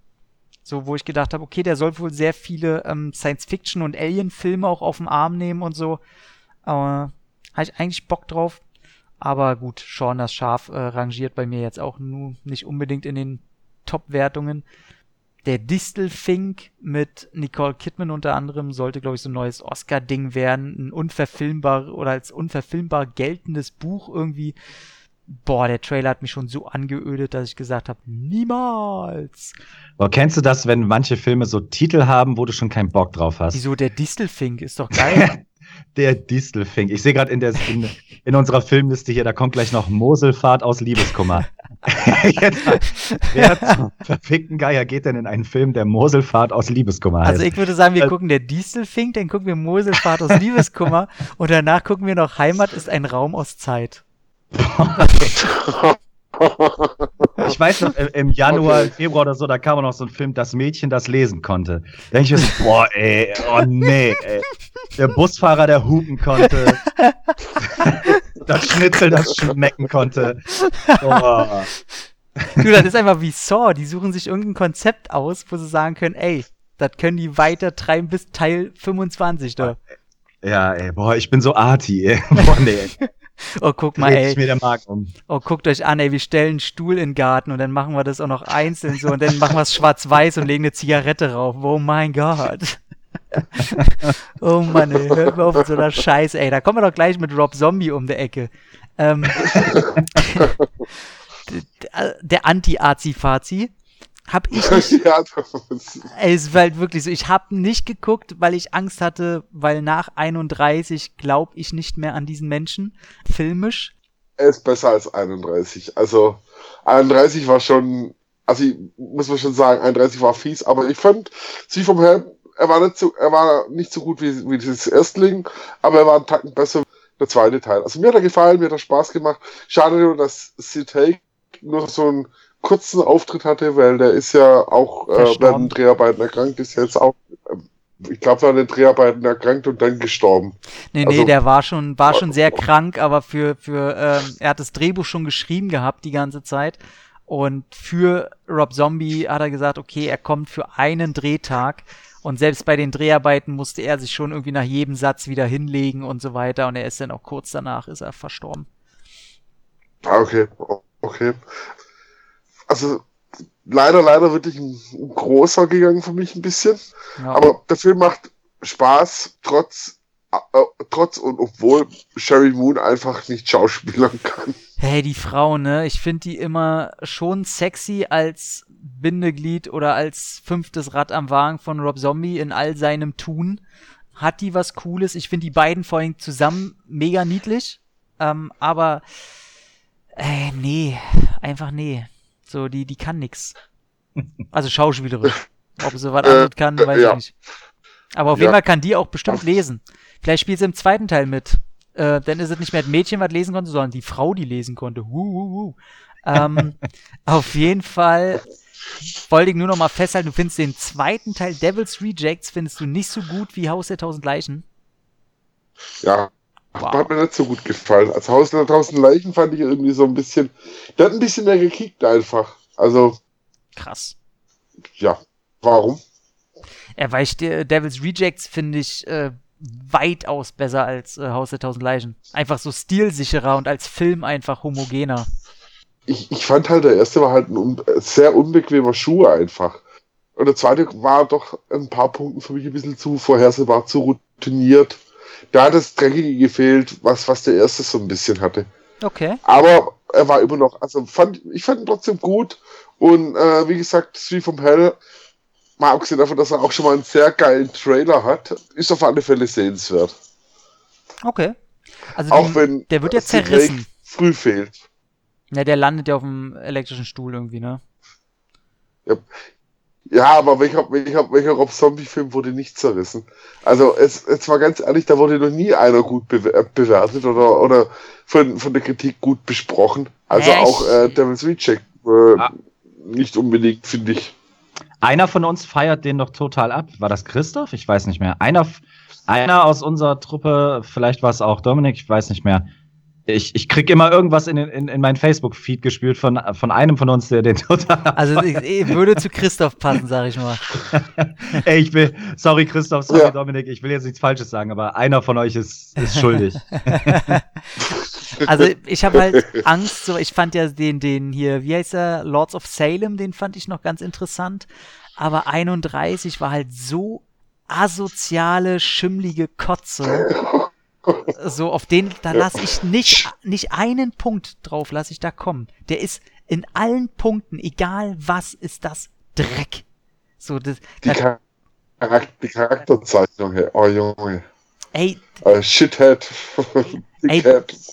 So, wo ich gedacht habe, okay, der soll wohl sehr viele ähm, Science-Fiction- und Alien-Filme auch auf den Arm nehmen und so. Aber habe ich eigentlich Bock drauf. Aber gut, Sean das Schaf äh, rangiert bei mir jetzt auch nur nicht unbedingt in den Top-Wertungen. Der Distelfink mit Nicole Kidman unter anderem sollte, glaube ich, so ein neues Oscar-Ding werden. Ein unverfilmbar oder als unverfilmbar geltendes Buch irgendwie. Boah, der Trailer hat mich schon so angeödet, dass ich gesagt habe, niemals. Aber kennst du das, wenn manche Filme so Titel haben, wo du schon keinen Bock drauf hast? Wieso der Distelfink ist doch geil. der Distelfink. Ich sehe gerade in, in, in unserer Filmliste hier, da kommt gleich noch Moselfahrt aus Liebeskummer. Jetzt wer zum verfickten Geier geht denn in einen Film, der Moselfahrt aus Liebeskummer heißt? Also ich würde sagen, wir gucken der Distelfink, dann gucken wir Moselfahrt aus Liebeskummer und danach gucken wir noch Heimat ist ein Raum aus Zeit. Ich weiß noch, im- Januar, Okay. Februar oder so, da kam auch noch so ein Film, das Mädchen, das lesen konnte. Da denke ich mir so, boah, ey, oh nee, ey. Der Busfahrer, der hupen konnte. das Schnitzel, das schmecken konnte. Boah. Du, das ist einfach wie Saw, die suchen sich irgendein Konzept aus, wo sie sagen können, ey, das können die weiter treiben bis Teil 25 da. Ja, ey, boah, ich bin so arty, ey. Boah, nee, Oh, guck mal, ey. mir der Magen um. Oh, guckt euch an, ey, wir stellen einen Stuhl in den Garten und dann machen wir das auch noch einzeln so und dann machen wir es schwarz-weiß und legen eine Zigarette rauf. Oh mein Gott. oh Mann, ey, hört mir auf mit so einer Scheiße, ey. Da kommen wir doch gleich mit Rob Zombie um die Ecke. Ähm, der der Anti-Azi-Fazi hab ich nicht ja, Es war halt wirklich so, ich habe nicht geguckt, weil ich Angst hatte, weil nach 31 glaube ich nicht mehr an diesen Menschen. Filmisch. er ist besser als 31. Also 31 war schon, also ich, muss man schon sagen, 31 war fies, aber ich fand sie vom Helm, er war nicht so, er war nicht so gut wie, wie dieses Erstling, aber er war einen Tacken besser der zweite Teil. Also mir hat er gefallen, mir hat er Spaß gemacht. Schade nur, dass Sid Haig nur so einen kurzen Auftritt hatte, weil der ist ja auch äh, während den Dreharbeiten erkrankt, ist jetzt auch, ähm, ich glaube, während den Dreharbeiten erkrankt und dann gestorben. Nee, nee, Also- der war schon, war schon sehr krank, aber für, für, ähm, er hat das Drehbuch schon geschrieben gehabt die ganze Zeit. Und für Rob Zombie hat er gesagt, okay, er kommt für einen Drehtag. Und selbst bei den Dreharbeiten musste er sich schon irgendwie nach jedem Satz wieder hinlegen und so weiter. Und er ist dann auch kurz danach, ist er verstorben. Ah, okay, okay. Also leider, leider wirklich ein, ein großer gegangen für mich ein bisschen. Ja. Aber der Film macht Spaß, trotz, äh, trotz und obwohl Sherry Moon einfach nicht schauspielern kann. Hey, die Frau, ne? Ich finde die immer schon sexy als Bindeglied oder als fünftes Rad am Wagen von Rob Zombie in all seinem Tun. Hat die was Cooles? Ich finde die beiden vor allem zusammen mega niedlich. Ähm, aber, äh, nee, einfach nee. So, die, die kann nix. Also schauspielerisch. Ob sie was Äh, anderes kann, weiß ja. ich nicht. Aber auf Ja. jeden Fall kann die auch bestimmt lesen. Vielleicht spielt sie im zweiten Teil mit. Äh, dann ist es nicht mehr das Mädchen, was lesen konnte, sondern die Frau, die lesen konnte. Hu, hu, hu. Ähm, auf jeden Fall wollte ich nur noch mal festhalten, du findest den zweiten Teil Devil's Rejects findest du nicht so gut wie Haus der Tausend Leichen. Ja, Wow. hat mir nicht so gut gefallen. Als Haus der tausend Leichen fand ich irgendwie so ein bisschen, der hat ein bisschen mehr gekickt einfach. Also, Krass. ja, warum? Er weicht der Devil's Rejects finde ich äh, weitaus besser als äh, Haus der Tausend Leichen. Einfach so stilsicherer und als Film einfach homogener. ich, ich fand halt, der erste war halt ein un sehr unbequemer Schuh einfach. Und der zweite war doch ein paar Punkten für mich ein bisschen zu vorhersehbar, zu routiniert. Da hat das Dreckige gefehlt, was, was der erste so ein bisschen hatte. Okay. Aber er war immer noch, also fand, ich fand ihn trotzdem gut. Und äh, wie gesagt, Street from Hell, mal abgesehen davon, dass er auch schon mal einen sehr geilen Trailer hat, ist auf alle Fälle sehenswert. Okay. Also Auch den, wenn der wird ja zerrissen. Früh fehlt. Ja, der landet ja auf dem elektrischen Stuhl irgendwie, ne? Ja, aber welcher, welcher, welcher Rob Zombie-Film wurde nicht zerrissen? Also, es, es war ganz ehrlich, da wurde noch nie einer gut äh, bewertet oder, oder von, von der Kritik gut besprochen. Also Echt? auch äh, Devil's Reject äh, Ah. nicht unbedingt, finde ich. Einer von uns feiert den doch total ab. War das Christoph? Ich weiß nicht mehr. Einer, einer aus unserer Truppe, vielleicht war es auch Dominik, ich weiß nicht mehr. Ich, ich krieg immer irgendwas in, den- in, in meinen Facebook-Feed gespielt von, von einem von uns, der den total Also ich, ich würde zu Christoph passen, sag ich mal. Ey, ich will, sorry Christoph, sorry Ja. Dominik, ich will jetzt nichts Falsches sagen, aber einer von euch ist, ist schuldig. Also ich habe halt Angst, so ich fand ja den, den hier, wie heißt er, Lords of Salem, den fand ich noch ganz interessant. Aber 31 war halt so asoziale, schimmlige Kotze. So, auf den, da lasse ich nicht, nicht einen Punkt drauf, lasse ich da kommen. Der ist in allen Punkten, egal was, ist das Dreck. So, das, Die, da, Charak die Charakterzeichnung, hey. oh Junge. ey, Äh, Shithead. Ey.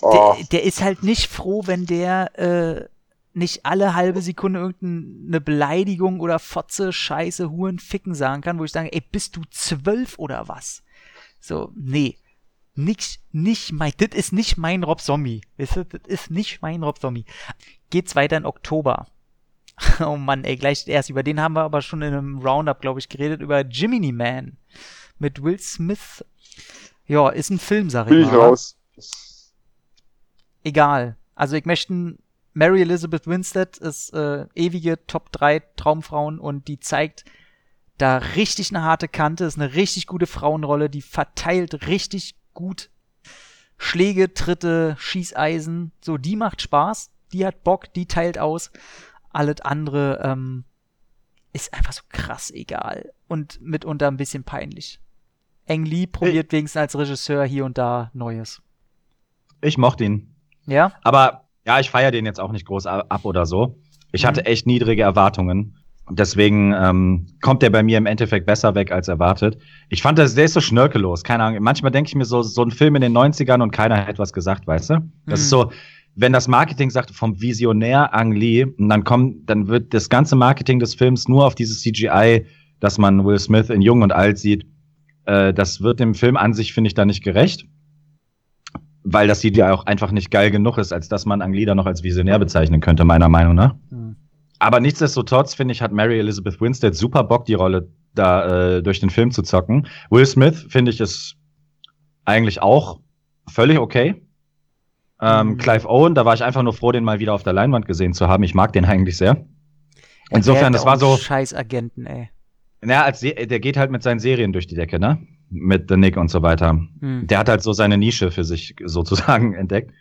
Oh. der, der ist halt nicht froh, wenn der äh, nicht alle halbe Sekunde irgendeine Beleidigung oder Fotze, Scheiße, Huren, Ficken sagen kann, wo ich sage, ey, bist du zwölf oder was? So, nee. Nicht, nicht mein, das ist nicht mein Rob Zombie. Weißt du, das ist nicht mein Rob Zombie. Geht's weiter in Oktober. Oh Mann, ey, gleich erst. Über den haben wir aber schon in einem Roundup, glaube ich, geredet, über Jiminy Man. Mit Will Smith. Ja, ist ein Film, sag ich Bin mal. ich raus. egal. Also ich möchte Mary Elizabeth Winstead ist äh, ewige Top 3 Traumfrauen und die zeigt da richtig eine harte Kante, ist eine richtig gute Frauenrolle, die verteilt richtig gut Schläge, Tritte, Schießeisen, so die macht Spaß, die hat Bock, die teilt aus. Alles andere ähm, ist einfach so krass egal und mitunter ein bisschen peinlich. Eng Lee probiert wenigstens als Regisseur hier und da Neues. Ich mochte ihn. Ja? Aber ja, ich feiere den jetzt auch nicht groß ab oder so. Ich Mhm. hatte echt niedrige Erwartungen. Deswegen ähm, kommt der bei mir im Endeffekt besser weg als erwartet. Ich fand, das, der ist so schnörkellos. Keine Ahnung. Manchmal denke ich mir so, so ein Film in den 90ern und keiner hat was gesagt, weißt du? Das Mhm. ist so, wenn das Marketing sagt, vom Visionär Ang Lee, und dann kommt, dann wird das ganze Marketing des Films nur auf dieses CGI, dass man Will Smith in jung und alt sieht. Äh, das wird dem Film an sich, finde ich, da nicht gerecht. Weil das CGI auch einfach nicht geil genug ist, als dass man Ang Lee da noch als Visionär bezeichnen könnte, meiner Meinung nach. Hm. Aber nichtsdestotrotz, finde ich, hat Mary Elizabeth Winstead super Bock, die Rolle da äh, durch den Film zu zocken. Will Smith, finde ich, ist eigentlich auch völlig okay. Ähm, Mhm. Clive Owen, da war ich einfach nur froh, den mal wieder auf der Leinwand gesehen zu haben. Ich mag den eigentlich sehr. Insofern, das war so, Scheiß Agenten, ey. naja, als Se der geht halt mit seinen Serien durch die Decke, ne? Mit The Nick und so weiter. Hm. Der hat halt so seine Nische für sich sozusagen entdeckt.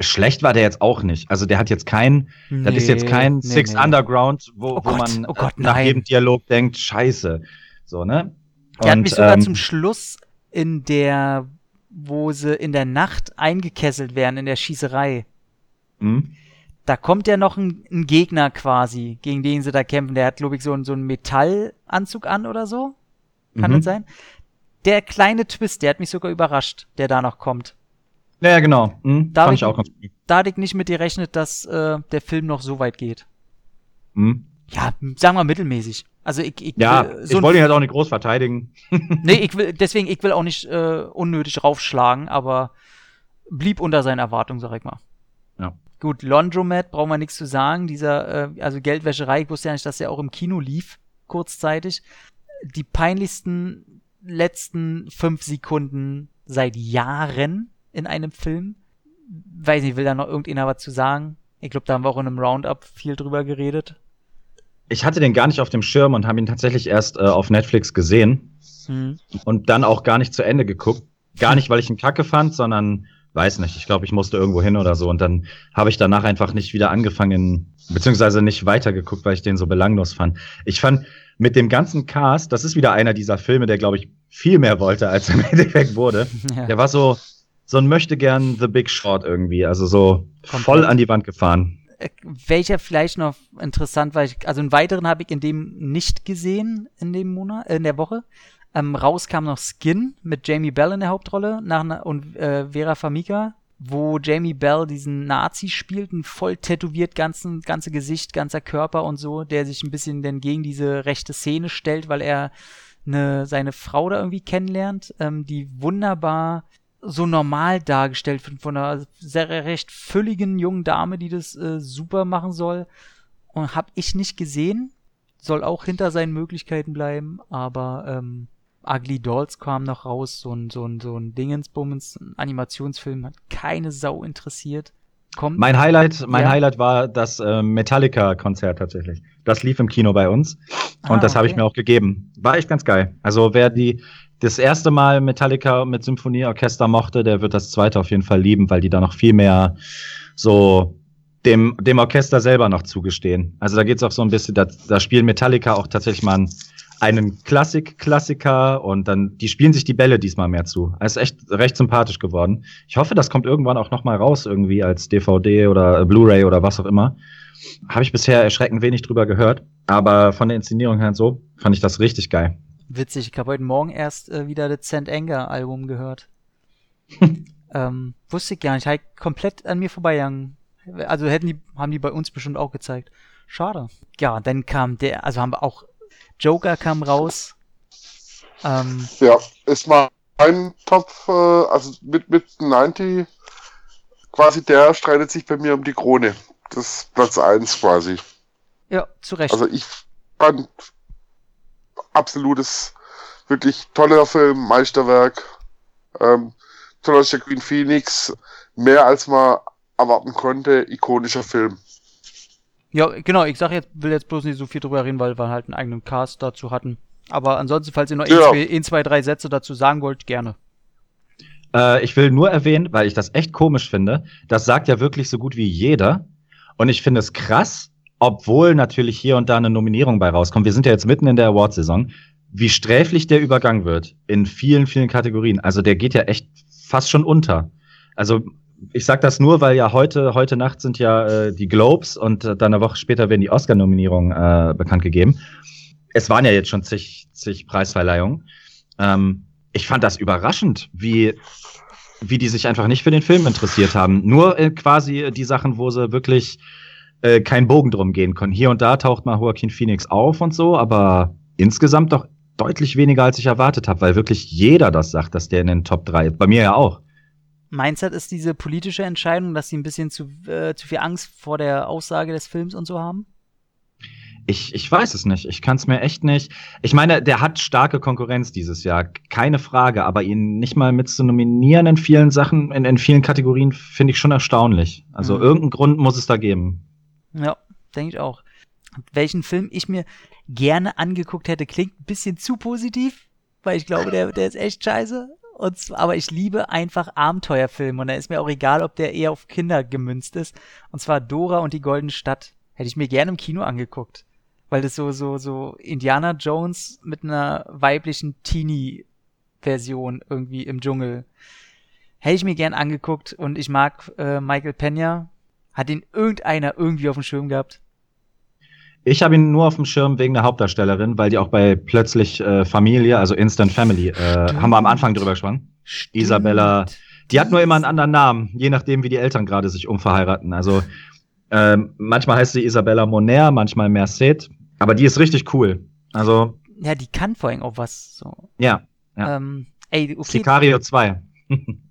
Schlecht war der jetzt auch nicht. Also der hat jetzt kein, das ist jetzt kein Nee, Six nee. Underground, wo, Oh wo Gott, man oh Gott, äh, nach nein. jedem Dialog denkt, scheiße. So, ne? Der hat mich sogar ähm, zum Schluss in der, wo sie in der Nacht eingekesselt werden, in der Schießerei. hm? Da kommt ja noch ein, ein Gegner quasi, gegen den sie da kämpfen. Der hat, glaube ich, so, einen- so einen Metallanzug an oder so. Kann Mhm. das sein? Der kleine Twist, der hat mich sogar überrascht, der da noch kommt. Ja, ja, genau. Hm? Darf Fand ich- ich auch ganz gut. Da hatte ich nicht mit gerechnet, dass äh, der Film noch so weit geht. Hm? Ja, sagen wir mittelmäßig. Also ich, ich Ja, will, ich wollte ihn halt auch nicht groß verteidigen. Nee, ich will, deswegen, ich will auch nicht äh, unnötig raufschlagen, aber blieb unter seinen Erwartungen, sag ich mal. Ja. Gut, Laundromat brauchen wir nichts zu sagen. Dieser, äh, also Geldwäscherei, ich wusste ja nicht, dass der auch im Kino lief, kurzzeitig. Die peinlichsten letzten fünf Sekunden seit Jahren in einem Film. Weiß nicht, will da noch irgendeiner was zu sagen? Ich glaube, da haben wir auch in einem Roundup viel drüber geredet. Ich hatte den gar nicht auf dem Schirm und habe ihn tatsächlich erst äh, auf Netflix gesehen Hm. und dann auch gar nicht zu Ende geguckt. Gar nicht, weil ich ihn kacke fand, sondern weiß nicht. Ich glaube, ich musste irgendwo hin oder so und dann habe ich danach einfach nicht wieder angefangen, beziehungsweise nicht weitergeguckt, weil ich den so belanglos fand. Ich fand mit dem ganzen Cast, das ist wieder einer dieser Filme, der glaube ich viel mehr wollte, als er im Endeffekt wurde. Ja. Der war so so ein möchte gern The Big Short irgendwie, also so Komplett. voll an die Wand gefahren. Äh, welcher vielleicht noch interessant war, ich, also einen weiteren habe ich in dem nicht gesehen in dem Monat, äh, in der Woche. Ähm, raus kam noch Skin mit Jamie Bell in der Hauptrolle nach, und äh, Vera Farmiga, wo Jamie Bell diesen Nazi spielt, ein voll tätowiert, ganzen, ganze Gesicht, ganzer Körper und so, der sich ein bisschen denn gegen diese rechte Szene stellt, weil er eine, seine Frau da irgendwie kennenlernt, ähm, die wunderbar so normal dargestellt wird von einer sehr recht fülligen jungen Dame, die das äh, super machen soll. Und hab ich nicht gesehen. Soll auch hinter seinen Möglichkeiten bleiben, aber ähm, Ugly Dolls kam noch raus, so ein, so ein, so ein Dingensbummens, ein Animationsfilm, hat keine Sau interessiert. Kommt. Mein Highlight, mein Ja. Highlight war das äh, Metallica-Konzert tatsächlich. Das lief im Kino bei uns und Ah, das habe ich okay. mir auch gegeben. War echt ganz geil. Also wer die das erste Mal Metallica mit Symphonieorchester mochte, der wird das zweite auf jeden Fall lieben, weil die da noch viel mehr so dem, dem Orchester selber noch zugestehen. Also da geht's auch so ein bisschen, da, da spielen Metallica auch tatsächlich mal einen, Klassik-Klassiker und dann, die spielen sich die Bälle diesmal mehr zu. Ist echt recht sympathisch geworden. Ich hoffe, das kommt irgendwann auch noch mal raus irgendwie als DVD oder Blu-ray oder was auch immer. Habe ich bisher erschreckend wenig drüber gehört, aber von der Inszenierung her und so fand ich das richtig geil. Witzig, ich habe heute Morgen erst äh, wieder das St. Anger Album gehört. ähm, wusste ich gar nicht, halt komplett an mir vorbeigegangen. Also hätten die, haben die bei uns bestimmt auch gezeigt. Schade. Ja, dann kam der, also haben wir auch, Joker kam raus. Ähm, Ja, ist mal ein Top, äh, also mit, mit 90, quasi der streitet sich bei mir um die Krone. Das ist Platz 1 quasi. ja, zu Recht. Also ich fand absolutes, wirklich toller Film, Meisterwerk. Ähm, toller Queen Phoenix, mehr als man erwarten konnte, ikonischer Film. Ja, genau, ich sag jetzt, will jetzt bloß nicht so viel drüber reden, weil wir halt einen eigenen Cast dazu hatten. Aber ansonsten, falls ihr noch Ja. ein, zwei, ein, zwei, drei Sätze dazu sagen wollt, gerne. Äh, ich will nur erwähnen, weil ich das echt komisch finde, das sagt ja wirklich so gut wie jeder. Und ich finde es krass, obwohl natürlich hier und da eine Nominierung bei rauskommt. Wir sind ja jetzt mitten in der Awardsaison, wie sträflich der Übergang wird in vielen, vielen Kategorien. Also der geht ja echt fast schon unter. Also ich sag das nur, weil ja heute, heute Nacht sind ja äh, die Globes und äh, dann eine Woche später werden die Oscar-Nominierungen äh, bekannt gegeben. Es waren ja jetzt schon zig, zig Preisverleihungen. Ähm, ich fand das überraschend, wie, wie die sich einfach nicht für den Film interessiert haben. Nur äh, quasi die Sachen, wo sie wirklich äh, keinen Bogen drum gehen können. Hier und da taucht mal Joaquin Phoenix auf und so, aber insgesamt doch deutlich weniger, als ich erwartet habe, weil wirklich jeder das sagt, dass der in den Top 3 Bei mir ja auch. Meinst du, das ist diese politische Entscheidung, dass sie ein bisschen zu, äh, zu viel Angst vor der Aussage des Films und so haben? Ich, ich weiß es nicht. Ich kann es mir echt nicht. Ich meine, der hat starke Konkurrenz dieses Jahr, keine Frage, aber ihn nicht mal mit zu nominieren in vielen Sachen, in, in vielen Kategorien, finde ich schon erstaunlich. Also Mhm. irgendeinen Grund muss es da geben. Ja, denke ich auch. Welchen Film ich mir gerne angeguckt hätte, klingt ein bisschen zu positiv, weil ich glaube, der, der ist echt scheiße. Und, zwar- aber ich liebe einfach Abenteuerfilme und da ist mir auch egal, ob der eher auf Kinder gemünzt ist. Und zwar Dora und die Goldene Stadt. Hätte ich mir gerne im Kino angeguckt. Weil das so, so, so Indiana Jones mit einer weiblichen Teenie-Version irgendwie im Dschungel. Hätte ich mir gern angeguckt und ich mag äh, Michael Pena. Hat den irgendeiner irgendwie auf dem Schirm gehabt? Ich habe ihn nur auf dem Schirm wegen der Hauptdarstellerin, weil die auch bei plötzlich äh, Familie, also Instant Family, äh, haben wir am Anfang drüber gesprochen. Stimmt. Isabella. Die hat nur immer einen anderen Namen, je nachdem, wie die Eltern gerade sich umverheiraten. Also ähm, manchmal heißt sie Isabella Moner, manchmal Merced, aber die ist richtig cool. Also Ja, die kann vor allem auch was. So. ja, Ja. Ähm, ey, okay. Sicario 2.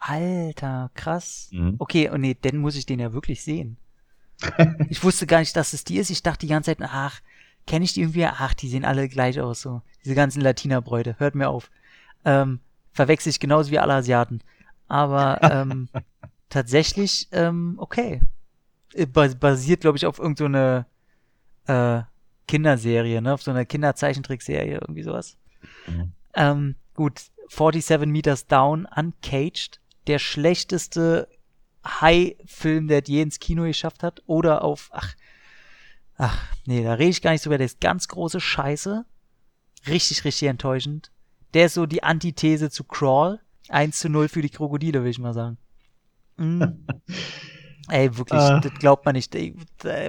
Alter, krass. Mhm. Okay, und nee, dann muss ich den ja wirklich sehen. ich wusste gar nicht, dass es die ist. Ich dachte die ganze Zeit, ach, kenne ich die irgendwie? Ach, die sehen alle gleich aus, so. Diese ganzen Latinerbräute. Hört mir auf. Ähm, verwechsel ich genauso wie alle Asiaten. Aber ähm, tatsächlich, ähm, okay. Äh, bas- Basiert, glaube ich, auf irgendeine so äh, Kinderserie, ne? Auf so einer Kinderzeichentrickserie, irgendwie sowas. Mhm. Ähm, gut, 47 Meters Down, Uncaged, der schlechteste High-Film, der je ins Kino geschafft hat. Oder auf, ach, ach, nee, da rede ich gar nicht drüber, der ist ganz große Scheiße. Richtig, richtig enttäuschend. Der ist so die Antithese zu Crawl. 1 zu 0 für die Krokodile, will ich mal sagen. Mhm. Ey, wirklich, Ah. das glaubt man nicht.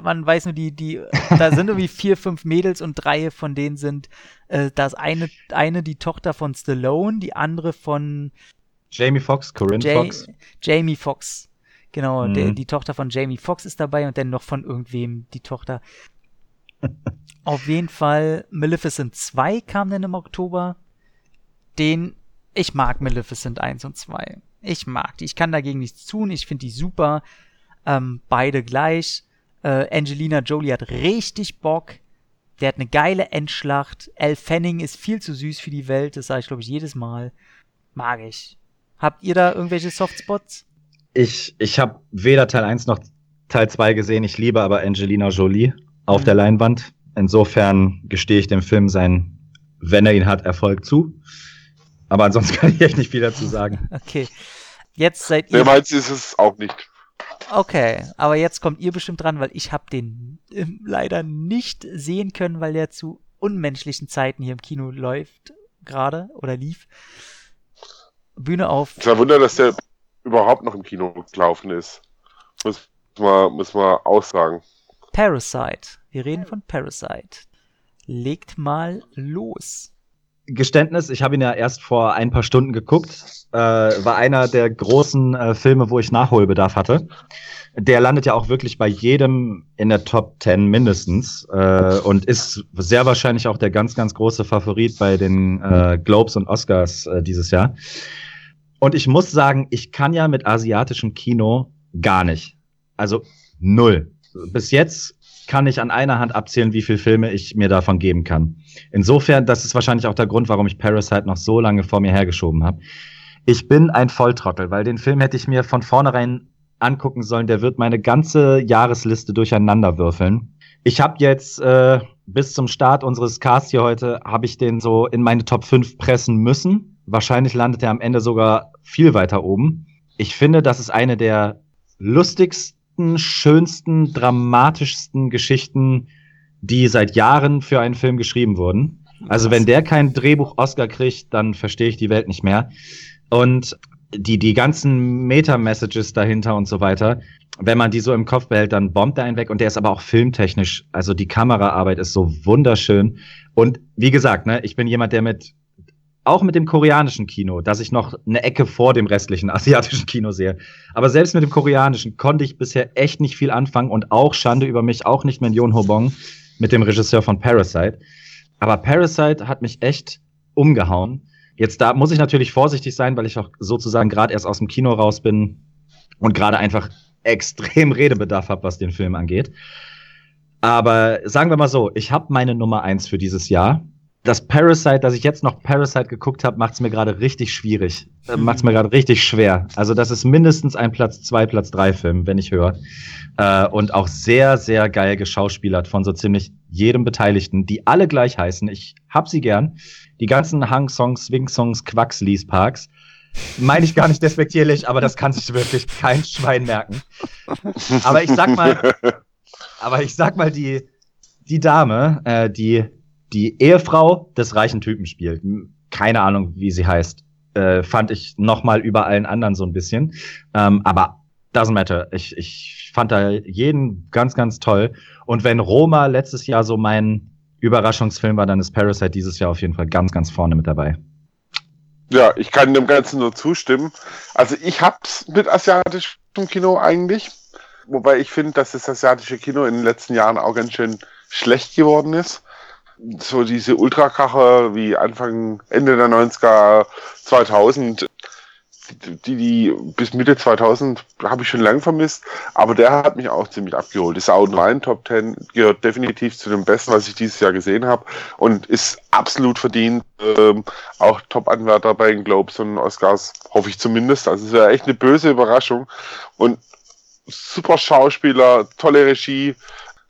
Man weiß nur, die, die, da sind irgendwie vier, fünf Mädels und drei von denen sind, äh, da ist eine, eine die Tochter von Stallone, die andere von Jamie Foxx, Corinne Ja- Fox. Jamie Foxx. Genau, Mhm. der, die Tochter von Jamie Foxx ist dabei und dann noch von irgendwem die Tochter. Auf jeden Fall, Maleficent 2 kam dann im Oktober. Den, ich mag Maleficent 1 und 2. Ich mag die. Ich kann dagegen nichts tun. Ich finde die super. Ähm, beide gleich. Äh, Angelina Jolie hat richtig Bock. Der hat eine geile Endschlacht. Elle Fanning ist viel zu süß für die Welt. Das sage ich, glaube ich, jedes Mal. Mag ich. Habt ihr da irgendwelche Softspots? Ich, ich habe weder Teil 1 noch Teil 2 gesehen. Ich liebe aber Angelina Jolie auf Mhm. der Leinwand. Insofern gestehe ich dem Film seinen, wenn er ihn hat, Erfolg zu. Aber ansonsten kann ich echt nicht viel dazu sagen. Okay. Jetzt seid ihr. meins ist es auch nicht. Okay, aber jetzt kommt ihr bestimmt dran, weil ich habe den ähm, leider nicht sehen können, weil der zu unmenschlichen Zeiten hier im Kino läuft gerade oder lief. Bühne auf. Es ist ein Wunder, dass der überhaupt noch im Kino gelaufen ist. Muss man, muss man auch sagen. Parasite. Wir reden von Parasite. Legt mal los. Geständnis, ich habe ihn ja erst vor ein paar Stunden geguckt. Äh, war einer der großen äh, Filme, wo ich Nachholbedarf hatte. Der landet ja auch wirklich bei jedem in der Top 10 mindestens äh, und ist sehr wahrscheinlich auch der ganz, ganz große Favorit bei den äh, Globes und Oscars äh, dieses Jahr. Und ich muss sagen, ich kann ja mit asiatischem Kino gar nicht. Also null. Bis jetzt kann ich an einer Hand abzählen, wie viele Filme ich mir davon geben kann. Insofern, das ist wahrscheinlich auch der Grund, warum ich Parasite noch so lange vor mir hergeschoben habe. Ich bin ein Volltrottel, weil den Film hätte ich mir von vornherein angucken sollen. Der wird meine ganze Jahresliste durcheinander würfeln. Ich habe jetzt äh, bis zum Start unseres Casts hier heute, habe ich den so in meine Top 5 pressen müssen. Wahrscheinlich landet er am Ende sogar viel weiter oben. Ich finde, das ist eine der lustigsten, schönsten, dramatischsten Geschichten, die seit Jahren für einen Film geschrieben wurden. Also wenn der kein Drehbuch-Oscar kriegt, dann verstehe ich die Welt nicht mehr. Und die, die ganzen Meta-Messages dahinter und so weiter, wenn man die so im Kopf behält, dann bombt er einen weg. Und der ist aber auch filmtechnisch, also die Kameraarbeit ist so wunderschön. Und wie gesagt, ne, ich bin jemand, der mit, auch mit dem koreanischen Kino, dass ich noch eine Ecke vor dem restlichen asiatischen Kino sehe. Aber selbst mit dem koreanischen konnte ich bisher echt nicht viel anfangen und auch Schande über mich, auch nicht mit Yon Ho Bong, mit dem Regisseur von Parasite. Aber Parasite hat mich echt umgehauen. Jetzt da muss ich natürlich vorsichtig sein, weil ich auch sozusagen gerade erst aus dem Kino raus bin und gerade einfach extrem Redebedarf habe, was den Film angeht. Aber sagen wir mal so, ich habe meine Nummer eins für dieses Jahr. Das Parasite, dass ich jetzt noch Parasite geguckt habe, macht es mir gerade richtig schwierig. Äh, macht es mir gerade richtig schwer. Also das ist mindestens ein Platz zwei, Platz drei Film, wenn ich höre. Äh, und auch sehr, sehr geil geschauspielert von so ziemlich jedem Beteiligten, die alle gleich heißen. Ich hab sie gern. Die ganzen Hang-Songs, Swing-Songs, Quacks-Lease-Parks. Meine ich gar nicht despektierlich, aber das kann sich wirklich kein Schwein merken. Aber ich sag mal, aber ich sag mal, die, die Dame, äh, die die Ehefrau des reichen Typen spielt, m- keine Ahnung, wie sie heißt, äh, fand ich noch mal über allen anderen so ein bisschen. Ähm, aber doesn't matter. Ich, ich fand da jeden ganz, ganz toll. Und wenn Roma letztes Jahr so mein Überraschungsfilm war, dann ist Parasite dieses Jahr auf jeden Fall ganz, ganz vorne mit dabei. Ja, ich kann dem Ganzen nur zustimmen. Also ich hab's mit asiatischem Kino eigentlich. Wobei ich finde, dass das asiatische Kino in den letzten Jahren auch ganz schön schlecht geworden ist. So diese Ultrakacher wie Anfang, Ende der 90er, 2000, die, die bis Mitte 2000 habe ich schon lange vermisst, aber der hat mich auch ziemlich abgeholt. Ist auch ein rein Top 10, gehört definitiv zu dem Besten, was ich dieses Jahr gesehen habe und ist absolut verdient. Ähm, auch Top-Anwärter bei den Globes und Oscars, hoffe ich zumindest. Also es wäre echt eine böse Überraschung und super Schauspieler, tolle Regie,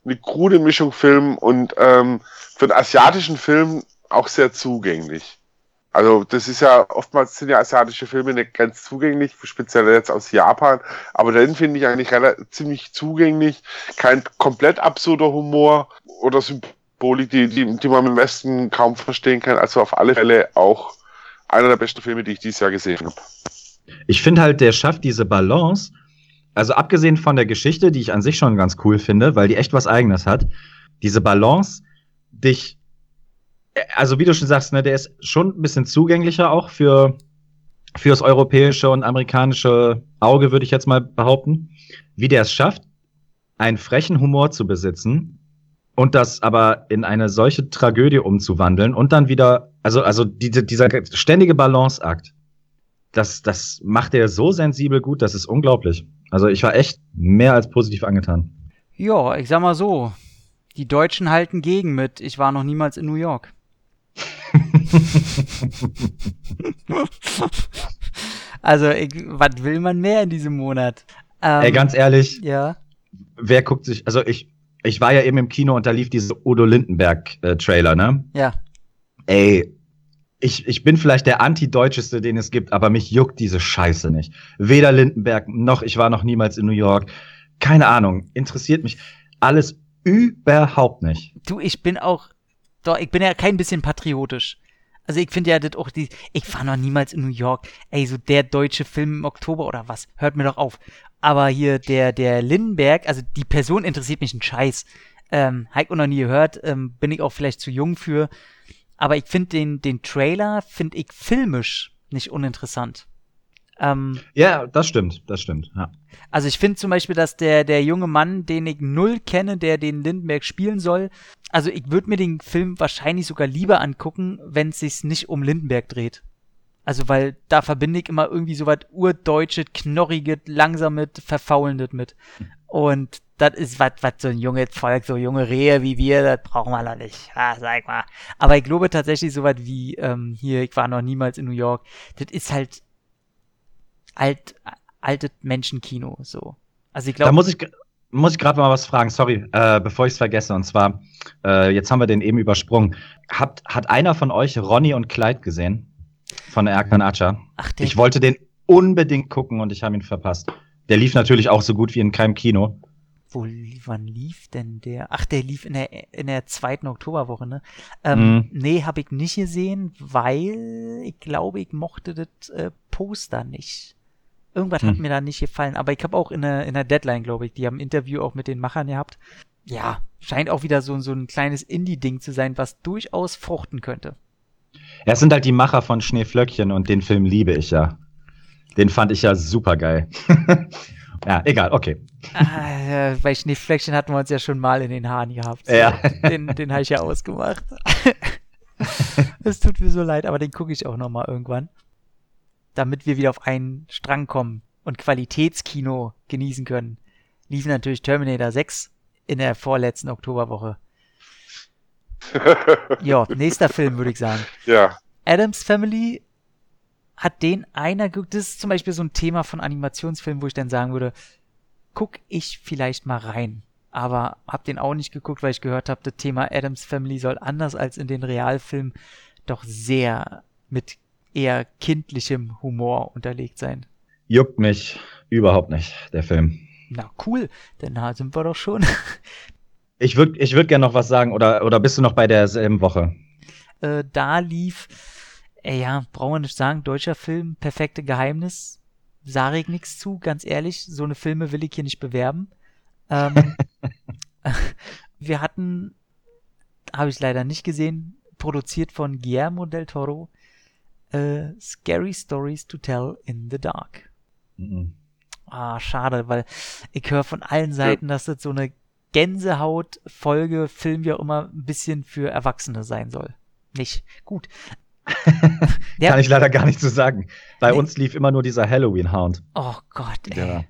eine krude Mischung Film und ähm, für einen asiatischen Film auch sehr zugänglich. Also das ist ja, oftmals sind ja asiatische Filme nicht ganz zugänglich, speziell jetzt aus Japan, aber den finde ich eigentlich relativ, ziemlich zugänglich. Kein komplett absurder Humor oder Symbolik, die, die, die man im Westen kaum verstehen kann. Also auf alle Fälle auch einer der besten Filme, die ich dieses Jahr gesehen habe. Ich finde halt, der schafft diese Balance. Also abgesehen von der Geschichte, die ich an sich schon ganz cool finde, weil die echt was Eigenes hat, diese Balance, dich, also wie du schon sagst, ne, der ist schon ein bisschen zugänglicher auch für fürs europäische und amerikanische Auge, würde ich jetzt mal behaupten, wie der es schafft, einen frechen Humor zu besitzen und das aber in eine solche Tragödie umzuwandeln und dann wieder, also, also diese, dieser ständige Balanceakt, das, das macht er so sensibel gut, das ist unglaublich. Also ich war echt mehr als positiv angetan. Ja, ich sag mal so, die Deutschen halten gegen mit, ich war noch niemals in New York. also, was will man mehr in diesem Monat? Ähm, Ey, ganz ehrlich. Ja. Wer guckt sich, also ich, ich war ja eben im Kino und da lief diese Udo Lindenberg-Trailer, äh, ne? Ja. Ey, ich, ich bin vielleicht der Anti-Deutscheste, den es gibt, aber mich juckt diese Scheiße nicht. Weder Lindenberg noch ich war noch niemals in New York. Keine Ahnung, interessiert mich alles überhaupt nicht. Du, ich bin auch, doch, ich bin ja kein bisschen patriotisch. Also ich finde ja das auch die, ich war noch niemals in New York. Ey, so der deutsche Film im Oktober oder was? Hört mir doch auf. Aber hier der, der Lindenberg, also die Person interessiert mich ein Scheiß. Ähm, Heiko noch nie gehört, ähm, bin ich auch vielleicht zu jung für. Aber ich finde den, den Trailer, finde ich filmisch nicht uninteressant. Ähm, ja, das stimmt, das stimmt. Ja. Also ich finde zum Beispiel, dass der, der junge Mann, den ich null kenne, der den Lindenberg spielen soll, also ich würde mir den Film wahrscheinlich sogar lieber angucken, wenn es sich nicht um Lindenberg dreht. Also weil da verbinde ich immer irgendwie so was urdeutsches, knorriges, langsames, verfaulendes mit. Und das ist was, was so ein junges Volk, so junge Rehe wie wir, das brauchen wir noch nicht. Ah, sag mal. Aber ich glaube tatsächlich so was wie, ähm, hier, ich war noch niemals in New York. Das ist halt alt, altes Menschenkino, so. Also ich glaube. Da muss ich, muss ich gerade mal was fragen, sorry, äh, bevor ich es vergesse. Und zwar, äh, jetzt haben wir den eben übersprungen. Hat, hat einer von euch Ronny und Clyde gesehen? Von Erkan Acha? Ach, der Ich wollte den unbedingt gucken und ich habe ihn verpasst. Der lief natürlich auch so gut wie in keinem Kino. Wo, wann lief denn der? Ach, der lief in der, in der zweiten Oktoberwoche, ne? Ähm, mm. Nee, habe ich nicht gesehen, weil ich glaube, ich mochte das äh, Poster nicht. Irgendwas hm. hat mir da nicht gefallen, aber ich habe auch in der, in der Deadline, glaube ich, die haben ein Interview auch mit den Machern gehabt. Ja, scheint auch wieder so, so ein kleines Indie-Ding zu sein, was durchaus fruchten könnte. Ja, es sind halt die Macher von Schneeflöckchen und den Film liebe ich ja. Den fand ich ja super geil. ja, egal, okay. Ah, bei Schneeflöckchen hatten wir uns ja schon mal in den Haaren gehabt. So. Ja. Den, den habe ich ja ausgemacht. Es tut mir so leid, aber den gucke ich auch noch mal irgendwann. Damit wir wieder auf einen Strang kommen und Qualitätskino genießen können, lief natürlich Terminator 6 in der vorletzten Oktoberwoche. ja, nächster Film, würde ich sagen. Ja. Adams Family hat den einer geguckt. Das ist zum Beispiel so ein Thema von Animationsfilmen, wo ich dann sagen würde, guck ich vielleicht mal rein. Aber hab den auch nicht geguckt, weil ich gehört habe, das Thema Adams Family soll anders als in den Realfilmen doch sehr mit eher kindlichem Humor unterlegt sein. Juckt mich überhaupt nicht, der Film. Na cool, denn da sind wir doch schon. ich würde ich würd gerne noch was sagen, oder, oder bist du noch bei derselben Woche? Äh, da lief Ey, ja, brauchen wir nicht sagen, deutscher Film, perfekte Geheimnis. Sage ich nichts zu, ganz ehrlich, so eine Filme will ich hier nicht bewerben. Ähm, wir hatten, habe ich leider nicht gesehen, produziert von Guillermo del Toro, äh, Scary Stories to Tell in the Dark. Mhm. Ah, schade, weil ich höre von allen Seiten, dass das so eine Gänsehaut-Folge, Film auch immer, ein bisschen für Erwachsene sein soll. Nicht. Gut. Kann ich leider gar nicht so sagen. Bei nee. uns lief immer nur dieser Halloween-Hound. Oh Gott, ey. Ja.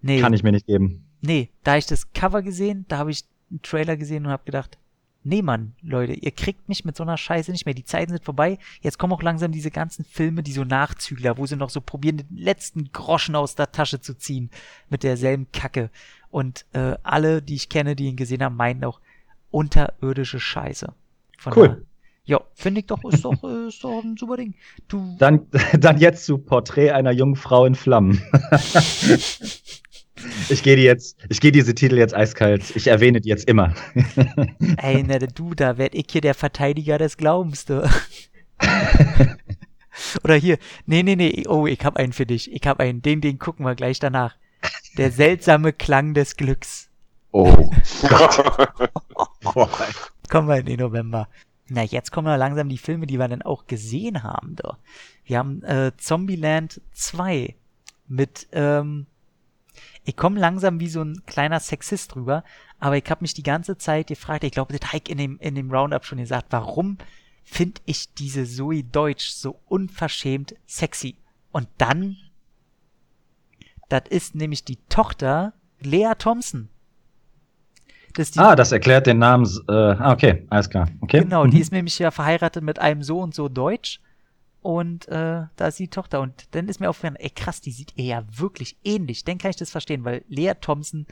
Nee. Kann ich mir nicht geben. Nee, da habe ich das Cover gesehen, da habe ich einen Trailer gesehen und habe gedacht, nee Mann, Leute, ihr kriegt mich mit so einer Scheiße nicht mehr. Die Zeiten sind vorbei. Jetzt kommen auch langsam diese ganzen Filme, die so Nachzügler, wo sie noch so probieren, den letzten Groschen aus der Tasche zu ziehen mit derselben Kacke. Und äh, alle, die ich kenne, die ihn gesehen haben, meinen auch unterirdische Scheiße. Von cool. Ja, finde ich doch, ist doch, ist doch ein super Ding. Du dann, dann jetzt zu Porträt einer jungen Frau in Flammen. ich gehe die jetzt, ich gehe diese Titel jetzt eiskalt. Ich erwähne die jetzt immer. Ey, ne, du, da werd ich hier der Verteidiger des Glaubens, du. Oder hier, nee, nee, nee, oh, ich hab einen für dich. Ich hab einen, den, den gucken wir gleich danach. Der seltsame Klang des Glücks. Oh Gott. Kommen wir in den November. Na, jetzt kommen wir langsam die Filme, die wir dann auch gesehen haben. Doch. Wir haben äh, Zombieland 2 mit, ähm, ich komme langsam wie so ein kleiner Sexist drüber, aber ich habe mich die ganze Zeit gefragt, ich glaube, das Heik in dem, in dem Roundup schon gesagt, warum finde ich diese Zoe Deutsch so unverschämt sexy? Und dann, das ist nämlich die Tochter Lea Thompson. Das die, ah, das erklärt den Namen. Äh, ah, okay, alles klar. Okay. Genau, mhm. die ist nämlich ja verheiratet mit einem so und so Deutsch. Und äh, da ist die Tochter. Und dann ist mir aufgefallen, ey krass, die sieht ihr ja wirklich ähnlich. Dann kann ich das verstehen, weil Lea Thompson,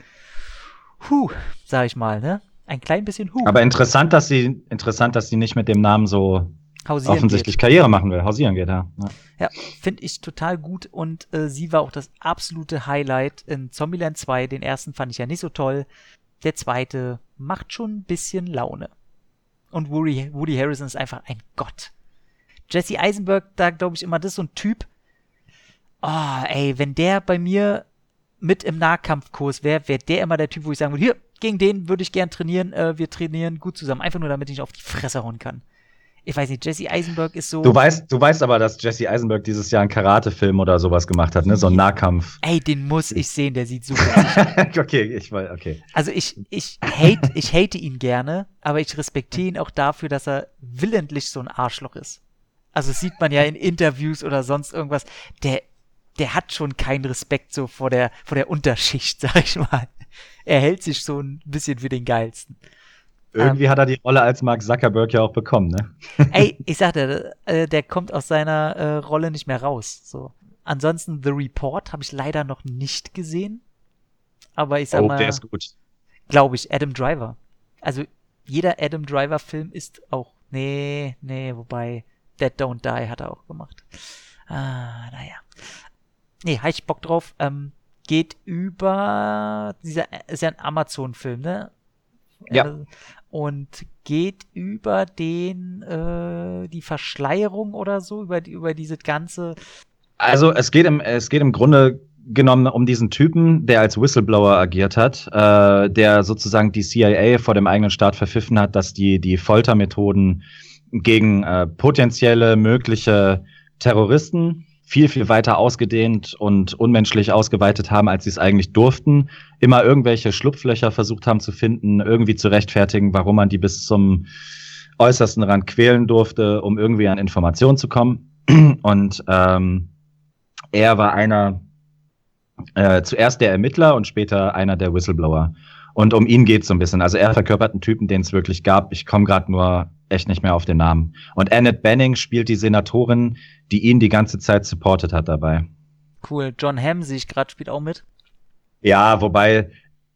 huh, sag ich mal, ne? Ein klein bisschen huh. Aber interessant, dass sie, interessant, dass sie nicht mit dem Namen so Hausieren offensichtlich geht. Karriere machen will. Hausieren geht, ja. Ja, ja finde ich total gut. Und äh, sie war auch das absolute Highlight in Zombieland 2. Den ersten fand ich ja nicht so toll. Der zweite macht schon ein bisschen Laune. Und Woody, Woody Harrison ist einfach ein Gott. Jesse Eisenberg, da glaube ich immer, das ist so ein Typ. Oh, ey, wenn der bei mir mit im Nahkampfkurs wäre, wäre der immer der Typ, wo ich sagen würde, hier, gegen den würde ich gern trainieren, äh, wir trainieren gut zusammen. Einfach nur, damit ich auf die Fresse hauen kann ich weiß nicht, Jesse Eisenberg ist so. Du weißt, du weißt aber, dass Jesse Eisenberg dieses Jahr einen Karate-Film oder sowas gemacht hat, ne? So ein Nahkampf. Ey, den muss ich sehen, der sieht super aus. okay, ich weiß, okay. Also ich, ich hate, ich hate ihn gerne, aber ich respektiere ihn auch dafür, dass er willentlich so ein Arschloch ist. Also sieht man ja in Interviews oder sonst irgendwas. Der, der hat schon keinen Respekt so vor der, vor der Unterschicht, sag ich mal. Er hält sich so ein bisschen für den geilsten. Irgendwie ähm, hat er die Rolle als Mark Zuckerberg ja auch bekommen, ne? Ey, ich sagte, äh, der kommt aus seiner äh, Rolle nicht mehr raus. So. Ansonsten The Report habe ich leider noch nicht gesehen. Aber ich sag oh, mal. Der ist gut. Glaube ich, Adam Driver. Also jeder Adam Driver Film ist auch. Nee, nee, wobei Dead Don't Die hat er auch gemacht. Ah, naja. Nee, hab ich Bock drauf. Ähm, geht über dieser ist ja ein Amazon-Film, ne? Ja. Und geht über den äh, die Verschleierung oder so über die, über diese ganze also es geht im es geht im Grunde genommen um diesen Typen, der als Whistleblower agiert hat, äh, der sozusagen die CIA vor dem eigenen Staat verpfiffen hat, dass die die Foltermethoden gegen äh, potenzielle mögliche Terroristen viel, viel weiter ausgedehnt und unmenschlich ausgeweitet haben, als sie es eigentlich durften, immer irgendwelche Schlupflöcher versucht haben zu finden, irgendwie zu rechtfertigen, warum man die bis zum äußersten Rand quälen durfte, um irgendwie an Informationen zu kommen. Und ähm, er war einer, äh, zuerst der Ermittler und später einer der Whistleblower. Und um ihn geht's so ein bisschen. Also er verkörpert einen Typen, den es wirklich gab. Ich komme gerade nur echt nicht mehr auf den Namen. Und Annette Benning spielt die Senatorin, die ihn die ganze Zeit supportet hat dabei. Cool. John Hamm sehe ich gerade, spielt auch mit. Ja, wobei,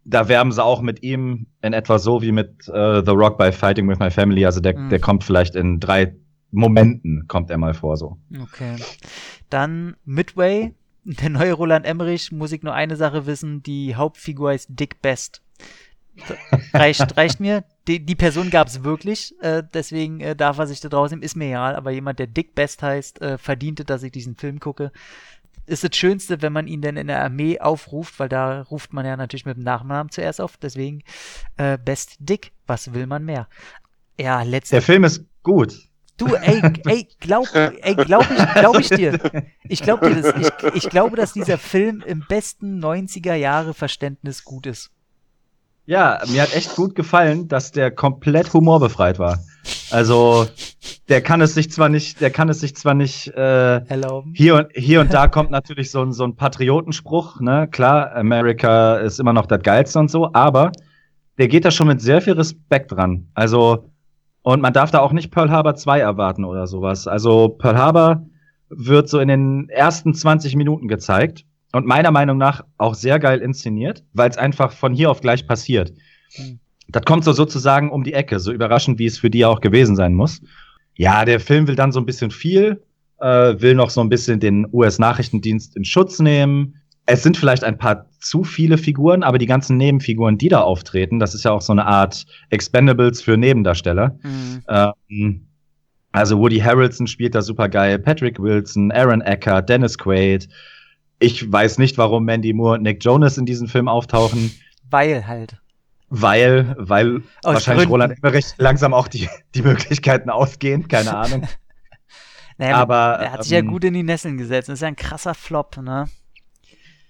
da werben sie auch mit ihm in etwa so wie mit uh, The Rock bei Fighting with My Family. Also der, mhm. der kommt vielleicht in drei Momenten, kommt er mal vor so. Okay. Dann Midway, der neue Roland Emmerich, muss ich nur eine Sache wissen, die Hauptfigur ist Dick Best. Reicht, reicht mir die, die Person gab es wirklich, äh, deswegen äh, darf er sich da draußen, ist mir egal, aber jemand, der Dick Best heißt, äh, verdiente, dass ich diesen Film gucke. Ist das Schönste, wenn man ihn dann in der Armee aufruft, weil da ruft man ja natürlich mit dem Nachnamen zuerst auf, deswegen äh, Best Dick, was will man mehr? Ja, letztendlich. Der Film ist gut. Du, ey, ey, glaub, ey, glaub ich, glaub ich dir. Ich glaub dir das. Ich, ich glaube, dass dieser Film im besten 90er Jahre Verständnis gut ist. Ja, mir hat echt gut gefallen, dass der komplett humorbefreit war. Also der kann es sich zwar nicht, der kann es sich zwar nicht äh, erlauben. Hier und hier und da kommt natürlich so ein so ein Patriotenspruch, ne? Klar, America ist immer noch das geilste und so, aber der geht da schon mit sehr viel Respekt dran. Also und man darf da auch nicht Pearl Harbor 2 erwarten oder sowas. Also Pearl Harbor wird so in den ersten 20 Minuten gezeigt und meiner Meinung nach auch sehr geil inszeniert, weil es einfach von hier auf gleich passiert. Mhm. Das kommt so sozusagen um die Ecke, so überraschend, wie es für die auch gewesen sein muss. Ja, der Film will dann so ein bisschen viel, äh, will noch so ein bisschen den US-Nachrichtendienst in Schutz nehmen. Es sind vielleicht ein paar zu viele Figuren, aber die ganzen Nebenfiguren, die da auftreten, das ist ja auch so eine Art Expendables für Nebendarsteller. Mhm. Ähm, Also Woody Harrelson spielt da super geil, Patrick Wilson, Aaron Eckhart, Dennis Quaid. Ich weiß nicht, warum Mandy Moore und Nick Jonas in diesem Film auftauchen. Weil halt. Weil, weil Aus wahrscheinlich Gründen. Roland Emmerich langsam auch die, die Möglichkeiten ausgehen, keine Ahnung. Naja, Aber, er hat sich ja ähm, gut in die Nesseln gesetzt. Das ist ja ein krasser Flop, ne?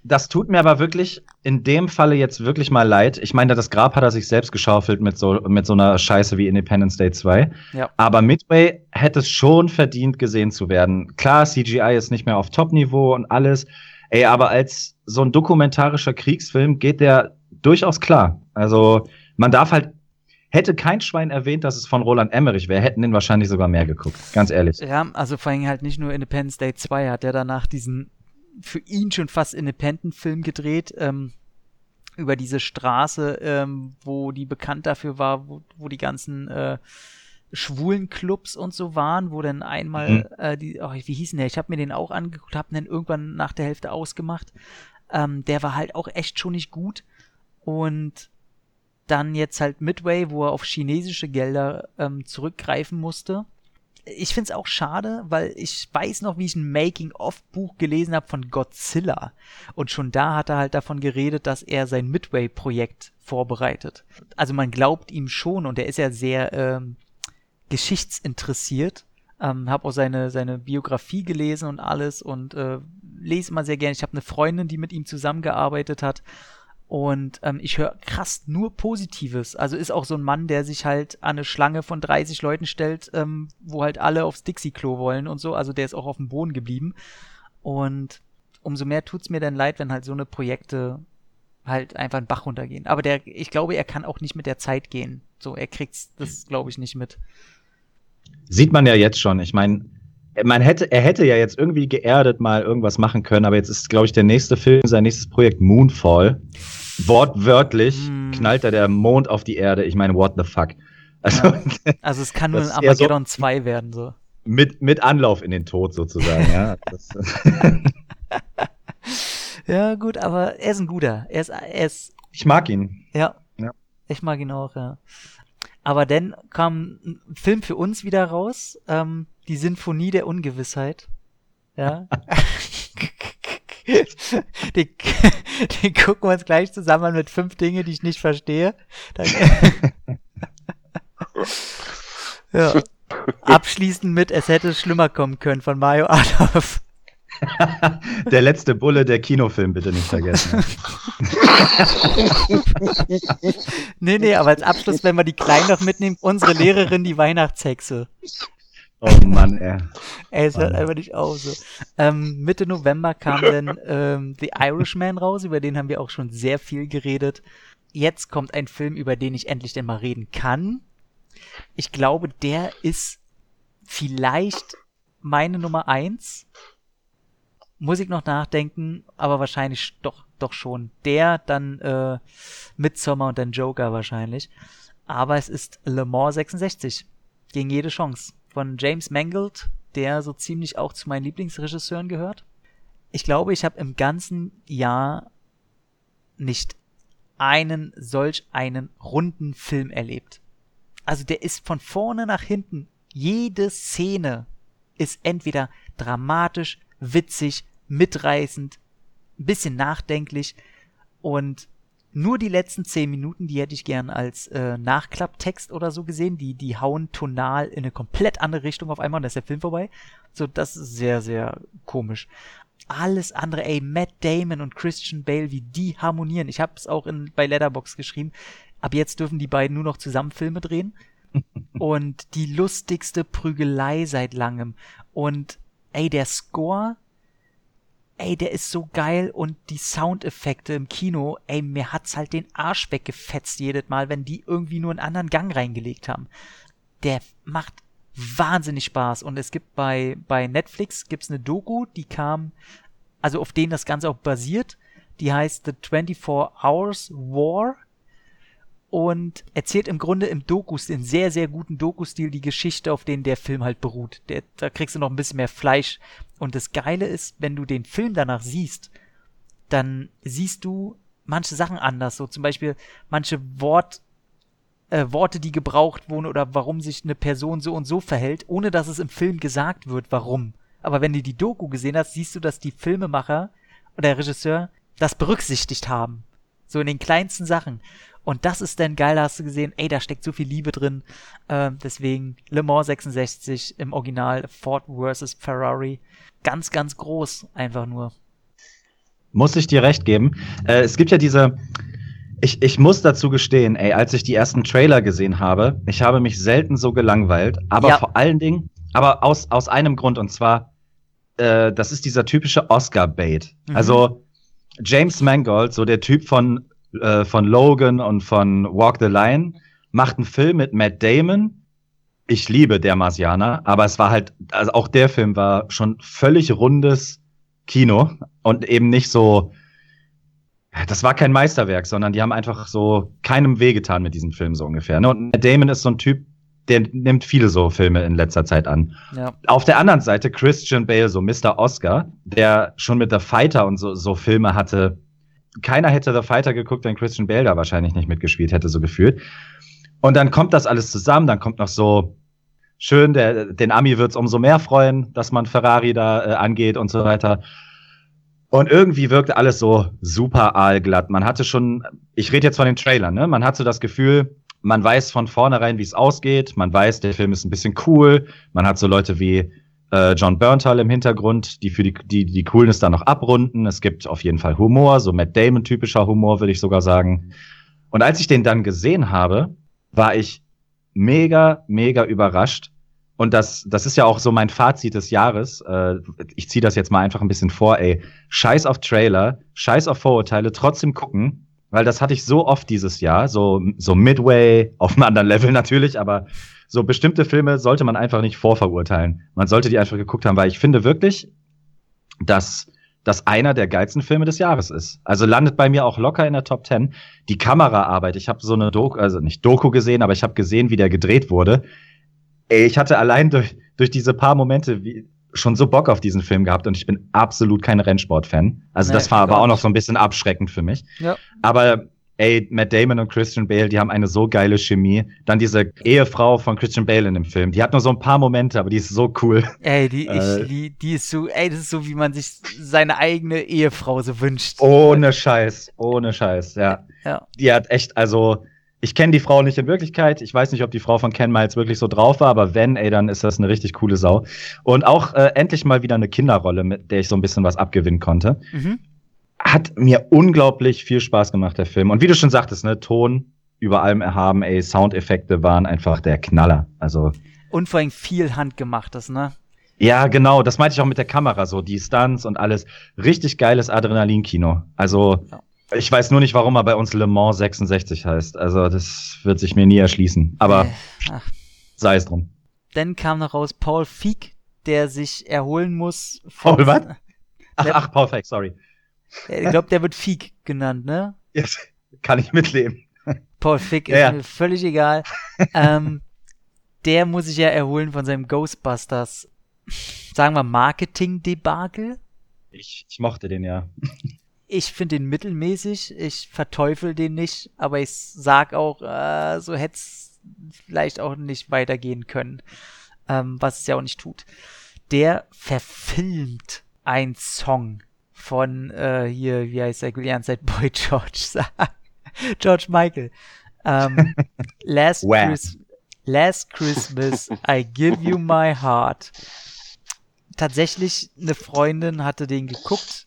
Das tut mir aber wirklich in dem Falle jetzt wirklich mal leid. Ich meine, das Grab hat er sich selbst geschaufelt mit so, mit so einer Scheiße wie Independence Day 2. Ja. Aber Midway hätte es schon verdient, gesehen zu werden. Klar, CGI ist nicht mehr auf Top-Niveau und alles. Ey, aber als so ein dokumentarischer Kriegsfilm geht der durchaus klar. Also, man darf halt, hätte kein Schwein erwähnt, dass es von Roland Emmerich wäre, hätten den wahrscheinlich sogar mehr geguckt. Ganz ehrlich. Ja, also vor allem halt nicht nur Independence Day 2, hat er danach diesen für ihn schon fast Independent-Film gedreht, ähm, über diese Straße, ähm, wo die bekannt dafür war, wo, wo die ganzen äh, schwulen Clubs und so waren, wo dann einmal Mhm. äh, die, oh, wie hieß denn der? Ich habe mir den auch angeguckt, habe dann irgendwann nach der Hälfte ausgemacht. Ähm, der war halt auch echt schon nicht gut und dann jetzt halt Midway, wo er auf chinesische Gelder ähm, zurückgreifen musste. Ich find's auch schade, weil ich weiß noch, wie ich ein Making-of-Buch gelesen habe von Godzilla. Und schon da hat er halt davon geredet, dass er sein Midway-Projekt vorbereitet. Also man glaubt ihm schon und er ist ja sehr ähm, geschichtsinteressiert. Ähm, habe auch seine, seine Biografie gelesen und alles und äh, lese immer sehr gerne. Ich habe eine Freundin, die mit ihm zusammengearbeitet hat. Und ähm, ich höre krass nur Positives. Also ist auch so ein Mann, der sich halt an eine Schlange von 30 Leuten stellt, ähm, wo halt alle aufs Dixie-Klo wollen und so. Also der ist auch auf dem Boden geblieben. Und umso mehr tut's mir dann leid, wenn halt so eine Projekte halt einfach einen Bach runtergehen. Aber der, ich glaube, er kann auch nicht mit der Zeit gehen. So, er kriegt's, das glaube ich nicht mit. Sieht man ja jetzt schon. Ich meine, man hätte, er hätte ja jetzt irgendwie geerdet mal irgendwas machen können, aber jetzt ist, glaube ich, der nächste Film, sein nächstes Projekt Moonfall. Wortwörtlich Hm. knallt da der Mond auf die Erde. Ich meine, what the fuck? Also Also es kann nur ein eher so- Armageddon 2 werden, so. mit, mit Anlauf in den Tod sozusagen. ja. Ja, gut, aber er ist ein guter. Er ist, er ist ich mag ihn. Ja. Ja. Ich mag ihn auch, ja. Aber dann kam ein Film für uns wieder raus, ähm, die Sinfonie der Ungewissheit. Ja. den, den gucken wir uns gleich zusammen an mit fünf Dinge, die ich nicht verstehe. Dann, ja. Abschließend mit Es hätte schlimmer kommen können von Mario Adolf. Der letzte Bulle, der Kinofilm, bitte nicht vergessen. Nee, nee, aber als Abschluss, wenn wir die Kleinen noch mitnehmen, unsere Lehrerin, die Weihnachtshexe. Oh Mann, ey. Ey, es hört Mann. einfach nicht auf. So. Ähm, Mitte November kam dann ähm, The Irishman raus, über den haben wir auch schon sehr viel geredet. Jetzt kommt ein Film, über den ich endlich denn mal reden kann. Ich glaube, der ist vielleicht meine Nummer eins. Muss ich noch nachdenken, aber wahrscheinlich doch, doch schon. Der, dann äh, Midsommar und dann Joker wahrscheinlich. Aber es ist Le Mans 66. Gegen jede Chance. Von James Mangold, der so ziemlich auch zu meinen Lieblingsregisseuren gehört. Ich glaube, ich habe im ganzen Jahr nicht einen solch einen runden Film erlebt. Also der ist von vorne nach hinten. Jede Szene ist entweder dramatisch, witzig, mitreißend, ein bisschen nachdenklich und nur die letzten zehn Minuten, die hätte ich gern als äh, Nachklapptext oder so gesehen. Die, die hauen tonal in eine komplett andere Richtung auf einmal und da ist der Film vorbei. So, das ist sehr, sehr komisch. Alles andere, ey, Matt Damon und Christian Bale, wie die harmonieren. Ich habe es auch in, bei Letterbox geschrieben. Ab jetzt dürfen die beiden nur noch zusammen Filme drehen. und die lustigste Prügelei seit langem. Und ey, der Score, ey, der ist so geil und die Soundeffekte im Kino, ey, mir hat's halt den Arsch weggefetzt jedes Mal, wenn die irgendwie nur einen anderen Gang reingelegt haben. Der macht wahnsinnig Spaß und es gibt bei, bei Netflix gibt's eine Doku, die kam, also auf denen das Ganze auch basiert, die heißt The 24 Hours War und erzählt im Grunde im Dokus, in sehr, sehr guten Doku-Stil die Geschichte, auf denen der Film halt beruht. Der, da kriegst du noch ein bisschen mehr Fleisch. Und das Geile ist, wenn du den Film danach siehst, dann siehst du manche Sachen anders. So zum Beispiel manche Wort, äh, Worte, die gebraucht wurden oder warum sich eine Person so und so verhält, ohne dass es im Film gesagt wird, warum. Aber wenn du die Doku gesehen hast, siehst du, dass die Filmemacher oder der Regisseur das berücksichtigt haben. So in den kleinsten Sachen. Und das ist dann geil, da hast du gesehen, ey, da steckt so viel Liebe drin. Ähm, deswegen Le Mans 66 im Original Ford versus Ferrari. Ganz, ganz groß, einfach nur. Muss ich dir recht geben. Äh, es gibt ja diese. Ich, ich muss dazu gestehen, ey, als ich die ersten Trailer gesehen habe, ich habe mich selten so gelangweilt, aber Ja. vor allen Dingen, aber aus, aus einem Grund, und zwar, äh, das ist dieser typische Oscar-Bait. Mhm. Also, James Mangold, so der Typ von, äh, von Logan und von Walk the Line, macht einen Film mit Matt Damon. Ich liebe der Marsianer, aber es war halt, also auch der Film war schon völlig rundes Kino und eben nicht so, das war kein Meisterwerk, sondern die haben einfach so keinem wehgetan mit diesem Film so ungefähr. Ne? Und Matt Damon ist so ein Typ, der nimmt viele so Filme in letzter Zeit an. Ja. Auf der anderen Seite Christian Bale, so Mr. Oscar, der schon mit The Fighter und so, so Filme hatte. Keiner hätte The Fighter geguckt, wenn Christian Bale da wahrscheinlich nicht mitgespielt hätte, so gefühlt. Und dann kommt das alles zusammen, dann kommt noch so schön, der, den Ami wird's umso mehr freuen, dass man Ferrari da äh, angeht und so weiter. Und irgendwie wirkte alles so super aalglatt. Man hatte schon, ich rede jetzt von den Trailern, ne? Man hat so das Gefühl, man weiß von vornherein, wie es ausgeht. Man weiß, der Film ist ein bisschen cool. Man hat so Leute wie äh, John Berntal im Hintergrund, die für die, die, die Coolness dann noch abrunden. Es gibt auf jeden Fall Humor, so Matt Damon-typischer Humor, würde ich sogar sagen. Und als ich den dann gesehen habe, war ich mega, mega überrascht. Und das, das ist ja auch so mein Fazit des Jahres. Äh, ich ziehe das jetzt mal einfach ein bisschen vor, ey. Scheiß auf Trailer, scheiß auf Vorurteile, trotzdem gucken. Weil das hatte ich so oft dieses Jahr, so, so Midway, auf einem anderen Level natürlich, aber so bestimmte Filme sollte man einfach nicht vorverurteilen. Man sollte die einfach geguckt haben, weil ich finde wirklich, dass das einer der geilsten Filme des Jahres ist. Also landet bei mir auch locker in der Top 10. Die Kameraarbeit, ich habe so eine Doku, also nicht Doku gesehen, aber ich habe gesehen, wie der gedreht wurde. Ey, ich hatte allein durch, durch diese paar Momente wie, schon so Bock auf diesen Film gehabt und ich bin absolut kein Rennsport-Fan. Also Nee, das war aber auch noch so ein bisschen abschreckend für mich. Ja. Aber ey, Matt Damon und Christian Bale, die haben eine so geile Chemie. Dann diese Ehefrau von Christian Bale in dem Film, die hat nur so ein paar Momente, aber die ist so cool. Ey, die, Äh. ich, die, ist so, ey, das ist so, wie man sich seine eigene Ehefrau so wünscht. Ohne Scheiß, ohne Scheiß, ja. Ja. Die hat echt, also, ich kenne die Frau nicht in Wirklichkeit. Ich weiß nicht, ob die Frau von Ken Miles wirklich so drauf war, aber wenn, ey, dann ist das eine richtig coole Sau. Und auch äh, endlich mal wieder eine Kinderrolle, mit der ich so ein bisschen was abgewinnen konnte. Mhm. Hat mir unglaublich viel Spaß gemacht, der Film. Und wie du schon sagtest, ne, Ton über allem erhaben, ey, Soundeffekte waren einfach der Knaller. Also, Und vor allem viel handgemachtes, ne? ja, genau, das meinte ich auch mit der Kamera, so die Stunts und alles. Richtig geiles Adrenalinkino. Also, Ja. ich weiß nur nicht, warum er bei uns Le Mans 66 heißt. Also, das wird sich mir nie erschließen. Aber Äh, sei es drum. Dann kam noch raus Paul Feig, der sich erholen muss. von- Paul was? Ach, ach, Paul Feig, sorry. Ich glaube, der wird Feig genannt, ne? Jetzt kann ich mitleben. Paul Fick ist Ja, ja. mir völlig egal. ähm, der muss sich ja erholen von seinem Ghostbusters, sagen wir, Marketing-Debakel. Ich, ich mochte den ja. Ich finde den mittelmäßig, ich verteufel den nicht, aber ich sag auch, äh, so hätte es vielleicht auch nicht weitergehen können, ähm, was es ja auch nicht tut. Der verfilmt einen Song von äh, hier, wie heißt er, die ganze Zeit Boy George sagen. George Michael. Ähm, Last, Wham. Chris Last Christmas, I give you my heart. Tatsächlich, eine Freundin hatte den geguckt,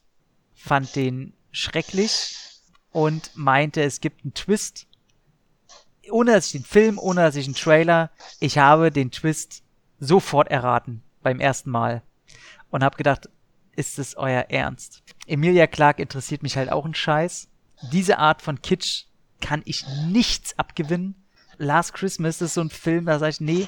fand den schrecklich und meinte, es gibt einen Twist. Ohne dass ich den Film, ohne dass ich einen Trailer, ich habe den Twist sofort erraten beim ersten Mal und habe gedacht, ist es euer Ernst? Emilia Clarke interessiert mich halt auch ein Scheiß. Diese Art von Kitsch kann ich nichts abgewinnen. Last Christmas ist so ein Film, da sage ich, nee,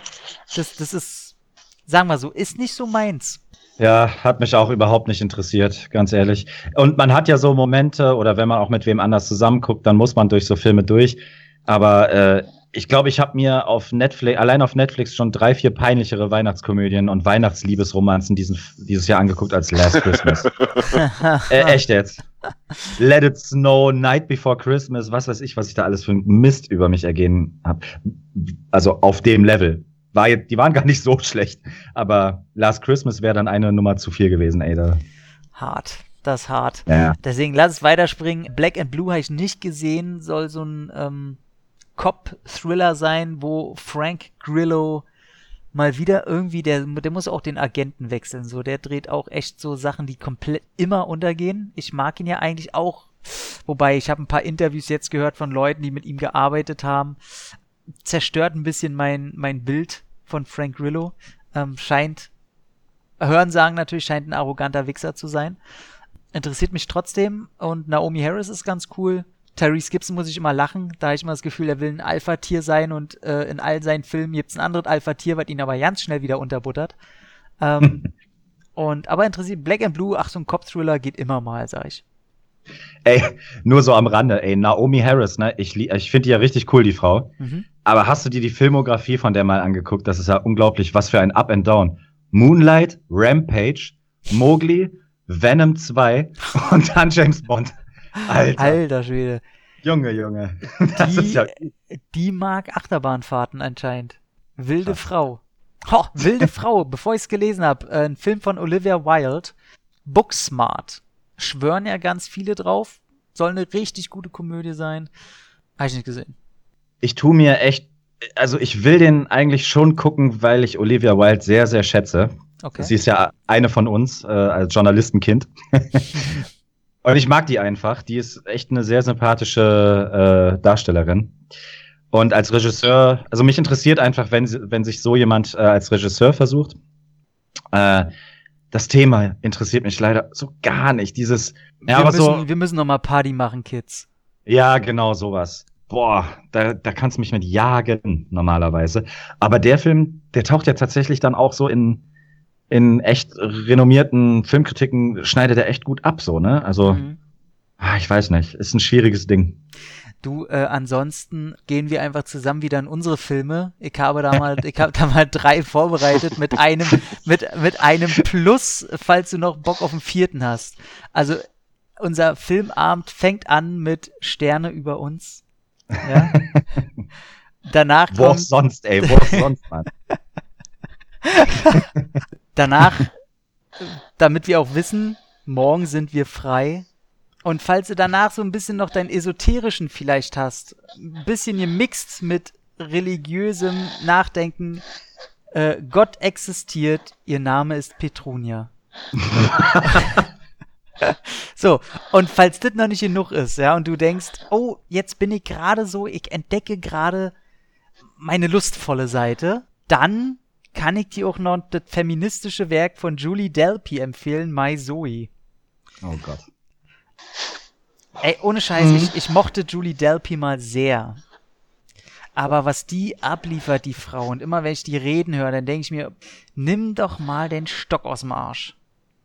das, das ist, sagen wir so, ist nicht so meins. Ja, hat mich auch überhaupt nicht interessiert, ganz ehrlich. Und man hat ja so Momente, oder wenn man auch mit wem anders zusammenguckt, dann muss man durch so Filme durch. Aber äh, ich glaube, ich habe mir auf Netflix, allein auf Netflix schon drei, vier peinlichere Weihnachtskomödien und Weihnachtsliebesromanzen diesen, dieses Jahr angeguckt als Last Christmas. äh, echt jetzt. Let It Snow, Night Before Christmas, was weiß ich, was ich da alles für Mist über mich ergehen habe. Also auf dem Level. War jetzt, die waren gar nicht so schlecht, aber Last Christmas wäre dann eine Nummer zu viel gewesen, ey. Da. Hart. Das ist hart. Ja. Deswegen lass es weiterspringen. Black and Blue habe ich nicht gesehen. Soll so ein ähm, Cop-Thriller sein, wo Frank Grillo mal wieder irgendwie, der, der muss auch den Agenten wechseln. So, der dreht auch echt so Sachen, die komplett immer untergehen. Ich mag ihn ja eigentlich auch. Wobei, ich habe ein paar Interviews jetzt gehört von Leuten, die mit ihm gearbeitet haben. Zerstört ein bisschen mein, mein Bild von Frank Grillo. Ähm, scheint, Hören sagen natürlich, scheint ein arroganter Wichser zu sein interessiert mich trotzdem und Naomi Harris ist ganz cool. Tyrese Gibson muss ich immer lachen, da habe ich immer das Gefühl, er will ein Alpha-Tier sein und äh, in all seinen Filmen gibt es ein anderes Alpha-Tier, was ihn aber ganz schnell wieder unterbuttert. Ähm, und aber interessiert Black and Blue, ach so ein Cop-Thriller geht immer mal, sag ich. Ey, nur so am Rande, ey, Naomi Harris, ne? Ich, ich finde die ja richtig cool, die Frau. Mhm. Aber hast du dir die Filmografie von der mal angeguckt? Das ist ja unglaublich, was für ein Up and Down. Moonlight, Rampage, Mowgli, Venom 2 und dann James Bond. Alter. Alter Schwede. Junge, Junge. Das die, ja die mag Achterbahnfahrten anscheinend. Wilde Krass. Frau. Oh, wilde Frau, bevor ich es gelesen habe. Äh, ein Film von Olivia Wilde. Booksmart. Schwören ja ganz viele drauf. Soll eine richtig gute Komödie sein. Habe ich nicht gesehen. Ich tue mir echt, also ich will den eigentlich schon gucken, weil ich Olivia Wilde sehr, sehr schätze. Okay. Sie ist ja eine von uns äh, als Journalistenkind. Und ich mag die einfach. Die ist echt eine sehr sympathische äh, Darstellerin. Und als Regisseur, also mich interessiert einfach, wenn, wenn sich so jemand äh, als Regisseur versucht. Äh, das Thema interessiert mich leider so gar nicht. Dieses, ja, wir aber müssen, so. Wir müssen noch mal Party machen, Kids. Ja, genau sowas. Boah, da, da kannst du mich mit jagen normalerweise. Aber der Film, der taucht ja tatsächlich dann auch so in in echt renommierten Filmkritiken schneidet er echt gut ab, so, ne? Also, mhm. ah, ich weiß nicht, ist ein schwieriges Ding. Du, äh, ansonsten gehen wir einfach zusammen wieder in unsere Filme. Ich habe da mal, ich habe da mal drei vorbereitet mit einem, mit, mit einem Plus, falls du noch Bock auf den vierten hast. Also, unser Filmabend fängt an mit Sterne über uns. Ja. Danach Wo kommt, sonst, ey, wo sonst, Mann. Danach, damit wir auch wissen, morgen sind wir frei. Und falls du danach so ein bisschen noch deinen esoterischen vielleicht hast, ein bisschen gemixt mit religiösem Nachdenken, äh, Gott existiert, ihr Name ist Petrunia. so, und falls das noch nicht genug ist, ja, und du denkst, oh, jetzt bin ich gerade so, ich entdecke gerade meine lustvolle Seite, dann kann ich dir auch noch das feministische Werk von Julie Delpy empfehlen, My Zoe. Oh Gott. Ey, ohne Scheiß, mhm. ich, ich mochte Julie Delpy mal sehr. Aber was die abliefert, die Frau, und immer wenn ich die reden höre, dann denke ich mir, nimm doch mal den Stock aus dem Arsch.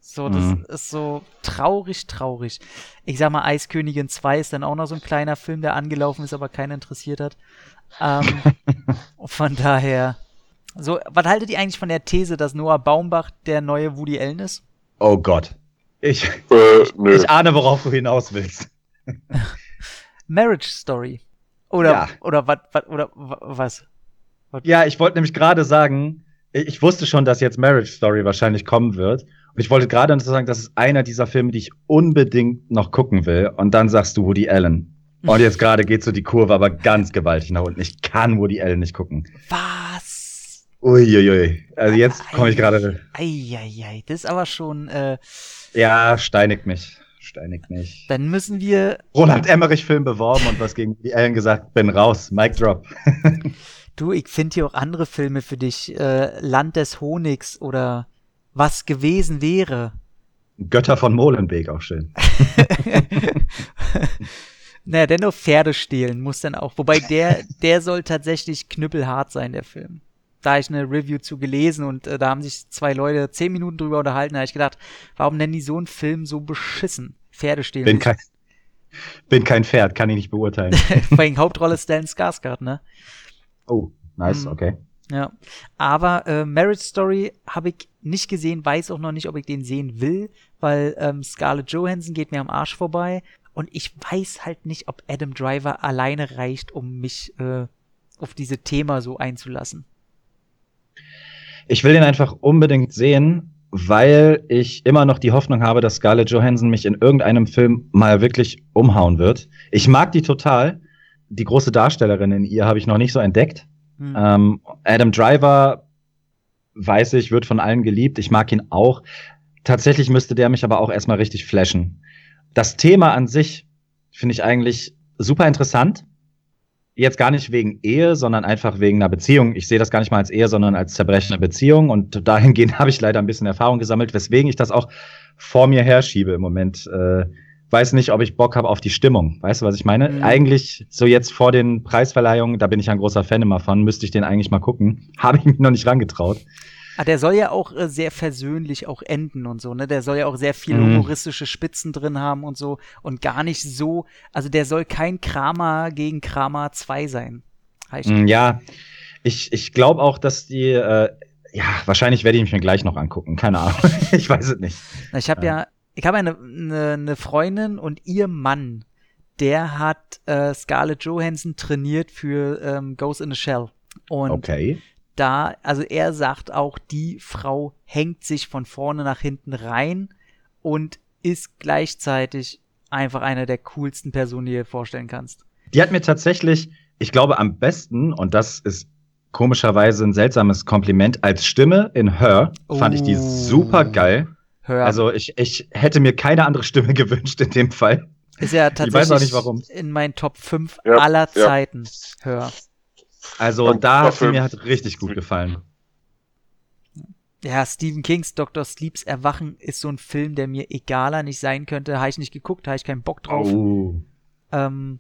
So, das mhm. ist so traurig, traurig. Ich sag mal, Eiskönigin 2 ist dann auch noch so ein kleiner Film, der angelaufen ist, aber keiner interessiert hat. Ähm, von daher, so, was haltet ihr eigentlich von der These, dass Noah Baumbach der neue Woody Allen ist? Oh Gott. Ich, äh, ich ahne, worauf du hinaus willst. Marriage Story. Oder, ja. oder, wat, wat, oder was? Wat? Ja, ich wollte nämlich gerade sagen, ich wusste schon, dass jetzt Marriage Story wahrscheinlich kommen wird. Und ich wollte gerade sagen, das ist einer dieser Filme, die ich unbedingt noch gucken will. Und dann sagst du Woody Allen. Und jetzt gerade geht so die Kurve aber ganz gewaltig nach unten. Ich kann Woody Allen nicht gucken. Was? Uiuiui. Also jetzt komme ich gerade. Eieiei, das ist aber schon. Äh, ja, steinigt mich. Steinigt mich. Dann müssen wir. Roland Emmerich-Film beworben und was gegen die Ellen gesagt, bin raus. Mic drop. du, ich finde hier auch andere Filme für dich. Äh, Land des Honigs oder Was gewesen wäre. Götter von Molenbeek auch schön. naja, dennoch Pferde stehlen muss dann auch. Wobei der, der soll tatsächlich knüppelhart sein, der Film da ich eine Review zu gelesen und äh, da haben sich zwei Leute zehn Minuten drüber unterhalten, da habe ich gedacht, warum nennen die so einen Film so beschissen? Pferde stehen. Bin kein, bin kein Pferd, kann ich nicht beurteilen. Vor allem Hauptrolle Stan Skarsgård, ne? Oh, nice, mhm. okay. Ja, aber äh, Marriage Story habe ich nicht gesehen, weiß auch noch nicht, ob ich den sehen will, weil ähm, Scarlett Johansson geht mir am Arsch vorbei und ich weiß halt nicht, ob Adam Driver alleine reicht, um mich äh, auf diese Thema so einzulassen. Ich will den einfach unbedingt sehen, weil ich immer noch die Hoffnung habe, dass Scarlett Johansson mich in irgendeinem Film mal wirklich umhauen wird. Ich mag die total. Die große Darstellerin in ihr habe ich noch nicht so entdeckt. Hm. Ähm, Adam Driver, weiß ich, wird von allen geliebt. Ich mag ihn auch. Tatsächlich müsste der mich aber auch erstmal richtig flashen. Das Thema an sich finde ich eigentlich super interessant. Jetzt gar nicht wegen Ehe, sondern einfach wegen einer Beziehung. Ich sehe das gar nicht mal als Ehe, sondern als zerbrechende Beziehung. Und dahingehend habe ich leider ein bisschen Erfahrung gesammelt, weswegen ich das auch vor mir herschiebe im Moment. Äh, weiß nicht, ob ich Bock habe auf die Stimmung. Weißt du, was ich meine? Mhm. Eigentlich, so jetzt vor den Preisverleihungen, da bin ich ein großer Fan immer von, müsste ich den eigentlich mal gucken. Habe ich mich noch nicht rangetraut. Ah, der soll ja auch äh, sehr versöhnlich auch enden und so, ne? Der soll ja auch sehr viel mhm. humoristische Spitzen drin haben und so und gar nicht so, also der soll kein Kramer gegen Kramer 2 sein. Mhm, ja, ich, ich glaube auch, dass die, äh, ja, wahrscheinlich werde ich mich mir gleich noch angucken, keine Ahnung. ich weiß es nicht. Ich habe ja. ja, ich habe eine, eine, eine Freundin und ihr Mann, der hat äh, Scarlett Johansson trainiert für ähm, Ghost in the Shell. Und okay da, also er sagt auch, die Frau hängt sich von vorne nach hinten rein und ist gleichzeitig einfach eine der coolsten Personen, die du dir vorstellen kannst. Die hat mir tatsächlich, ich glaube, am besten, und das ist komischerweise ein seltsames Kompliment, als Stimme in Her oh. fand ich die super geil. Her. Also ich, ich hätte mir keine andere Stimme gewünscht in dem Fall. Ist ja tatsächlich ich weiß auch nicht, warum. in meinen Top 5 ja, aller ja. Zeiten. Hör. Also Und da hat mir hat richtig gut gefallen. Ja, Stephen Kings Dr. Sleeps Erwachen ist so ein Film, der mir egaler nicht sein könnte. Habe ich nicht geguckt, habe ich keinen Bock drauf. Oh. Ähm,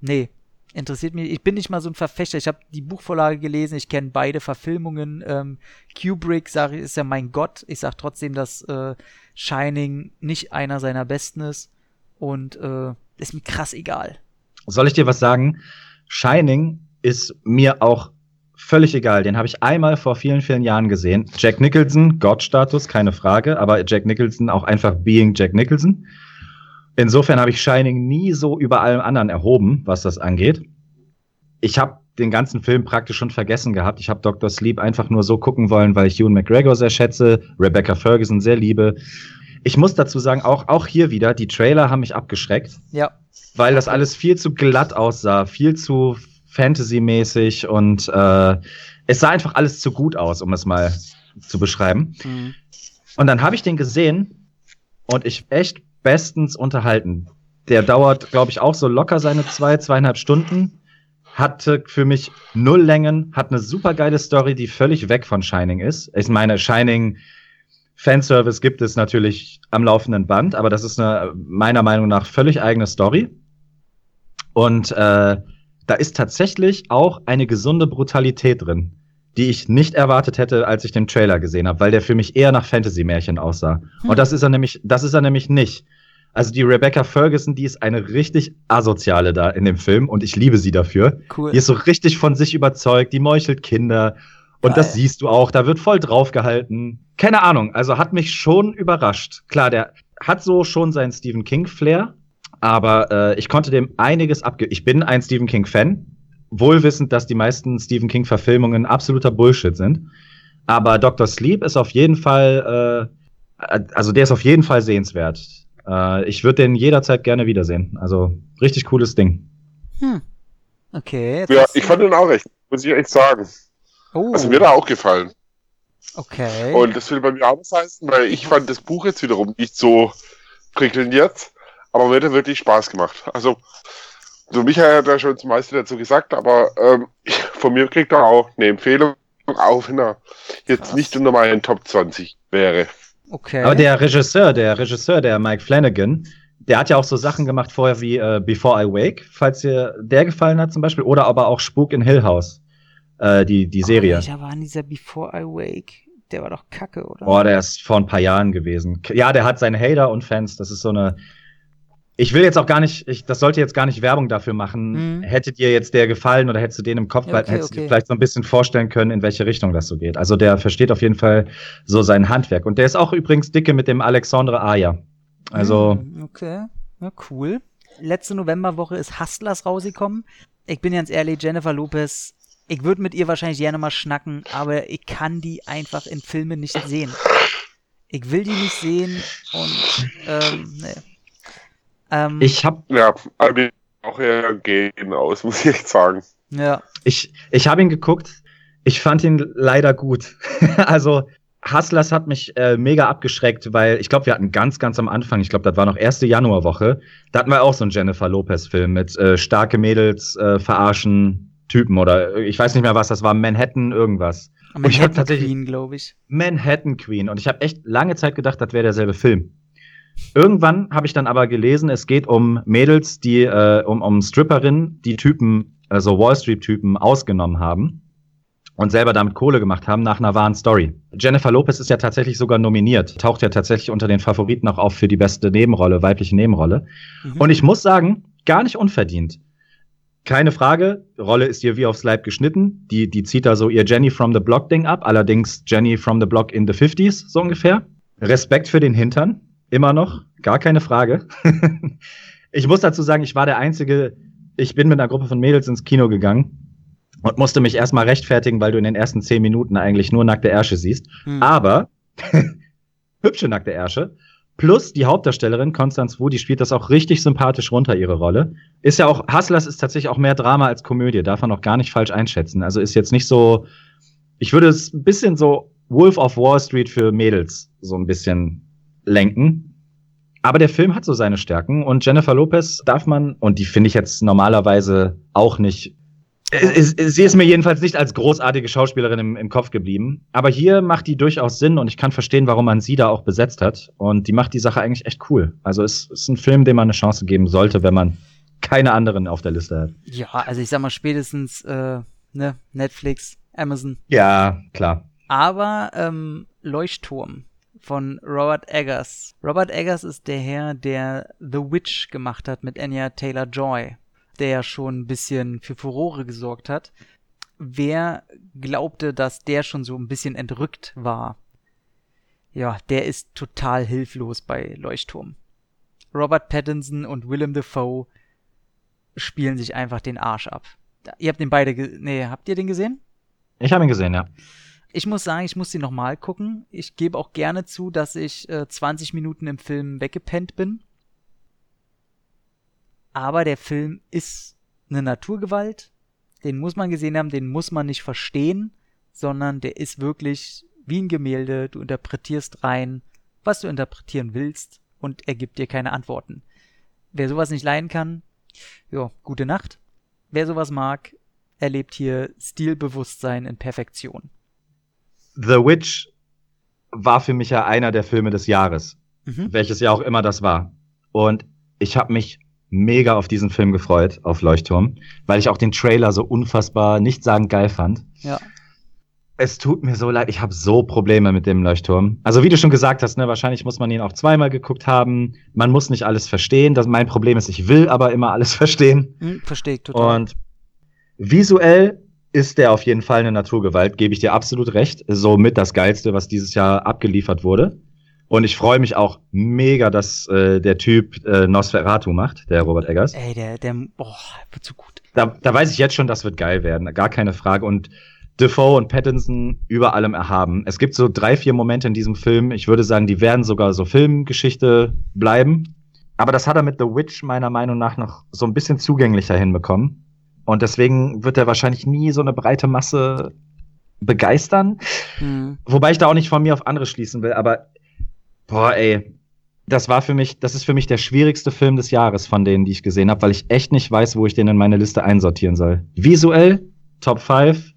nee, interessiert mich. Ich bin nicht mal so ein Verfechter. Ich habe die Buchvorlage gelesen, ich kenne beide Verfilmungen. Ähm, Kubrick, sage ich, ist ja mein Gott. Ich sag trotzdem, dass äh, Shining nicht einer seiner besten ist. Und äh, ist mir krass egal. Soll ich dir was sagen? Shining ist mir auch völlig egal. Den habe ich einmal vor vielen, vielen Jahren gesehen. Jack Nicholson, Gottstatus, keine Frage, aber Jack Nicholson auch einfach being Jack Nicholson. Insofern habe ich Shining nie so über allem anderen erhoben, was das angeht. Ich habe den ganzen Film praktisch schon vergessen gehabt. Ich habe Dr. Sleep einfach nur so gucken wollen, weil ich Ewan McGregor sehr schätze, Rebecca Ferguson sehr liebe. Ich muss dazu sagen, auch, auch hier wieder, die Trailer haben mich abgeschreckt. Ja. Weil das alles viel zu glatt aussah, viel zu Fantasy-mäßig und äh, es sah einfach alles zu gut aus, um es mal zu beschreiben. Mhm. Und dann habe ich den gesehen und ich echt bestens unterhalten. Der dauert, glaube ich, auch so locker seine zwei, zweieinhalb Stunden. Hatte für mich null Längen, hat eine super geile Story, die völlig weg von Shining ist. Ich meine, Shining Fanservice gibt es natürlich am laufenden Band, aber das ist eine meiner Meinung nach völlig eigene Story. Und äh, da ist tatsächlich auch eine gesunde Brutalität drin, die ich nicht erwartet hätte, als ich den Trailer gesehen habe, weil der für mich eher nach Fantasy-Märchen aussah. Hm. Und das ist er nämlich, das ist er nämlich nicht. Also die Rebecca Ferguson, die ist eine richtig asoziale da in dem Film und ich liebe sie dafür. Cool. Die ist so richtig von sich überzeugt, die meuchelt Kinder. Und Geil. das siehst du auch, da wird voll draufgehalten. Keine Ahnung, also hat mich schon überrascht. Klar, der hat so schon seinen Stephen King-Flair, aber äh, ich konnte dem einiges abge. Ich bin ein Stephen King-Fan, wohlwissend, dass die meisten Stephen King-Verfilmungen absoluter Bullshit sind. Aber Dr. Sleep ist auf jeden Fall, äh, also der ist auf jeden Fall sehenswert. Äh, ich würde den jederzeit gerne wiedersehen. Also richtig cooles Ding. Hm. Okay. Ja, ich fand den auch recht, muss ich echt sagen. Oh. Also mir da auch gefallen. Okay. Und das will bei mir auch was heißen, weil ich fand das Buch jetzt wiederum nicht so prickelnd jetzt. Aber mir hat er wirklich Spaß gemacht. Also, so Michael hat ja schon das meiste dazu gesagt, aber ähm, ich, von mir kriegt er auch eine Empfehlung, auch wenn er jetzt Krass. nicht unter meinen Top 20 wäre. Okay. Aber der Regisseur, der Regisseur, der Mike Flanagan, der hat ja auch so Sachen gemacht vorher wie äh, Before I Wake, falls dir der gefallen hat zum Beispiel, oder aber auch Spuk in Hill House, äh, die, die Serie. Oh, war an dieser Before I Wake. Der war doch kacke, oder? Boah, der ist vor ein paar Jahren gewesen. Ja, der hat seine Hater und Fans. Das ist so eine ich will jetzt auch gar nicht, ich, das sollte jetzt gar nicht Werbung dafür machen. Mhm. Hätte dir jetzt der gefallen oder hättest du den im Kopf behalten, okay, hättest du dir okay. vielleicht so ein bisschen vorstellen können, in welche Richtung das so geht. Also der versteht auf jeden Fall so sein Handwerk. Und der ist auch übrigens dicke mit dem Alexandre Aya. Also, Hm, Okay, ja, cool. Letzte Novemberwoche ist Hustlers rausgekommen. Ich bin ganz ehrlich, Jennifer Lopez, ich würde mit ihr wahrscheinlich gerne mal schnacken, aber ich kann die einfach in Filmen nicht sehen. Ich will die nicht sehen und ähm, nee. Ähm, ich habe Ja, die auch eher gehen aus, muss ich echt sagen. ja, Ich, ich habe ihn geguckt. Ich fand ihn leider gut. also Hustlers hat mich äh, mega abgeschreckt, weil ich glaube, wir hatten ganz, ganz am Anfang, ich glaube, das war noch erste Januarwoche, da hatten wir auch so einen Jennifer Lopez-Film mit äh, starke Mädels äh, verarschen Typen oder äh, ich weiß nicht mehr, was das war, Manhattan irgendwas. ich hab Manhattan tatsächlich- Queen, glaube ich. Manhattan Queen. Und ich habe echt lange Zeit gedacht, das wäre derselbe Film. Irgendwann habe ich dann aber gelesen, es geht um Mädels, die, äh, um, um Stripperinnen, die Typen, also Wall Street-Typen ausgenommen haben und selber damit Kohle gemacht haben nach einer wahren Story. Jennifer Lopez ist ja tatsächlich sogar nominiert, taucht ja tatsächlich unter den Favoriten auch auf für die beste Nebenrolle, weibliche Nebenrolle. Mhm. Und ich muss sagen, gar nicht unverdient. Keine Frage, Rolle ist ihr wie aufs Leib geschnitten. Die, die zieht da so ihr Jenny from the Block Ding ab, allerdings Jenny from the Block in the 50s, so ungefähr. Respekt für den Hintern, immer noch, gar keine Frage. ich muss dazu sagen, ich war der Einzige, ich bin mit einer Gruppe von Mädels ins Kino gegangen und musste mich erstmal rechtfertigen, weil du in den ersten zehn Minuten eigentlich nur nackte Ärsche siehst. Hm. Aber hübsche nackte Ärsche. Plus die Hauptdarstellerin, Constance Wu, die spielt das auch richtig sympathisch runter, ihre Rolle. Ist ja auch, Hustlers ist tatsächlich auch mehr Drama als Komödie, darf man auch gar nicht falsch einschätzen. Also ist jetzt nicht so, ich würde es ein bisschen so Wolf of Wall Street für Mädels so ein bisschen lenken. Aber der Film hat so seine Stärken und Jennifer Lopez darf man, und die finde ich jetzt normalerweise auch nicht es- es- Sie ist mir jedenfalls nicht als großartige Schauspielerin im, im Kopf geblieben. Aber hier macht die durchaus Sinn und ich kann verstehen, warum man sie da auch besetzt hat. Und die macht die Sache eigentlich echt cool. Also es ist ein Film, dem man eine Chance geben sollte, wenn man keine anderen auf der Liste hat. Ja, also ich sag mal spätestens äh, ne, Netflix, Amazon. Ja, klar. Aber ähm, Leuchtturm von Robert Eggers. Robert Eggers ist der Herr, der The Witch gemacht hat mit Anya Taylor-Joy, der ja schon ein bisschen für Furore gesorgt hat. Wer glaubte, dass der schon so ein bisschen entrückt war? Ja, der ist total hilflos bei Leuchtturm. Robert Pattinson und Willem Dafoe spielen sich einfach den Arsch ab. Ihr habt den beide, ge nee, habt ihr den gesehen? Ich habe ihn gesehen, ja. Ich muss sagen, ich muss die nochmal gucken. Ich gebe auch gerne zu, dass ich äh, 20 Minuten im Film weggepennt bin. Aber der Film ist eine Naturgewalt. Den muss man gesehen haben, den muss man nicht verstehen, sondern der ist wirklich wie ein Gemälde. Du interpretierst rein, was du interpretieren willst und er gibt dir keine Antworten. Wer sowas nicht leiden kann, ja, gute Nacht. Wer sowas mag, erlebt hier Stilbewusstsein in Perfektion. The Witch war für mich ja einer der Filme des Jahres. Mhm. welches ja auch immer das war. Und ich habe mich mega auf diesen Film gefreut, auf Leuchtturm, weil ich auch den Trailer so unfassbar nicht sagen geil fand. Ja. Es tut mir so leid, ich habe so Probleme mit dem Leuchtturm. Also wie du schon gesagt hast, ne, wahrscheinlich muss man ihn auch zweimal geguckt haben. Man muss nicht alles verstehen. Das mein Problem ist, ich will aber immer alles verstehen. Hm, Verstehe ich total. Und visuell ist der auf jeden Fall eine Naturgewalt, gebe ich dir absolut recht. So mit das Geilste, was dieses Jahr abgeliefert wurde. Und ich freue mich auch mega, dass äh, der Typ äh, Nosferatu macht, der Robert Eggers. Ey, der, der, boah, wird so gut. Da, da weiß ich jetzt schon, das wird geil werden, gar keine Frage. Und Defoe und Pattinson über allem erhaben. Es gibt so drei, vier Momente in diesem Film. Ich würde sagen, die werden sogar so Filmgeschichte bleiben. Aber das hat er mit The Witch meiner Meinung nach noch so ein bisschen zugänglicher hinbekommen. Und deswegen wird er wahrscheinlich nie so eine breite Masse begeistern. Hm. Wobei ich da auch nicht von mir auf andere schließen will, aber boah, ey, das war für mich, das ist für mich der schwierigste Film des Jahres von denen, die ich gesehen habe, weil ich echt nicht weiß, wo ich den in meine Liste einsortieren soll. Visuell Top 5.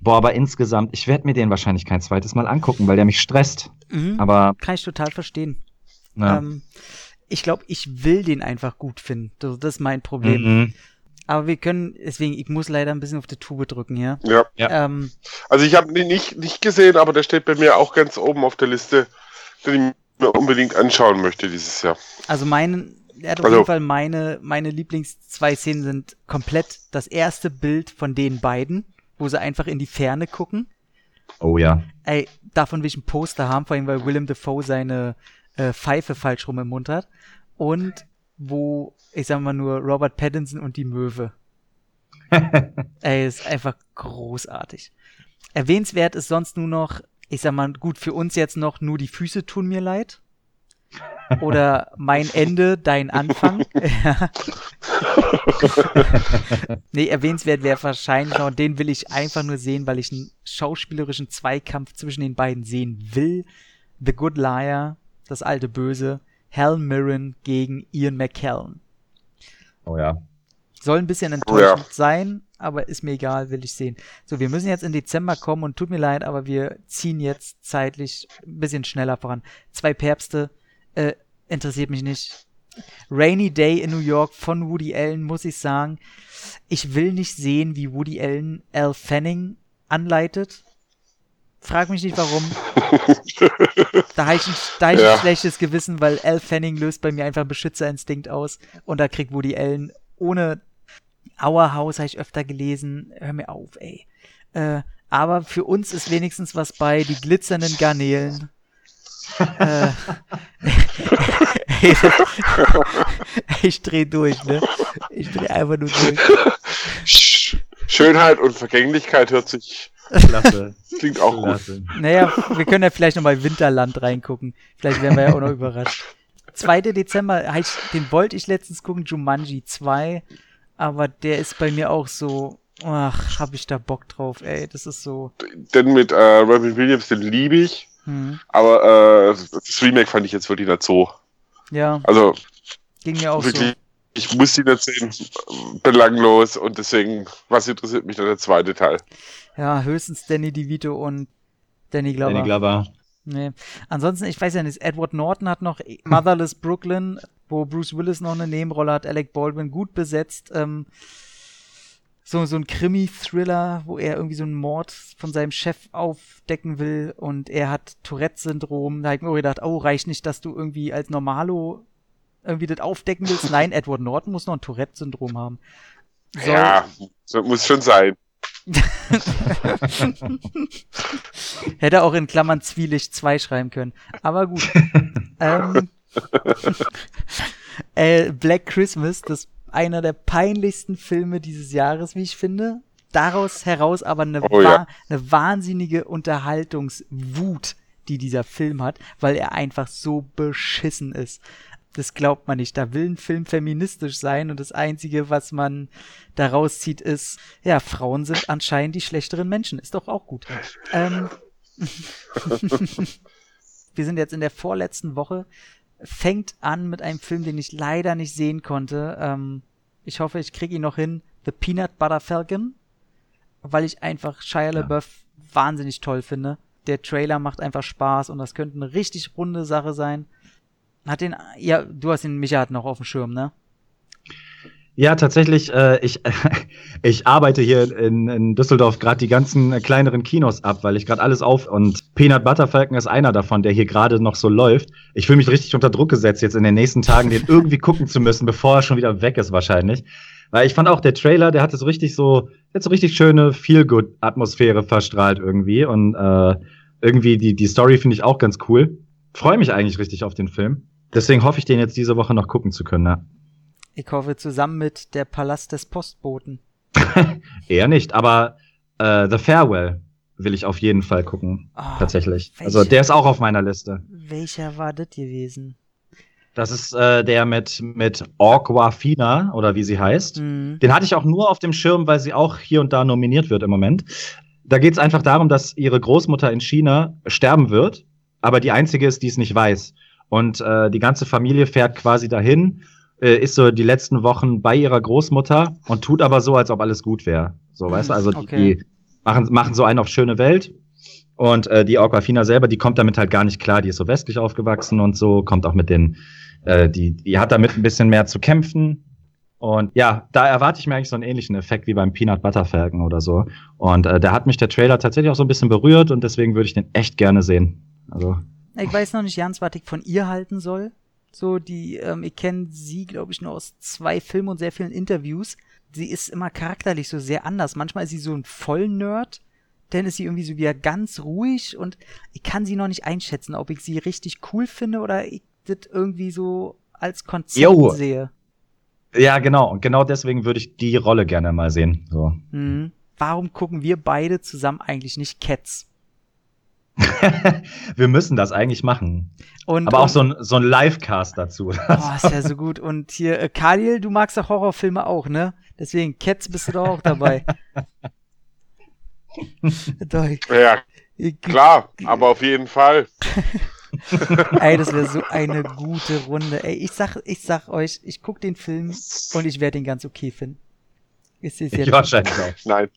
Boah, aber insgesamt, ich werde mir den wahrscheinlich kein zweites Mal angucken, weil der mich stresst. Mhm. Aber Kann ich total verstehen. ja. Ähm, ich glaube, ich will den einfach gut finden. Das, das ist mein Problem. Mhm. Aber wir können, deswegen, ich muss leider ein bisschen auf die Tube drücken hier. Ja. Ja. Ähm, Also ich habe ihn nicht, nicht gesehen, aber der steht bei mir auch ganz oben auf der Liste, den ich mir unbedingt anschauen möchte dieses Jahr. also mein, er hat auf Also- jeden Fall meine, meine Lieblings zwei Szenen sind komplett das erste Bild von den beiden, wo sie einfach in die Ferne gucken. Oh ja. Ey, davon will ich ein Poster haben, vor allem weil Willem Dafoe seine äh, Pfeife falsch rum im Mund hat. Und wo, ich sag mal nur, Robert Pattinson und die Möwe. Ey, ist einfach großartig. Erwähnenswert ist sonst nur noch, ich sag mal, gut, für uns jetzt noch nur die Füße tun mir leid. Oder mein Ende, dein Anfang. Nee, erwähnenswert wäre wahrscheinlich noch, und den will ich einfach nur sehen, weil ich einen schauspielerischen Zweikampf zwischen den beiden sehen will. The Good Liar, das alte Böse, Hal Mirren gegen Ian McKellen. Oh ja. Soll ein bisschen enttäuschend sein, aber ist mir egal, will ich sehen. So, wir müssen jetzt in Dezember kommen und tut mir leid, aber wir ziehen jetzt zeitlich ein bisschen schneller voran. Zwei Päpste, äh, interessiert mich nicht. Rainy Day in New York von Woody Allen, muss ich sagen. Ich will nicht sehen, wie Woody Allen Al Fanning anleitet. Frag mich nicht warum. da habe ich, ein, da hab ich Ja. ein schlechtes Gewissen, weil Al Fanning löst bei mir einfach Beschützerinstinkt aus. Und da kriegt Woody Allen ohne Auerhaus, habe ich öfter gelesen. Hör mir auf, ey. Äh, aber für uns ist wenigstens was bei, die glitzernden Garnelen. äh, ich dreh durch, ne? Ich dreh einfach nur durch. Sch- Schönheit und Vergänglichkeit hört sich, Klasse. klingt auch gut. Klasse. Naja, wir können ja vielleicht noch mal Winterland reingucken. Vielleicht werden wir ja auch noch überrascht. 2. Dezember, den wollte ich letztens gucken, Jumanji 2, aber der ist bei mir auch so, ach, hab ich da Bock drauf, ey, das ist so, Denn mit äh, Robin Williams, den liebe ich, hm, aber äh, das Remake fand ich jetzt wirklich nicht so. ja, Also ging mir auch so. wirklich, ich muss nicht sehen, belanglos und deswegen, was interessiert mich dann der zweite Teil? Ja, höchstens Danny DeVito und Danny Glover. Danny Glover. Nee. Ansonsten, ich weiß ja nicht, Edward Norton hat noch Motherless Brooklyn, wo Bruce Willis noch eine Nebenrolle hat, Alec Baldwin gut besetzt. Ähm, so, so ein Krimi-Thriller, wo er irgendwie so einen Mord von seinem Chef aufdecken will und er hat Tourette-Syndrom. Da hab ich mir auch gedacht, oh, reicht nicht, dass du irgendwie als Normalo irgendwie das aufdecken willst. Nein, Edward Norton muss noch ein Tourette-Syndrom haben. Soll, Ja, so muss schon sein. Hätte auch in Klammern Zwielicht 2 schreiben können. Aber gut. ähm, äh, Black Christmas, das einer der peinlichsten Filme dieses Jahres, wie ich finde. Daraus heraus aber eine, Oh ja. eine wahnsinnige Unterhaltungswut, die dieser Film hat, weil er einfach so beschissen ist. Das glaubt man nicht. Da will ein Film feministisch sein und das Einzige, was man daraus zieht, ist, ja, Frauen sind anscheinend die schlechteren Menschen. Ist doch auch gut. Ähm, wir sind jetzt in der vorletzten Woche. Fängt an mit einem Film, den ich leider nicht sehen konnte. Ähm, ich hoffe, ich kriege ihn noch hin. The Peanut Butter Falcon. Weil ich einfach Shia LaBeouf wahnsinnig toll finde. Der Trailer macht einfach Spaß und das könnte eine richtig runde Sache sein. Hat den, ja, du hast den Micha hat noch auf dem Schirm, ne? Ja, tatsächlich, äh, ich, ich arbeite hier in, in Düsseldorf gerade die ganzen äh, kleineren Kinos ab, weil ich gerade alles auf und Peanut Butter Falcon ist einer davon, der hier gerade noch so läuft. Ich fühle mich richtig unter Druck gesetzt, jetzt in den nächsten Tagen den irgendwie gucken zu müssen, bevor er schon wieder weg ist wahrscheinlich. Weil ich fand auch der Trailer, der hatte so richtig so, hat so richtig schöne Feel-Good-Atmosphäre verstrahlt irgendwie und äh, irgendwie die, die Story finde ich auch ganz cool. Freue mich eigentlich richtig auf den Film. Deswegen hoffe ich, den jetzt diese Woche noch gucken zu können. Ne? Ich hoffe, zusammen mit Der Palast des Postboten. Eher nicht, aber äh, The Farewell will ich auf jeden Fall gucken, Ah, tatsächlich. welcher? Also der ist auch auf meiner Liste. Welcher war das gewesen? Das ist äh, der mit, mit Orquafina, oder wie sie heißt. Hm. Den hatte ich auch nur auf dem Schirm, weil sie auch hier und da nominiert wird im Moment. Da geht es einfach darum, dass ihre Großmutter in China sterben wird, aber die einzige ist, die es nicht weiß. Und äh, die ganze Familie fährt quasi dahin, äh, ist so die letzten Wochen bei ihrer Großmutter und tut aber so, als ob alles gut wäre. So, weißt du? Also die, Okay. die machen, machen so einen auf schöne Welt. Und äh, die Aquafina selber, die kommt damit halt gar nicht klar. Die ist so westlich aufgewachsen und so, kommt auch mit den, äh, die, die hat damit ein bisschen mehr zu kämpfen. Und ja, da erwarte ich mir eigentlich so einen ähnlichen Effekt wie beim Peanut Butter Falcon oder so. Und äh, da hat mich der Trailer tatsächlich auch so ein bisschen berührt und deswegen würde ich den echt gerne sehen. Also, Ich weiß noch nicht ganz, was ich von ihr halten soll. So, die, ähm, ich kenne sie, glaube ich, nur aus zwei Filmen und sehr vielen Interviews. Sie ist immer charakterlich so sehr anders. Manchmal ist sie so ein Vollnerd, dann ist sie irgendwie so wieder ganz ruhig und ich kann sie noch nicht einschätzen, ob ich sie richtig cool finde oder ich das irgendwie so als Konzept Jo. sehe. Ja, genau. Und genau deswegen würde ich die Rolle gerne mal sehen. So. Mhm. Warum gucken wir beide zusammen eigentlich nicht Cats? Wir müssen das eigentlich machen. Und, Aber auch und, so ein, so ein Live-Cast dazu. Oh, ist ja so gut. Und hier, äh, Khalil, du magst doch Horrorfilme auch, ne? Deswegen, Cats bist du doch auch dabei. Ja, klar, aber auf jeden Fall. ey, das wäre so eine gute Runde. Ey, ich sag, ich sag euch, ich guck den Film und ich werde ihn ganz okay finden. Ist es jetzt Ich wahrscheinlich auch. Nein.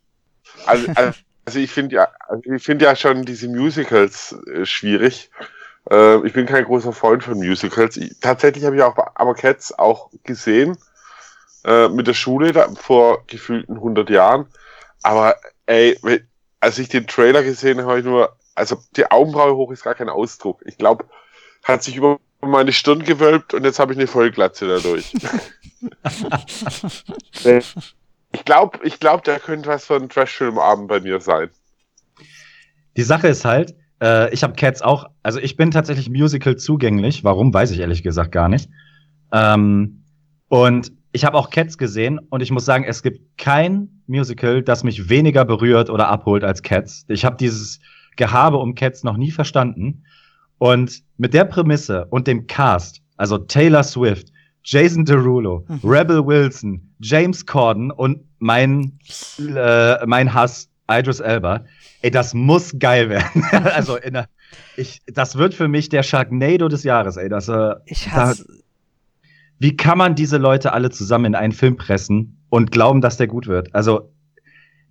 Also, also also ich finde ja, also ich finde ja schon diese Musicals äh, schwierig. Äh, ich bin kein großer Freund von Musicals. Ich, tatsächlich habe ich auch aber Cats auch gesehen äh, mit der Schule da, vor gefühlten 100 Jahren. Aber ey, als ich den Trailer gesehen habe, habe ich nur, also die Augenbraue hoch ist gar kein Ausdruck. Ich glaube, hat sich über meine Stirn gewölbt und jetzt habe ich eine Vollglatze dadurch. ich glaube, ich glaub, der könnte was für ein Trash-Filmabend bei mir sein. Die Sache ist halt, äh, ich habe Cats auch, also ich bin tatsächlich Musical zugänglich. Warum, weiß ich ehrlich gesagt gar nicht. Ähm, und ich habe auch Cats gesehen und ich muss sagen, es gibt kein Musical, das mich weniger berührt oder abholt als Cats. Ich habe dieses Gehabe um Cats noch nie verstanden. Und mit der Prämisse und dem Cast, also Taylor Swift, Jason Derulo, Mhm. Rebel Wilson, James Corden und mein, äh, mein Hass, Idris Elba, ey, das muss geil werden. also in der, ich, das wird für mich der Sharknado des Jahres, ey. Das, äh, Ich da, hasse. wie kann man diese Leute alle zusammen in einen Film pressen und glauben, dass der gut wird? Also,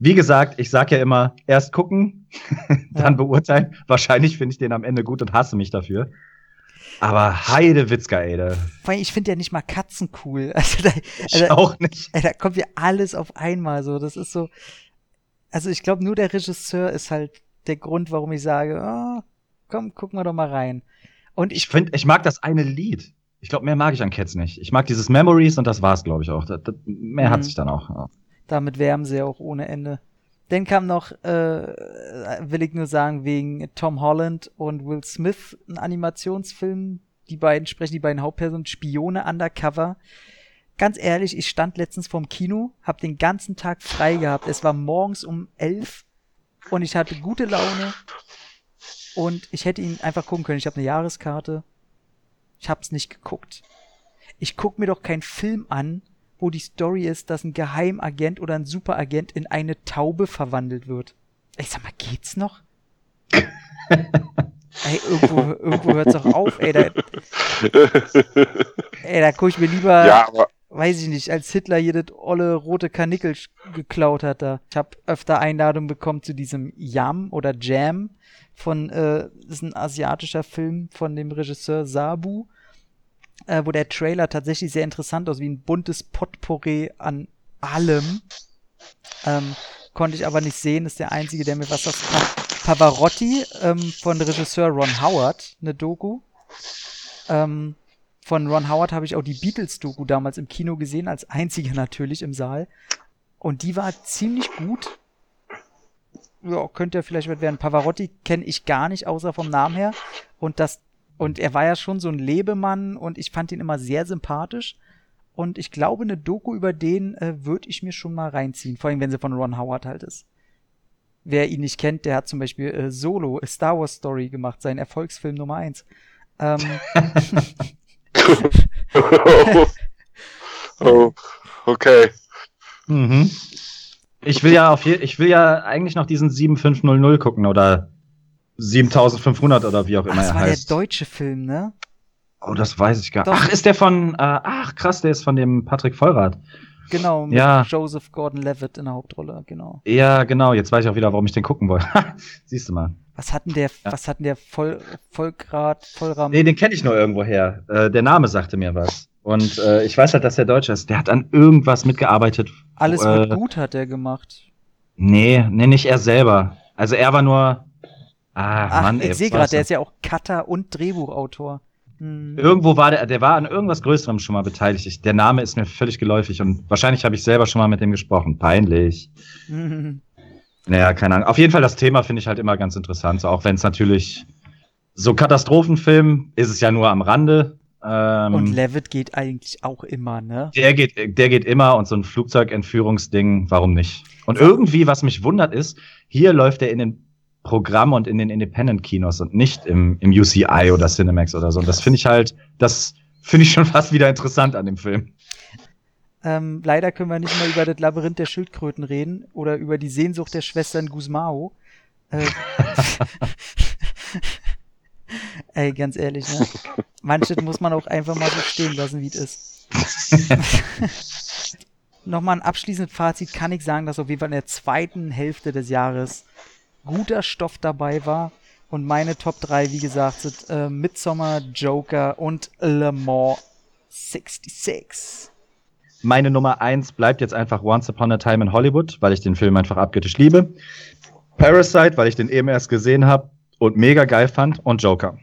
wie gesagt, ich sag ja immer, erst gucken, dann Ja. beurteilen. Wahrscheinlich finde ich den am Ende gut und hasse mich dafür. Aber Heide Witzka, ey, da, Vor allem, ich finde ja nicht mal Katzen cool. Also da, ich also, auch nicht. ey, da kommt ja alles auf einmal so. Das ist so. Also ich glaube, nur der Regisseur ist halt der Grund, warum ich sage, oh, komm, gucken wir doch mal rein. Und Ich ich finde, ich mag das eine Lied. Ich glaube, mehr mag ich an Cats nicht. Ich mag dieses Memories und das war's, glaube ich auch. Das, das, mehr Mhm. hat sich dann auch. Ja. damit wärmen sie ja auch ohne Ende. Dann kam noch, äh, will ich nur sagen, wegen Tom Holland und Will Smith ein Animationsfilm. Die beiden sprechen die beiden Hauptpersonen, Spione undercover. Ganz ehrlich, ich stand letztens vorm Kino, hab den ganzen Tag frei gehabt. Es war morgens um elf und ich hatte gute Laune und ich hätte ihn einfach gucken können. Ich habe eine Jahreskarte. Ich hab's nicht geguckt. Ich guck mir doch keinen Film an, wo die Story ist, dass ein Geheimagent oder ein Superagent in eine Taube verwandelt wird. Ich sag mal, geht's noch? ey, irgendwo, irgendwo hört's doch auf, ey. Da, ey, da guck ich mir lieber, ja, weiß ich nicht, als Hitler hier das olle rote Kanickel sch- geklaut hat da. Ich habe öfter Einladungen bekommen zu diesem Yam oder Jam von, äh, das ist ein asiatischer Film von dem Regisseur Sabu, äh, wo der Trailer tatsächlich sehr interessant aus, wie ein buntes Potpourri an allem. Ähm, konnte ich aber nicht sehen, ist der einzige, der mir was sagt. Pa Pavarotti ähm, von Regisseur Ron Howard, eine Doku. Ähm, von Ron Howard habe ich auch die Beatles-Doku damals im Kino gesehen, als einzige natürlich im Saal. Und die war ziemlich gut. Ja, könnte ja vielleicht was werden. Pavarotti kenne ich gar nicht, außer vom Namen her. Und das, und er war ja schon so ein Lebemann und ich fand ihn immer sehr sympathisch. Und ich glaube, eine Doku über den äh, würde ich mir schon mal reinziehen. Vor allem, wenn sie von Ron Howard halt ist. Wer ihn nicht kennt, der hat zum Beispiel äh, Solo, A Star Wars Story gemacht, sein Erfolgsfilm Nummer eins. Ähm, oh, okay. Mhm. Ich will ja auf je ich will ja eigentlich noch diesen 7500 gucken oder 7500 oder wie auch ach, immer das er war der deutsche Film, ne? Oh, das weiß ich gar nicht. Ach, ist der von, äh, ach krass, der ist von dem Patrick Vollrath. Genau, mit Ja. Joseph Gordon-Levitt in der Hauptrolle, genau. Ja, genau, jetzt weiß ich auch wieder, warum ich den gucken wollte. Siehst du mal. Was hatten der, Ja. was hatten der Voll, Vollgrad, Vollrahmen? Nee, den kenne ich nur irgendwoher. Äh, der Name sagte mir was. Und äh, ich weiß halt, dass der Deutsche ist. Der hat an irgendwas mitgearbeitet. Alles äh, wird gut, hat er gemacht. Nee, nee, nicht er selber. Also er war nur. Ah, Ach, Mann, ey. ich sehe gerade, der ist ja auch Cutter und Drehbuchautor. Hm. Irgendwo war der, der war an irgendwas Größerem schon mal beteiligt. Der Name ist mir völlig geläufig und wahrscheinlich habe ich selber schon mal mit dem gesprochen. Peinlich. Hm. Naja, keine Ahnung. Auf jeden Fall das Thema finde ich halt immer ganz interessant, so, auch wenn es natürlich so Katastrophenfilm ist es ja nur am Rande. Ähm, Und Levitt geht eigentlich auch immer, ne? der geht, der geht immer und so ein Flugzeugentführungsding, warum nicht? Und irgendwie, was mich wundert, ist, hier läuft er in den Programmen und in den Independent-Kinos und nicht im, im UCI oder Cinemax oder so. Und das finde ich halt, das finde ich schon fast wieder interessant an dem Film. Ähm, leider können wir nicht mal über das Labyrinth der Schildkröten reden oder über die Sehnsucht der Schwestern Guzmao. Äh, Ey, ganz ehrlich, ne? Manches muss man auch einfach mal so stehen lassen, wie es ist. Nochmal ein abschließendes Fazit kann ich sagen, dass auf jeden Fall in der zweiten Hälfte des Jahres guter Stoff dabei war. Und meine Top 3, wie gesagt, sind äh, Midsommar, Joker und Le Mans 66. Meine Nummer eins bleibt jetzt einfach Once Upon a Time in Hollywood, weil ich den Film einfach abgöttisch liebe. Parasite, weil ich den eben erst gesehen habe und mega geil fand. Und Joker.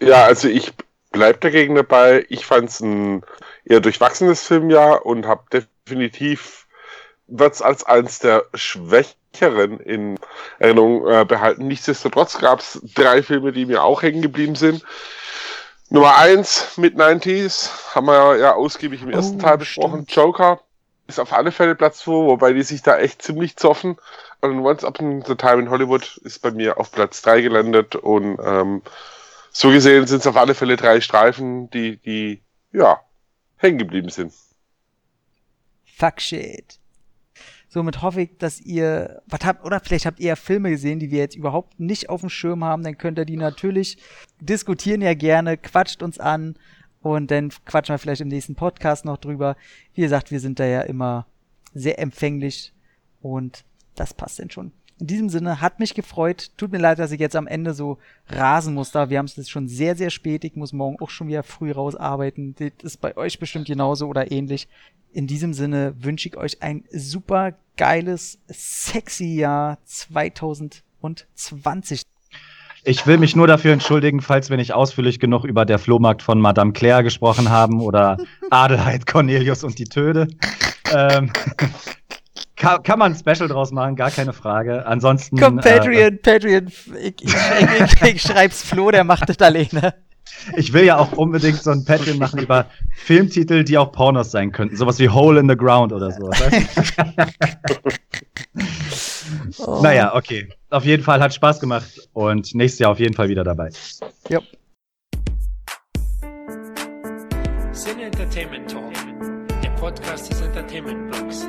Ja, also ich bleib dagegen dabei. Ich fand es ein eher durchwachsenes Filmjahr und habe definitiv wird's als eines der schwächeren in Erinnerung äh, behalten. Nichtsdestotrotz gab es drei Filme, die mir auch hängen geblieben sind. Nummer eins mit 90s haben wir ja ausgiebig im ersten Oh, Teil besprochen. stimmt. Joker ist auf alle Fälle Platz 2, wobei die sich da echt ziemlich zoffen. Und Once Upon a Time in Hollywood ist bei mir auf Platz 3 gelandet und ähm, so gesehen sind es auf alle Fälle drei Streifen, die, die, ja, hängen geblieben sind. Fuck shit. Somit hoffe ich, dass ihr, was habt, oder vielleicht habt ihr ja Filme gesehen, die wir jetzt überhaupt nicht auf dem Schirm haben, dann könnt ihr die natürlich diskutieren ja gerne, quatscht uns an und dann quatschen wir vielleicht im nächsten Podcast noch drüber. Wie gesagt, wir sind da ja immer sehr empfänglich und das passt denn schon. In diesem Sinne, hat mich gefreut. Tut mir leid, dass ich jetzt am Ende so rasen muss da. Wir haben es jetzt schon sehr, sehr spät. Ich muss morgen auch schon wieder früh rausarbeiten. Das ist bei euch bestimmt genauso oder ähnlich. In diesem Sinne wünsche ich euch ein super geiles, sexy Jahr 2020. Ich will mich nur dafür entschuldigen, falls wir nicht ausführlich genug über der Flohmarkt von Madame Claire gesprochen haben oder Adelheid Cornelius und die Töde. Ähm, kann, kann man ein Special draus machen, gar keine Frage. Ansonsten. Komm, äh, Patreon, Patreon. Ich, ich, ich, ich, ich schreib's Flo, der macht das alleine. Ich will ja auch unbedingt so ein Patreon machen über Filmtitel, die auch Pornos sein könnten. Sowas wie Hole in the Ground oder so. Oh. Naja, okay. Auf jeden Fall hat Spaß gemacht und nächstes Jahr auf jeden Fall wieder dabei. Ja. Sin Entertainment Talk, der Podcast des Entertainment Blogs.